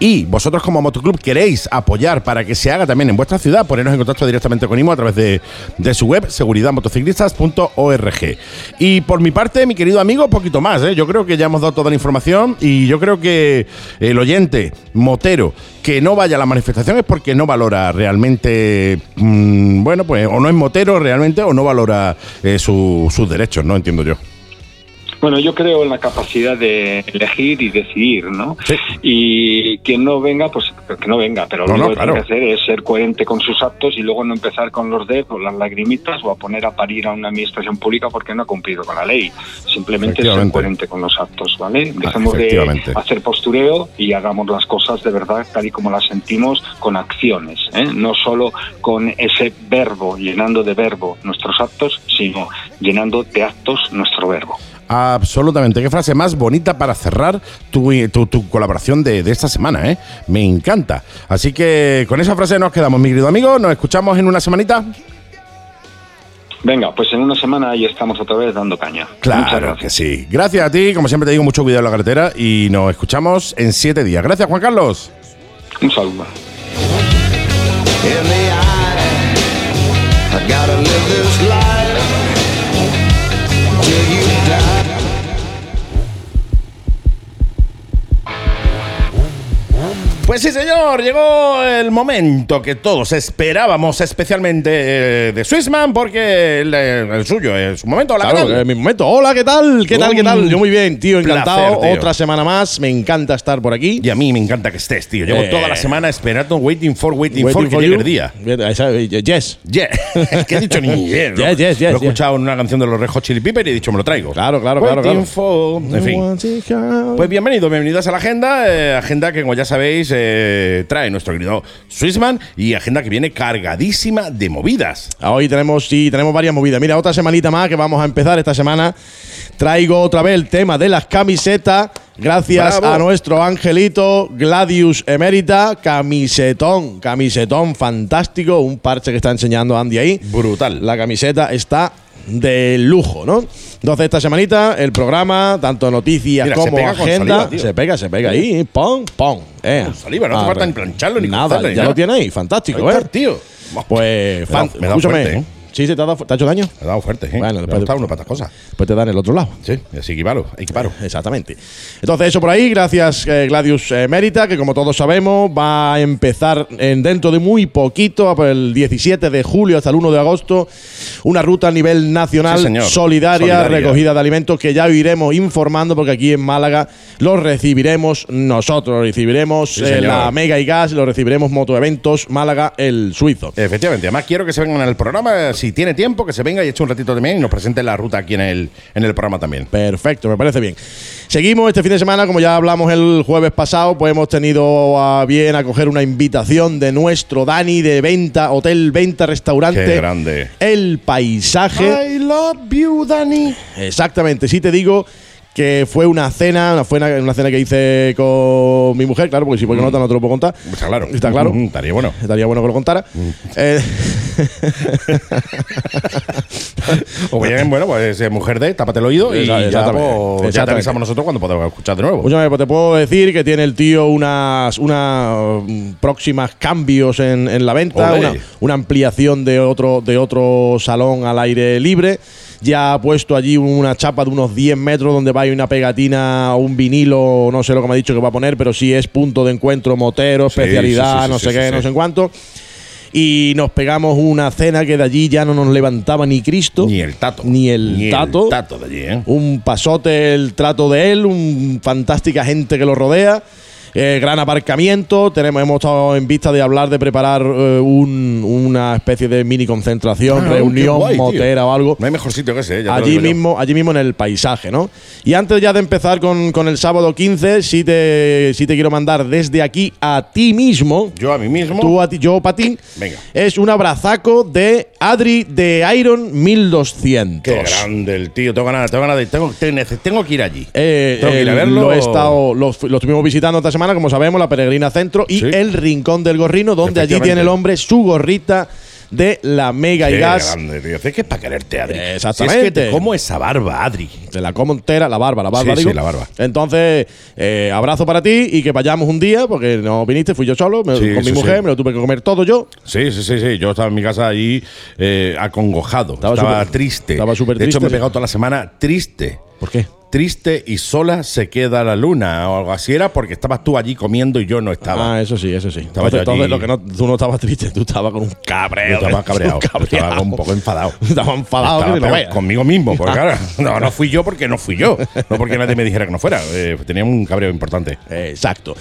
Y vosotros como motoclub queréis apoyar para que se haga también en vuestra ciudad, poneros en contacto directamente con IMO a través de, de su web, seguridadmotociclistas.org. Y por mi parte, mi querido amigo, poquito más. ¿eh? Yo creo que ya hemos dado toda la información y yo creo que el oyente motero que no vaya a la manifestación es porque no valora realmente, mm, bueno, pues o no es motero realmente o no valora eh, su- sus derechos, ¿no? Entiendo yo. Bueno, yo creo en la capacidad de elegir y decidir, ¿no? Y quien no venga, pues que no venga, pero No, lo no, claro. que tiene que hacer es ser coherente con sus actos y luego no empezar con los dedos, las lagrimitas o a poner a parir a una administración pública porque no ha cumplido con la ley. Simplemente ser coherente con los actos, ¿vale? Dejemos de hacer postureo y hagamos las cosas de verdad tal y como las sentimos con acciones, ¿eh? no solo con ese verbo, llenando de verbo nuestros actos, sino llenando de actos nuestro verbo. Absolutamente. Qué frase más bonita para cerrar tu, tu- tu colaboración de, de esta semana, ¿eh? Me encanta. Así que con esa frase nos quedamos, mi querido amigo. Nos escuchamos en una semanita. Venga, pues en una semana ahí estamos otra vez dando caña. Claro gracias. que sí. Gracias a ti. Como siempre te digo, mucho cuidado en la carretera y nos escuchamos en siete días. Gracias, Juan Carlos. Un saludo. Till you die. Pues sí, señor, llegó el momento que todos esperábamos, especialmente eh, de Swissman, porque el, eh, el suyo es su momento. Hola, ¿qué Claro, tal? es mi momento. Hola, ¿qué tal? ¿Qué tal? ¿Qué tal? Yo muy bien, tío, encantado. placer, tío. Otra semana más, me encanta estar por aquí. Y a mí me encanta que estés, tío. Llevo Eh. toda la semana esperando, waiting for, waiting, Waiting for, que for llegue you. el día. Eh, Yes. Yeah. Es que he dicho ni. Yes, yes, yes, Lo he yes. escuchado en una canción de los Red Hot Chili Peppers y he dicho, me lo traigo. Claro, claro, claro, Waiting claro. for- En fin. Pues bienvenido, bienvenidos a la agenda. eh, agenda que, como ya sabéis, eh, trae nuestro querido Swissman y agenda que viene cargadísima de movidas. Hoy tenemos, sí, tenemos varias movidas. Mira, otra semanita más que vamos a empezar esta semana. Traigo otra vez el tema de las camisetas. Gracias Bravo. a nuestro angelito Gladius Emerita. Camisetón, camisetón fantástico. Un parche que está enseñando Andy ahí. Brutal. La camiseta está de lujo, ¿no? Entonces, esta semanita, el programa, tanto noticias Mira, como agenda. saliva, se pega, se pega ahí. Pom, pom. Eh. Con saliva, no hace falta ni plancharlo ni Nada, ya nada. lo tiene ahí. Fantástico, Ahí ¿eh? tío. Pues, Me da- me da fuerte, ¿eh? Sí, se te ha, dado- te ha hecho daño. Me ha dado fuerte, ¿eh? Bueno, después- ha gustado uno para estas cosas. Pues te dan el otro lado. Sí, así equiparo, equiparo. (laughs) Exactamente. Entonces, eso por ahí, gracias eh, Gladius eh, Mérita, que como todos sabemos va a empezar en, dentro de muy poquito, por el 17 de julio hasta el 1 de agosto, una ruta a nivel nacional Sí, solidaria, Solidaria. recogida de alimentos que ya iremos informando porque aquí en Málaga los recibiremos nosotros, recibiremos Sí, eh, la Mega y Gas, los recibiremos Motoeventos Málaga el Suizo. Efectivamente, además quiero que se vengan al programa, si tiene tiempo, que se venga y eche un ratito también y nos presente la ruta aquí en el, en el programa también. Perfecto, me parece bien. Seguimos este fin de semana, como ya hablamos el jueves pasado, pues hemos tenido a bien acoger una invitación de nuestro Dani de Venta, Hotel Venta Restaurante. Qué grande. El paisaje. I love you, Dani. Exactamente, sí te digo que fue una cena, una, fue una, una cena que hice con mi mujer, claro, porque si porque no, no te lo puedo contar. Está claro. Está claro. Mm, Estaría bueno. Estaría bueno que lo contara. Eh, (laughs) O bien, bueno, pues mujer de, tápate el oído y ya, pues, ya te avisamos nosotros cuando podamos escuchar de nuevo. Escúchame, pues te puedo decir que tiene el tío unas, unas mm, próximas cambios en, en la venta, una, una ampliación de otro, de otro salón al aire libre. Ya ha puesto allí una chapa de unos 10 metros donde va a ir una pegatina o un vinilo, no sé lo que me ha dicho que va a poner, pero sí es punto de encuentro motero, especialidad, sí, sí, sí, no sé qué, no sé en cuánto. Y nos pegamos una cena que de allí ya no nos levantaba ni Cristo. Ni el tato. Ni el tato. El tato de allí, ¿eh? Un pasote el trato de él, un fantástica gente que lo rodea. Eh, gran aparcamiento. Tenemos, hemos estado en vista de hablar de preparar eh, un- una especie de mini concentración, Ah, reunión guay, tío. motera o algo. No hay mejor sitio que ese, ¿eh? ya Allí yo. mismo, allí mismo en el paisaje, ¿no? Y antes ya de empezar con, con el sábado 15, sí te, sí te quiero mandar desde aquí a ti mismo. Yo a mí mismo. Tú a ti, yo para ti. Venga. Es un abrazaco de Adri de Iron 1200. Qué grande el tío. Tengo ganas, tengo ganas de. Tengo, tengo, que ir allí. Eh, Tengo que ir a verlo. Lo, he estado, lo, lo estuvimos visitando esta semana, como sabemos, la Peregrina Centro y Sí. el Rincón del Gorrino, donde allí tiene el hombre su gorrita de la Mega y Gas. Es que es para quererte, Adri. Exactamente. Si es que te como esa barba, Adri. Se la como entera, la barba, la barba, Sí, digo. sí, la barba. Entonces, eh, abrazo para ti y que vayamos un día, porque no viniste, fui yo solo, me- Sí, con mi mujer, me lo tuve que comer todo yo. Sí, sí, sí, sí. Yo estaba en mi casa ahí eh, acongojado. Estaba Estaba, súper- triste. estaba súper De hecho, triste, me he pegado toda la semana triste. ¿Por qué? Triste y sola se queda la luna o algo así era porque estabas tú allí comiendo y yo no estaba. Ah, eso sí, eso sí. Estaba entonces, yo allí- entonces lo que no, tú no estabas triste, tú estabas con un cabreo. (laughs) Yo estaba cabreado, Un estaba un poco enfadado. (laughs) Estaba enfadado Estaba que ni lo pero veas. conmigo mismo, porque (laughs) claro, no, no fui yo porque no fui yo, no porque nadie me dijera que no fuera. Eh, tenía un cabreo importante. Exacto.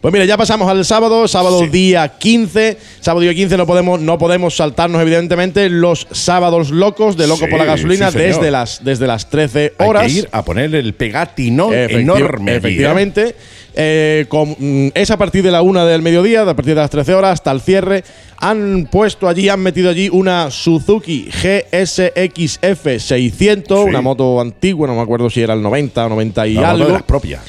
Pues mira, ya pasamos al sábado, sábado Sí. día 15. Sábado día 15 no podemos, no podemos saltarnos, evidentemente, los sábados locos de Loco Sí, por la Gasolina sí, desde, las, desde las 13 Hay horas. que ir a poner el pegatinón Efecti- enorme. allí, ¿eh? Efectivamente. Eh, con- mm, es a partir de la una del mediodía, a partir de las 13 horas hasta el cierre. Han puesto allí, han metido allí una Suzuki GSXF 600, Sí. una moto antigua, no me acuerdo si era el 90 o 90 y La moto algo. de las propias.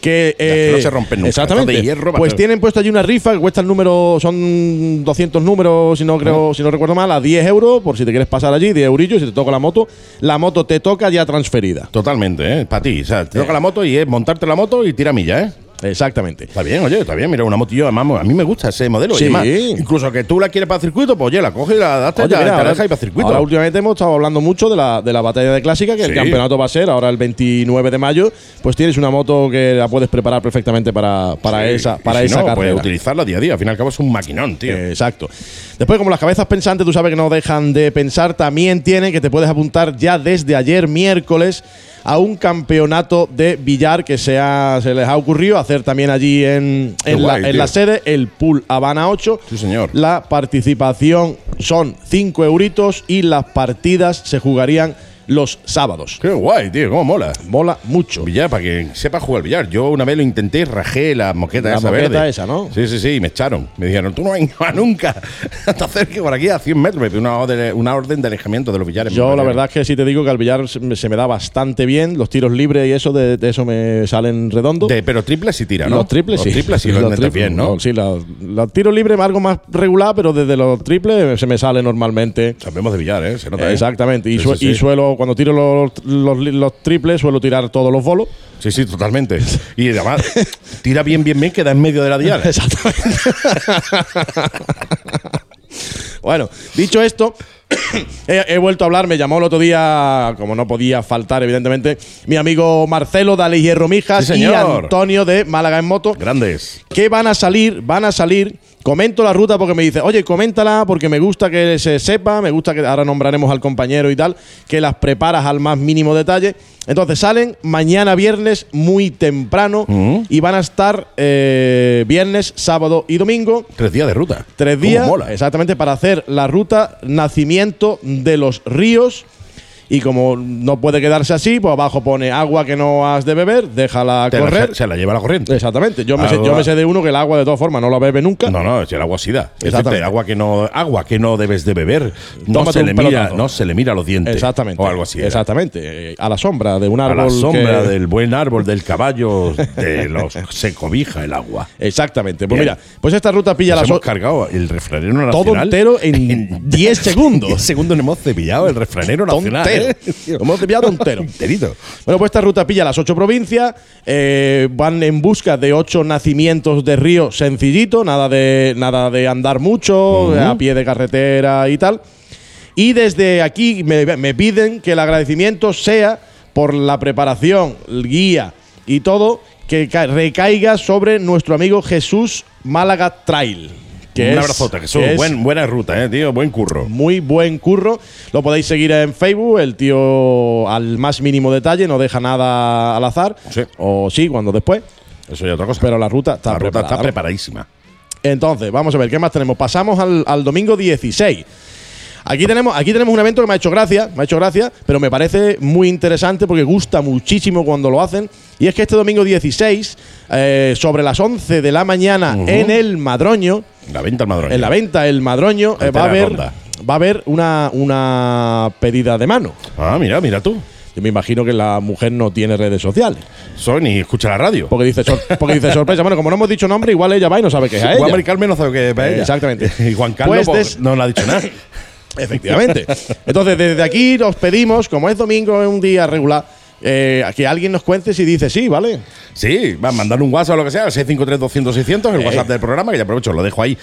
Que, que eh, no se rompen nunca, Exactamente. de hierro, pues tienen puesto allí una rifa que cuesta el número, son 200 números, si no creo, si no recuerdo mal, a 10 euros, por si te quieres pasar allí, 10 eurillos, si te toca la moto, la moto te toca ya transferida. Totalmente, ¿eh? Para ti. O sea, te toca la moto y es montarte la moto y tira milla, ¿eh? Exactamente. Está bien, oye, está bien. Mira, una motillo, además, a mí me gusta ese modelo. Sí. Y además, incluso que tú la quieres para circuito, pues oye, la coges y la das Oye, ya, mira, la ahora, y para circuito. ahora últimamente hemos estado hablando mucho de la, de la batalla de clásica, que Sí. el campeonato va a ser ahora el 29 de mayo. Pues tienes una moto que la puedes preparar perfectamente para, para Sí. esa, para si esa no, carrera. Puedes utilizarla día a día. Al fin y al cabo es un maquinón, tío. Exacto. Después, como las cabezas pensantes, tú sabes que no dejan de pensar, también tienen que te puedes apuntar ya desde ayer miércoles a un campeonato de billar que se, ha- se les ha ocurrido hacer también allí en, en, la sede, el Pool Habana 8. Sí, señor. La participación son 5 euritos y las partidas se jugarían los sábados. Qué guay, tío. Cómo mola. Mola mucho. Billar, para que sepa jugar billar. Yo una vez lo intenté, rajé la moqueta La esa moqueta verde. esa, ¿no? Sí, sí, sí, y me echaron. Me dijeron, tú no vas a nunca. (laughs) Hasta cerca por aquí a 100 metros. Me pidió una orden, una orden de alejamiento de los billares. Yo la verdad es que sí te digo que al billar se me, se me da bastante bien, los tiros libres y eso, de, de eso me salen redondos. De- pero triples sí tira, ¿no? Los triples los sí. triples sí lo (laughs) Los triples, bien, ¿no? Sí, los, los tiros libres algo más regular, pero desde los triples se me sale normalmente. Sabemos de billar, ¿eh? Se nota, ¿eh? Exactamente. Y, Sí, sue- sí, sí. y suelo, cuando tiro los, los, los triples, suelo tirar todos los bolos. Sí, sí, totalmente. Y (laughs) además, tira bien, bien, bien, queda en medio de la diana. Exactamente. (laughs) bueno, dicho esto, (coughs) he, he vuelto a hablar. Me llamó el otro día, como no podía faltar, evidentemente, mi amigo Marcelo de Hierro Mijas Sí, y. Antonio de Málaga en Moto. Grandes. que van a salir, van a salir. Comento la ruta porque me dice, oye, coméntala porque me gusta que se sepa, me gusta que ahora nombraremos al compañero y tal, que las preparas al más mínimo detalle. Entonces salen mañana viernes muy temprano Mm. y van a estar eh, viernes, sábado y domingo. Tres días de ruta. Tres ¿Cómo días, mola? exactamente, para hacer la ruta Nacimiento de los Ríos. Y como no puede quedarse así, pues abajo pone agua que no has de beber, déjala Te la- correr. se, se la lleva la corriente. Exactamente. Yo me, sé, yo me sé de uno que el agua de todas formas no la bebe nunca. No, no, si el agua sí da. Es decir, agua que no, agua que no debes de beber. No Tómate se, le mira, no se le mira los dientes. Exactamente. O algo así. era. Exactamente. Eh, A la sombra de un A árbol. la sombra que- del buen árbol, del caballo, de los (laughs) se cobija el agua. Exactamente. Pues Bien. mira, pues esta ruta pilla Nos las hemos cargado el refranero nacional. todo entero en (laughs) 10 segundos. 10 segundos hemos cepillado el refranero nacional. Lo hemos cepillado entero. Enterito. Bueno, pues esta ruta pilla las ocho provincias, eh, van en busca de ocho nacimientos de río sencillito, nada de, nada de andar mucho, a pie de carretera y tal. Y desde aquí me, me piden que el agradecimiento sea por la preparación, el guía y todo, que ca- recaiga sobre nuestro amigo Jesús Málaga Trail. Que Un abrazote, Jesús. que Buen- buena ruta, eh, tío. Buen curro. muy buen curro. Lo podéis seguir en Facebook. El tío al más mínimo detalle, no deja nada al azar. Sí. O sí, cuando después. Eso ya otra cosa. Pero la ruta está la ruta está preparadísima. Entonces, vamos a ver, ¿qué más tenemos? Pasamos al, al domingo 16. Aquí tenemos, aquí tenemos un evento que me ha hecho gracia, me ha hecho gracia, pero me parece muy interesante porque gusta muchísimo cuando lo hacen. Y es que este domingo 16, eh, sobre las 11 de la mañana, en el Madroño, La venta al madrón. en la venta El Madroño, eh, va a haber, ronda. va a haber una, una pedida de mano. Ah, mira, mira tú. Yo me imagino que la mujer no tiene redes sociales. Sony, escucha la radio. Porque dice, sor- (laughs) porque dice sorpresa. Bueno, como no hemos dicho nombre, igual ella va y no sabe que es a Juan ella. Mari Carmen no sabe qué es para Eh, ella. exactamente. Y (laughs) Juan Carlos Pues pues, des- no le ha dicho nada. (laughs) Efectivamente. Entonces, desde aquí os pedimos, como es domingo, es un día regular, eh, que alguien nos cuente si dice sí, ¿vale? Sí, va a mandar un WhatsApp o lo que sea, al 653-200-600, el Eh. WhatsApp del programa, que ya aprovecho, lo dejo ahí,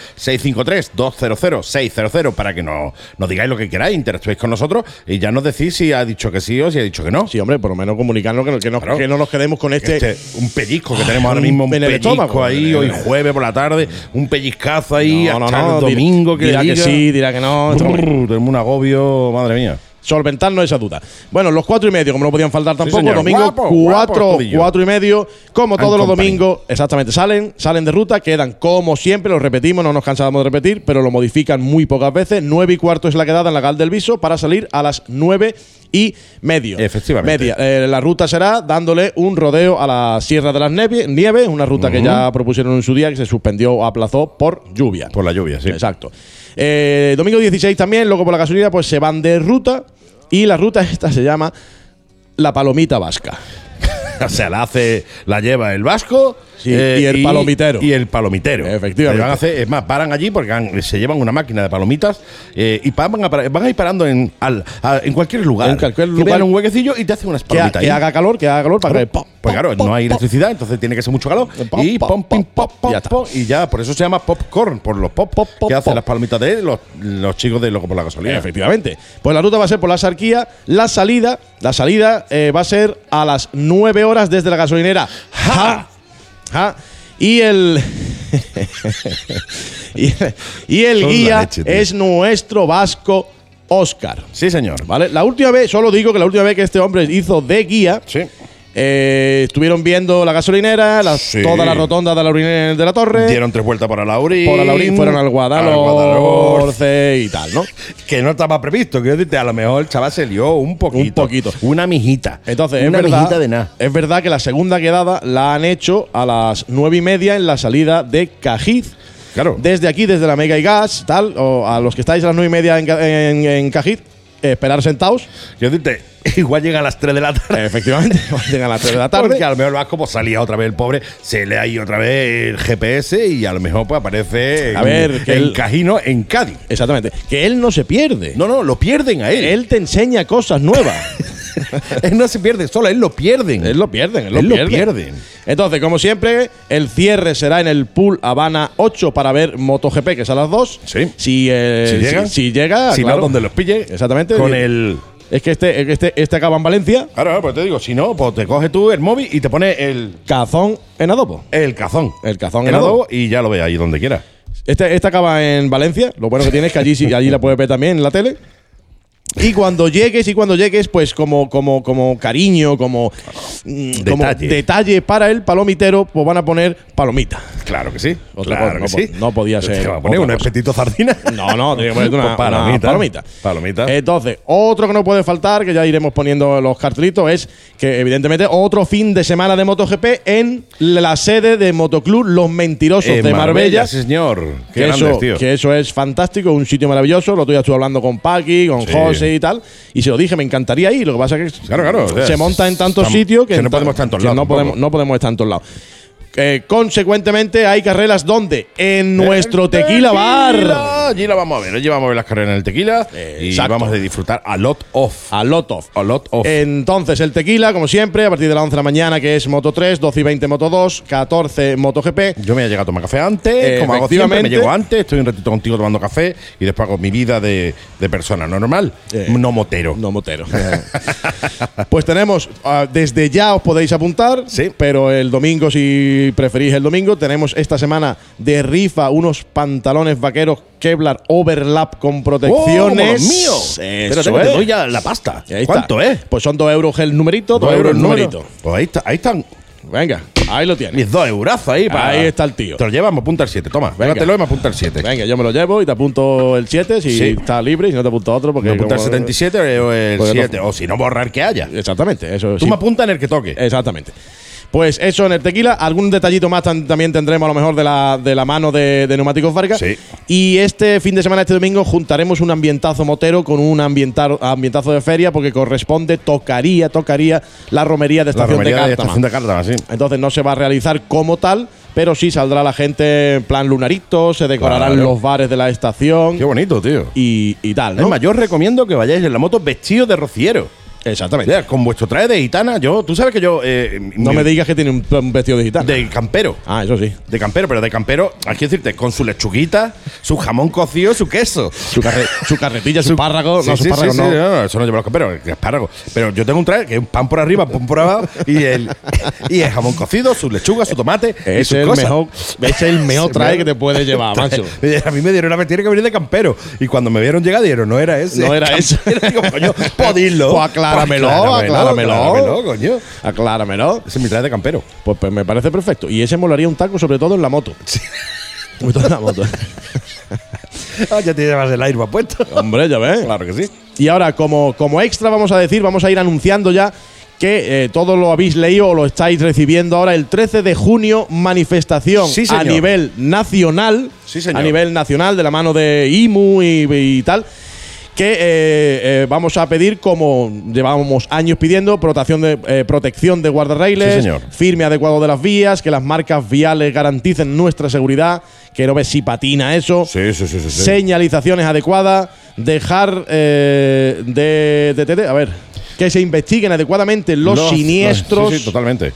653-200-600, para que nos, nos digáis lo que queráis, interactuéis con nosotros y ya nos decís si ha dicho que sí o si ha dicho que no. Sí, hombre, por lo menos comunicarnos que, no- que no, Claro. que no nos quedemos con este. Este, un pellizco que tenemos Ay, ahora mismo, un en el estómago. ahí, hoy jueves por la tarde, un pellizcazo ahí No, hasta no, el dirá- domingo que dirá que sí, dirá que no. Brrr, tenemos un agobio, madre mía. Solventarnos esa duda. Bueno, los cuatro y medio, como no podían faltar tampoco, señor. domingo Guapo, cuatro, cuatro y medio, como And todos los company. domingos, exactamente, salen, salen de ruta, quedan como siempre, lo repetimos, no nos cansamos de repetir, pero lo modifican muy pocas veces. Nueve y cuarto es la quedada en la Gal del Viso para salir a las nueve y medio. Efectivamente. Media. Eh, la ruta será dándole un rodeo a la Sierra de las Nieve- Nieves, una ruta que ya propusieron en su día, que se suspendió o aplazó por lluvia. Por la lluvia, sí. Exacto. Eh, domingo 16 también, luego por la gasolina, pues se van de ruta. Y la ruta esta se llama la Palomita Vasca. (laughs) O sea, la hace, la lleva el vasco Sí, y el palomitero. Y el palomitero. Efectivamente. Van a hacer- es más, paran allí porque han- se llevan una máquina de palomitas eh, y van a, van a ir parando en, al- a- en cualquier lugar. En cualquier Que lugar. vean un huequecillo y te hacen unas Que, ha- palomitas. que haga calor, que haga calor para Claro, que. pues claro, no hay electricidad, entonces tiene que ser mucho calor. Y pom, pim, pop, ya pop, y ya, por eso se llama popcorn, por los pop, pop, Pop, que hacen las palomitas de los, los chicos de Loco por la Gasolina. Efectivamente. Pues la ruta va a ser por la Sarquía. La salida, la salida eh, va a ser a las 9 horas desde la gasolinera. ¡Ja! ¡Ja! Y el. (laughs) y, y el Son guía leche, es nuestro vasco Oscar. Sí, señor. ¿Vale? La última vez, solo digo que la última vez que este hombre hizo de guía, Sí. Eh, estuvieron viendo la gasolinera, la- Sí. toda la rotonda de la, Laurín- de la torre. Dieron tres vueltas por Alaurín. por Alaurín, fueron al Guadalhorce y tal, ¿no? (laughs) Que no estaba previsto. Quiero decirte, a lo mejor el chaval se lió un poquito. Un poquito. Una mijita. Entonces, es una verdad, mijita de nada. es verdad que la segunda quedada la han hecho a las nueve y media en la salida de Cajiz. Claro. Desde aquí, desde la Mega y Gas, tal, o a los que estáis a las nueve y media en, en- en Cajiz, esperar sentados. Quiero decirte, (laughs) igual llega a las 3 de la tarde. Efectivamente, llegan a las 3 de la tarde. Porque a lo mejor vasco pues, salía otra vez el pobre, se lee ahí otra vez el GPS y a lo mejor pues aparece A en, ver, que en él- Cajino, en Cádiz. Exactamente. Que él no se pierde. No, no, lo pierden a él. Él te enseña cosas nuevas. (laughs) él no se pierde, solo él lo pierden. Él lo pierden, él lo Él lo pierden. pierden. Entonces, como siempre, el cierre será en el pool Habana 8 para ver MotoGP, que es a las 2. Sí. Si, eh, Si llega. si, si llega, si claro. no, donde los pille. Exactamente. Con el. Es que este, este, este acaba en Valencia, Claro, claro, pues te digo, si no, pues te coges tú el móvil y te pones el, Cazón en Adobo. el cazón. El cazón en en adobo. adobo y ya lo ve ahí donde quiera. Este, este acaba en Valencia. Lo bueno que tiene es que allí, sí- allí la puedes ver también en la tele. Y cuando llegues, y cuando llegues, pues como, como, como cariño, como, mm, como Detalle. para el palomitero, pues van a poner palomita. Claro que sí. Otra claro cosa, que no sí. no podía ser ¿Te va a poner un espetito sardina? No, no, tiene que ponerte (laughs) una, Pues palomita. una palomita. Palomita. Entonces, otro que no puede faltar, que ya iremos poniendo los cartelitos, es que evidentemente otro fin de semana de MotoGP en la sede de Motoclub Los Mentirosos En de Marbella. sí, señor. Qué Que grandes, eso, tío. que eso es fantástico, un sitio maravilloso. Lo ya estuve hablando con Paqui, con Sí. José y tal. Y se lo dije, me encantaría ir. Lo que pasa es que Claro, claro, o sea, se monta en tantos sitios que, que no podemos ta- estar en todos que lados No podemos, no podemos estar en todos lados. Eh, consecuentemente, hay carreras donde en nuestro El tequila, bar. Allí la vamos a ver. Allí vamos a ver las carreras en el tequila. y exacto. vamos a disfrutar a lot of. A lot of. A lot of. Entonces, el tequila, como siempre, a partir de las 11 de la mañana, que es Moto 3, 12 y 20 Moto 2, 14 Moto GP. Yo me he llegado a tomar café antes, Eh, como hago siempre, me llego antes, estoy un ratito contigo tomando café y después hago mi vida de, de persona normal, Eh, no motero. No motero. (laughs) pues tenemos, ah, desde ya os podéis apuntar, Sí. pero el domingo, si preferís el domingo, tenemos esta semana de rifa unos pantalones vaqueros Kevlar Overlap con ¡Oh, protecciones. Eso Espérate, que te doy ya la pasta. ¿Cuánto es? Pues son 2 euros el numerito, 2 euros el número. numerito. Pues ahí, está, ahí están Venga, ahí lo tienes. mis dos eurazos ahí. para- Ahí está el tío. Te lo llevas, me apunta el 7. Toma, Venga. végatelo y me apunta el 7. Venga, yo me lo llevo y te apunto el 7 si Sí. está libre y si no te apunto otro porque Me apunta el como- 77 o el Pues no- 7. O si no, borrar que haya. Exactamente, eso Tú sí. me apuntas en el que toque. Exactamente. Pues eso en el tequila. Algún detallito más tan- también tendremos a lo mejor de la, de la mano de, de Neumáticos Vargas. Sí. Y este fin de semana, este domingo, juntaremos un ambientazo motero con un ambientar- ambientazo de feria porque corresponde, tocaría, tocaría la romería de La estación romería de de estación de Cártama, sí. Entonces no se va a realizar como tal, pero sí saldrá la gente en plan lunarito, se decorarán Claro. los bares de la estación Qué bonito, tío. y, y tal, Es ¿no? más, yo os recomiendo que vayáis en la moto vestidos de rociero. Exactamente. Con vuestro traje de gitana, yo, tú sabes que yo. eh, No mi- me digas que tiene un, un vestido digital. De campero. Ah, eso sí. De campero, pero de campero, hay que decirte, con su lechuguita, su jamón cocido, su queso. Su, carre- su carretilla, su párrago. Sí, no, su párrago sí, no. no, eso no lleva los camperos, que espárrago. Pero yo tengo un traje que es un pan por arriba, pan por abajo, y el, (laughs) y el jamón cocido, su lechuga, su tomate. Ese es el cosas. mejor, ese es el mejor (laughs) traje que te puedes llevar, (laughs) macho. A mí me dieron una tiene que venir de campero. Y cuando me vieron llegar, dijeron, no era ese. No era ese. Digo, coño. Pues acláramelo, acláramelo. acláramelo, coño. Acláramelo. Ese es mi traje de campero. Pues, pues me parece perfecto. Y ese molaría un taco, sobre todo en la moto. Sobre todo en la moto. (laughs) Ah, ya te llevas el airbag puesto. Hombre, ya ves. Claro que sí. Y ahora, como, como extra, vamos a decir, vamos a ir anunciando ya que eh, todo lo habéis leído o lo estáis recibiendo ahora. El 13 de junio, manifestación Sí, a nivel nacional. Sí, señor. A nivel nacional, de la mano de IMU y, y tal. Que eh, eh, vamos a pedir, como llevábamos años pidiendo, protección de, eh, protección de guardarrailes, Sí, señor. firme adecuado de las vías, que las marcas viales garanticen nuestra seguridad, que no ves si patina eso Sí, sí, sí, sí. sí. señalizaciones adecuadas, dejar eh, de, de- de- a ver, que se investiguen adecuadamente los, siniestros, totalmente.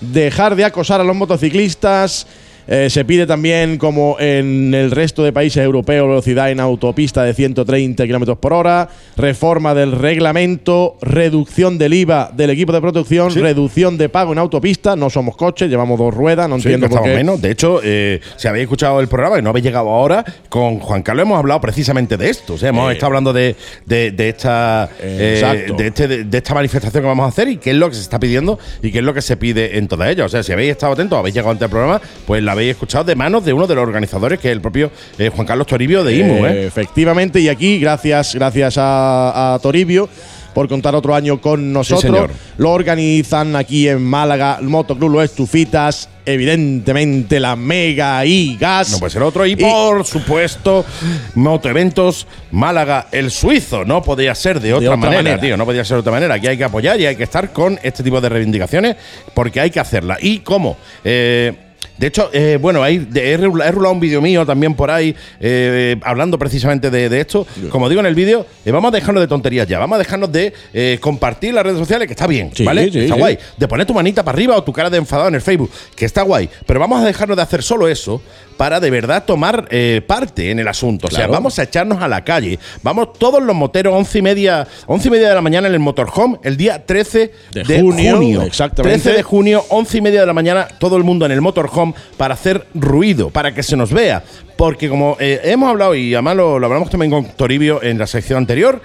dejar de acosar a los motociclistas. Eh, se pide también, como en el resto de países europeos, velocidad en autopista de 130 kilómetros por hora, reforma del reglamento, reducción del IVA del equipo de protección, Sí. reducción de pago en autopista. No somos coches, llevamos dos ruedas, no Sí, entiendo por qué. menos. De hecho, eh, si habéis escuchado el programa y no habéis llegado ahora, con Juan Carlos hemos hablado precisamente de esto. O sea, hemos Eh, estado hablando de, de, de esta eh, de, este- de- esta manifestación que vamos a hacer y qué es lo que se está pidiendo y qué es lo que se pide en todas ellas. O sea, si habéis estado atentos, habéis llegado antes al programa, pues la habéis escuchado de manos de uno de los organizadores, que es el propio eh, Juan Carlos Toribio de IMU. Eh. Efectivamente, y aquí, gracias, gracias a, a Toribio por contar otro año con nosotros. Lo organizan aquí en Málaga, el Motoclub Los Estufitas, evidentemente la Mega y Gas. No puede ser otro. Y, por supuesto, Motoeventos Málaga el Suizo. No podía ser de otra, otra manera, manera. tío. No podía ser de otra manera. Aquí hay que apoyar y hay que estar con este tipo de reivindicaciones porque hay que hacerla. ¿Y cómo? Eh, de hecho, eh, bueno, hay, de- he, rula- he rulado un vídeo mío también por ahí eh, hablando precisamente de, de esto. Como digo en el vídeo, eh, vamos a dejarnos de tonterías ya. Vamos a dejarnos de eh, compartir las redes sociales, que está bien, Sí, ¿vale? sí, está sí. guay de poner tu manita para arriba o tu cara de enfadado en el Facebook, que está guay. Pero vamos a dejarnos de hacer solo eso para de verdad tomar eh, parte en el asunto. O sea, vamos a echarnos a la calle. Vamos todos los moteros, once y media, once y media de la mañana en el motorhome, el día 13 de, De junio, junio. exactamente. 13 de junio, once y media de la mañana, todo el mundo en el motorhome para hacer ruido, para que se nos vea. Porque como eh, hemos hablado, y además lo, lo hablamos también con Toribio en la sección anterior,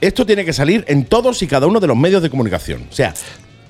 esto tiene que salir en todos y cada uno de los medios de comunicación. O sea,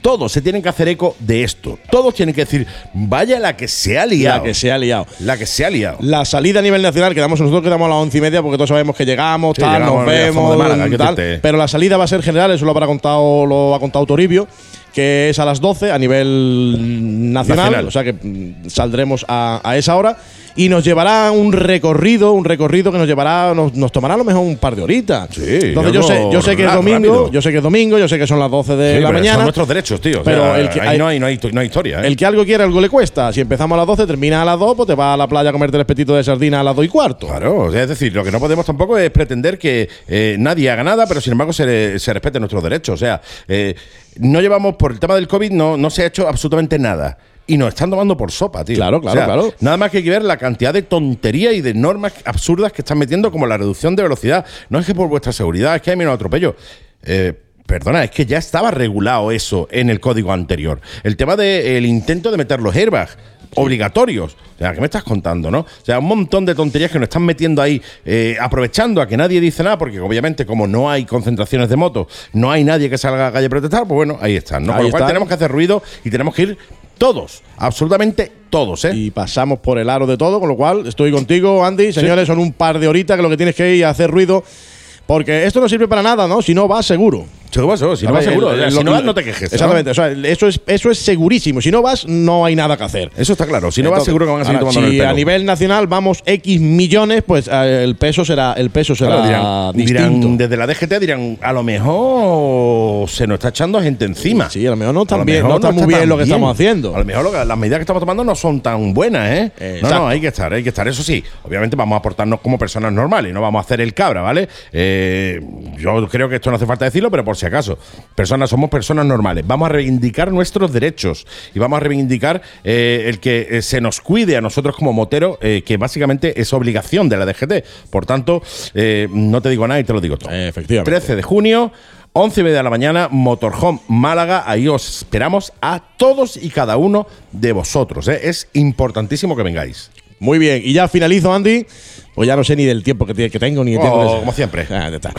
todos se tienen que hacer eco de esto. Todos tienen que decir, vaya la que se ha liado. la que se ha liado. La que se ha liado. La salida a nivel nacional, quedamos nosotros quedamos a las once y media porque todos sabemos que llegamos, Sí, tal, llegamos, nos vemos, de Málaga, ¿qué tal. Pero la salida va a ser general, eso lo habrá contado, lo ha contado Toribio, que es a las 12 a nivel nacional, Nacional. o sea que mm, saldremos a, a esa hora y nos llevará un recorrido, un recorrido que nos llevará, nos, nos tomará a lo mejor un par de horitas. Sí, Entonces yo sé, yo sé que es domingo, rápido. yo sé que es domingo, yo sé que son las 12 de Sí, la pero mañana. Son nuestros derechos, tío. O Pero sea, el que ahí hay- no, hay, no, hay, no hay historia. ¿eh? El que algo quiere, algo le cuesta. Si empezamos a las 12, termina a las 2, pues te vas a la playa a comerte el espetito de sardina a las 2 y cuarto. Claro, es decir, lo que no podemos tampoco es pretender que eh, nadie haga nada, pero sin embargo se, se respeten nuestros derechos. O sea, eh, no llevamos, por el tema del COVID, no, no se ha hecho absolutamente nada. Y nos están tomando por sopa, tío. Claro, claro, O sea, claro. Nada más que hay que ver la cantidad de tontería y de normas absurdas que están metiendo, como la reducción de velocidad. No es que por vuestra seguridad, es que hay menos atropello. Eh, Perdona, es que ya estaba regulado eso en el código anterior. El tema del intento de meter los airbags obligatorios. O sea, ¿qué me estás contando, no? O sea, un montón de tonterías que nos están metiendo ahí, eh, aprovechando a que nadie dice nada, porque obviamente como no hay concentraciones de motos, no hay nadie que salga a la calle a protestar, pues bueno, ahí están, ¿no? Ahí Con lo cual tenemos que hacer ruido y tenemos que ir todos, absolutamente todos, ¿eh? Y pasamos por el aro de todo, con lo cual estoy contigo, Andy. Señores, son un par de horitas que lo que tienes que ir a hacer ruido. Porque esto no sirve para nada, ¿no? Si no vas seguro. Si no vas El- seguro. el- si lo- no vas, no te quejes. ¿no? Exactamente. O sea, eso es, eso es segurísimo. Si no vas, no hay nada que hacer. Eso está claro. Si no vas, seguro que van a seguir ahora, tomando si el pelo. a nivel nacional vamos X millones, pues eh, el peso será, el peso será Claro, dirán, distinto. dirán, desde la DGT dirán, a lo mejor se nos está echando gente encima. Sí, a lo mejor no lo bien, mejor no está muy tan bien lo que estamos haciendo. A lo mejor lo que- las medidas que estamos tomando no son tan buenas, ¿eh? No, Exacto. no, hay que estar, hay que estar. Eso sí, obviamente vamos a aportarnos como personas normales, no vamos a hacer el cabra, ¿vale? Eh, yo creo que esto no hace falta decirlo, pero por si acaso. Personas, somos personas normales. Vamos a reivindicar nuestros derechos y vamos a reivindicar eh, el que eh, se nos cuide a nosotros como motero, eh, que básicamente es obligación de la DGT. Por tanto, eh, no te digo nada y te lo digo todo. Efectivamente. 13 de junio. 11 y media de la mañana, Motorhome Málaga. Ahí os esperamos a todos y cada uno de vosotros. Es importantísimo que vengáis. Muy bien, y ya finalizo, Andy. Pues ya no sé ni del tiempo que, que tengo, ni el tiempo Oh, de- como siempre. Ah, ya está.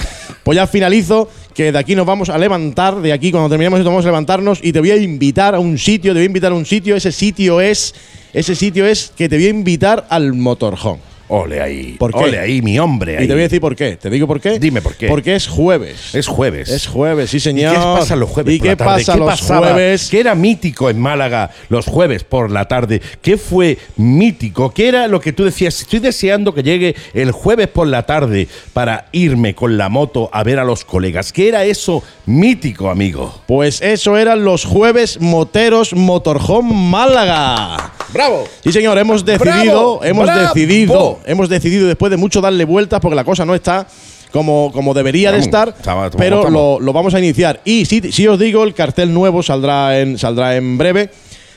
Pues ya finalizo, que de aquí nos vamos a levantar, de aquí cuando terminemos esto vamos a levantarnos y te voy a invitar a un sitio, te voy a invitar a un sitio, ese sitio es, ese sitio es que te voy a invitar al motorhome. Ole ahí. ¿Por qué? Ole ahí, mi hombre. Y te voy a decir por qué. ¿Te digo por qué? Dime por qué. Porque es jueves. Es jueves. Es jueves, sí, ¿Y señor. qué pasa los jueves? ¿Y por qué la tarde? pasa ¿Qué los pasaba? jueves? ¿Qué era mítico en Málaga los jueves por la tarde? ¿Qué fue mítico? ¿Qué era lo que tú decías? Estoy deseando que llegue el jueves por la tarde para irme con la moto a ver a los colegas. ¿Qué era eso mítico, amigo? Pues eso eran los jueves moteros Motorhome Málaga. ¡Bravo! Sí, señor, hemos decidido, ¡Bravo! hemos ¡Bravo! decidido, hemos decidido después de mucho darle vueltas porque la cosa no está como, como debería de estar, pero lo, lo vamos a iniciar. Y si, si os digo, el cartel nuevo saldrá en, saldrá en breve.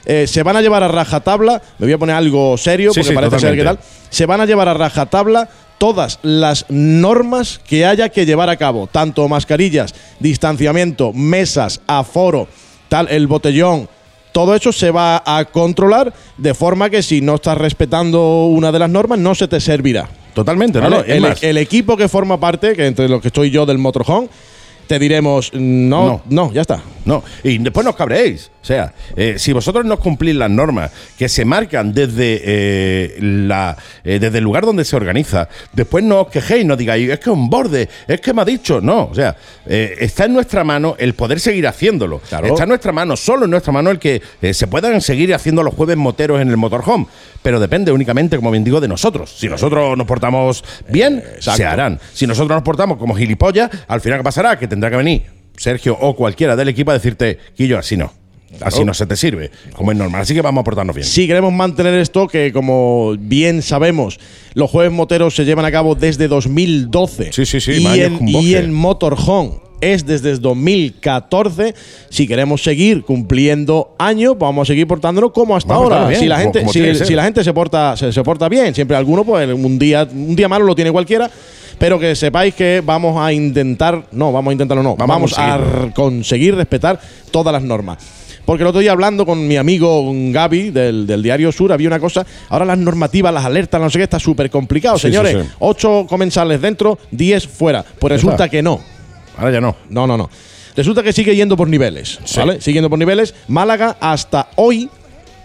Eh, se van a llevar a rajatabla, me voy a poner algo serio Sí, porque sí, parece ser que tal. Se van a llevar a rajatabla todas las normas que haya que llevar a cabo, tanto mascarillas, distanciamiento, mesas, aforo, tal, el botellón, todo eso se va a controlar de forma que si no estás respetando una de las normas no se te servirá. Totalmente, ¿no? ¿Vale? no, el equipo que forma parte, que entre los que estoy yo del motorhome, te diremos no, no, ya está. No, y después no os cabréis. O sea, eh, si vosotros no cumplís las normas que se marcan desde, eh, la, eh, desde el lugar donde se organiza, después no os quejéis, no digáis, es que es un borde, es que me ha dicho. No, o sea, está en nuestra mano el poder seguir haciéndolo. Claro. Está en nuestra mano, solo en nuestra mano el que se puedan seguir haciendo los jueves moteros en el motorhome. Pero depende únicamente, como bien digo, de nosotros. Si nosotros nos portamos bien, se harán. Si nosotros nos portamos como gilipollas, al final, ¿qué pasará? Que tendrá que venir Sergio o cualquiera del equipo a decirte, Quillo, así no. Así no se te sirve, como es normal. Así que vamos a portarnos bien. Si queremos mantener esto, que como bien sabemos, los jueves moteros se llevan a cabo desde 2012. Sí, sí, sí, Y en, y en Motorhome es desde el 2014. Si queremos seguir cumpliendo años, vamos a seguir portándonos como hasta Vamos ahora. bien, si la gente, si, la gente se porta, se, se porta bien, siempre alguno, pues un día, un día malo lo tiene cualquiera. Pero que sepáis que vamos a intentar, no, vamos a intentarlo, no, Vamos vamos, a conseguir respetar todas las normas. Porque el otro día hablando con mi amigo Gaby del, del Diario Sur había una cosa, ahora las normativas, las alertas, no sé qué, está súper complicado, Sí, señores. sí, sí. Ocho comensales dentro, diez fuera. Pues resulta que no. Ahora ya no. No, no, no. Resulta que sigue yendo por niveles, Sí. ¿vale? Sigue yendo por niveles. Málaga hasta hoy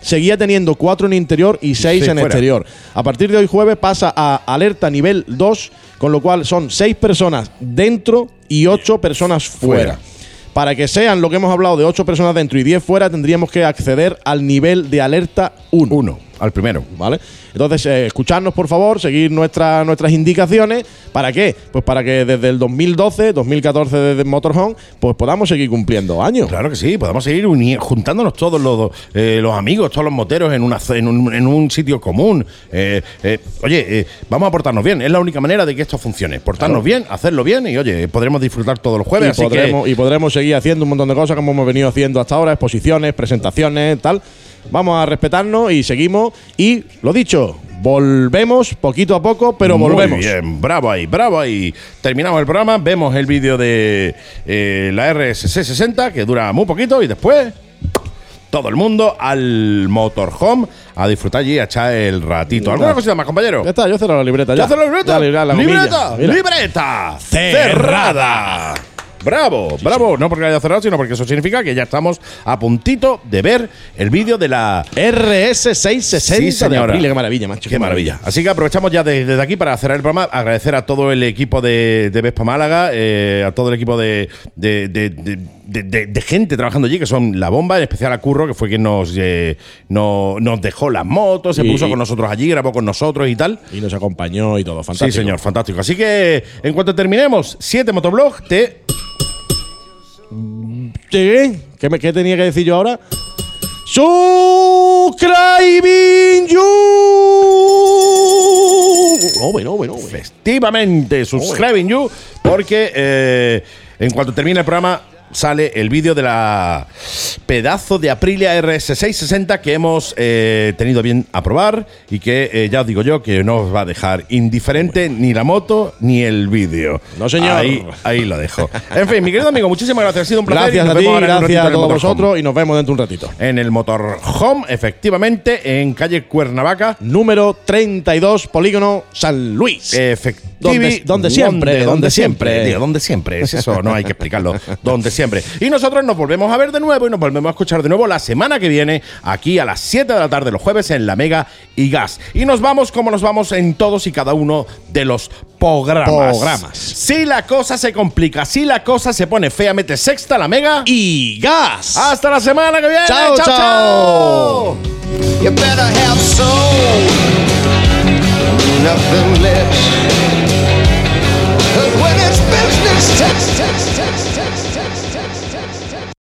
seguía teniendo cuatro en interior y seis Sí, en fuera. exterior. A partir de hoy jueves pasa a alerta nivel 2, con lo cual son seis personas dentro y ocho personas fuera. Fuera. Para que sean lo que hemos hablado de ocho personas dentro y 10 fuera, tendríamos que acceder al nivel de alerta 1. Uno, al primero. ¿Vale? Entonces, eh, escucharnos, por favor, seguir nuestra- nuestras indicaciones. ¿Para qué? Pues para que desde el 2012, 2014 desde Motorhome, pues podamos seguir cumpliendo años. Claro que sí, podemos seguir juntándonos todos los, eh, los amigos, todos los moteros en, una, en, un, en un sitio común. Eh, eh, oye, eh, vamos a portarnos bien, es la única manera de que esto funcione. Portarnos bien, hacerlo bien y oye, podremos disfrutar todos los jueves. y, así que- podremos, y podremos seguir haciendo un montón de cosas como hemos venido haciendo hasta ahora, exposiciones, presentaciones, tal. Vamos a respetarnos y seguimos. Y lo dicho, volvemos poquito a poco, pero Muy volvemos. bien, bravo ahí, bravo ahí. Terminamos el programa, vemos el vídeo de eh, la RSC60, que dura muy poquito, y después todo el mundo al motorhome a disfrutar allí, a echar el ratito. ¿Alguna cosita más, compañero? Ya está, yo cierro la libreta. ¿Ya Ya, hace la libreta? Ya, la-. ¡Libreta! ¡Libreta! Cerrada. Bravo, bravo. No porque haya cerrado, sino porque eso significa que ya estamos a puntito de ver el vídeo de la RS660 Sí, de. Aprilia. Qué maravilla, macho. Qué maravilla. Así que aprovechamos ya de- desde aquí para cerrar el programa, agradecer a todo el equipo de, de Vespa Málaga, eh, a todo el equipo de, gente trabajando allí, que son la bomba, en especial a Curro, que fue quien nos, eh, no- nos dejó las motos, se Y- puso con nosotros allí, grabó con nosotros y tal. Y nos acompañó y todo. Fantástico. Sí, señor, fantástico. Así que en cuanto terminemos, 7 Motoblog, te ¿Qué? ¿Qué, me- qué tenía que decir yo ahora? Subscribing you. no, bueno, bueno. Efectivamente, subscribing you, porque eh, en cuanto termine el programa sale el vídeo de la pedazo de Aprilia RS660 que hemos eh, tenido bien a probar y que eh, ya os digo yo que no os va a dejar indiferente ni la moto ni el vídeo. No, señor. Ahí, ahí lo dejo. En fin, mi querido amigo, muchísimas gracias. Ha sido un placer. y Gracias nos a ti, vemos gracias a todos vosotros y nos vemos dentro de un ratito. En el Motorhome, efectivamente, en calle Cuernavaca. Número 32, Polígono San Luis. Efectivamente. Donde- donde siempre, donde siempre. Digo, donde siempre. Es eso, no hay que explicarlo. donde siempre. Y nosotros nos volvemos a ver de nuevo y nos volvemos a escuchar de nuevo la semana que viene, aquí a las 7 de la tarde los jueves en la Mega y Gas. Y nos vamos como nos vamos en todos y cada uno de los programas. Programas. Si la cosa se complica, si la cosa se pone fea, mete sexta la Mega. Y gas. Hasta la semana que viene. Chao, chao. chao. You better have soul, nothing less. When it's business.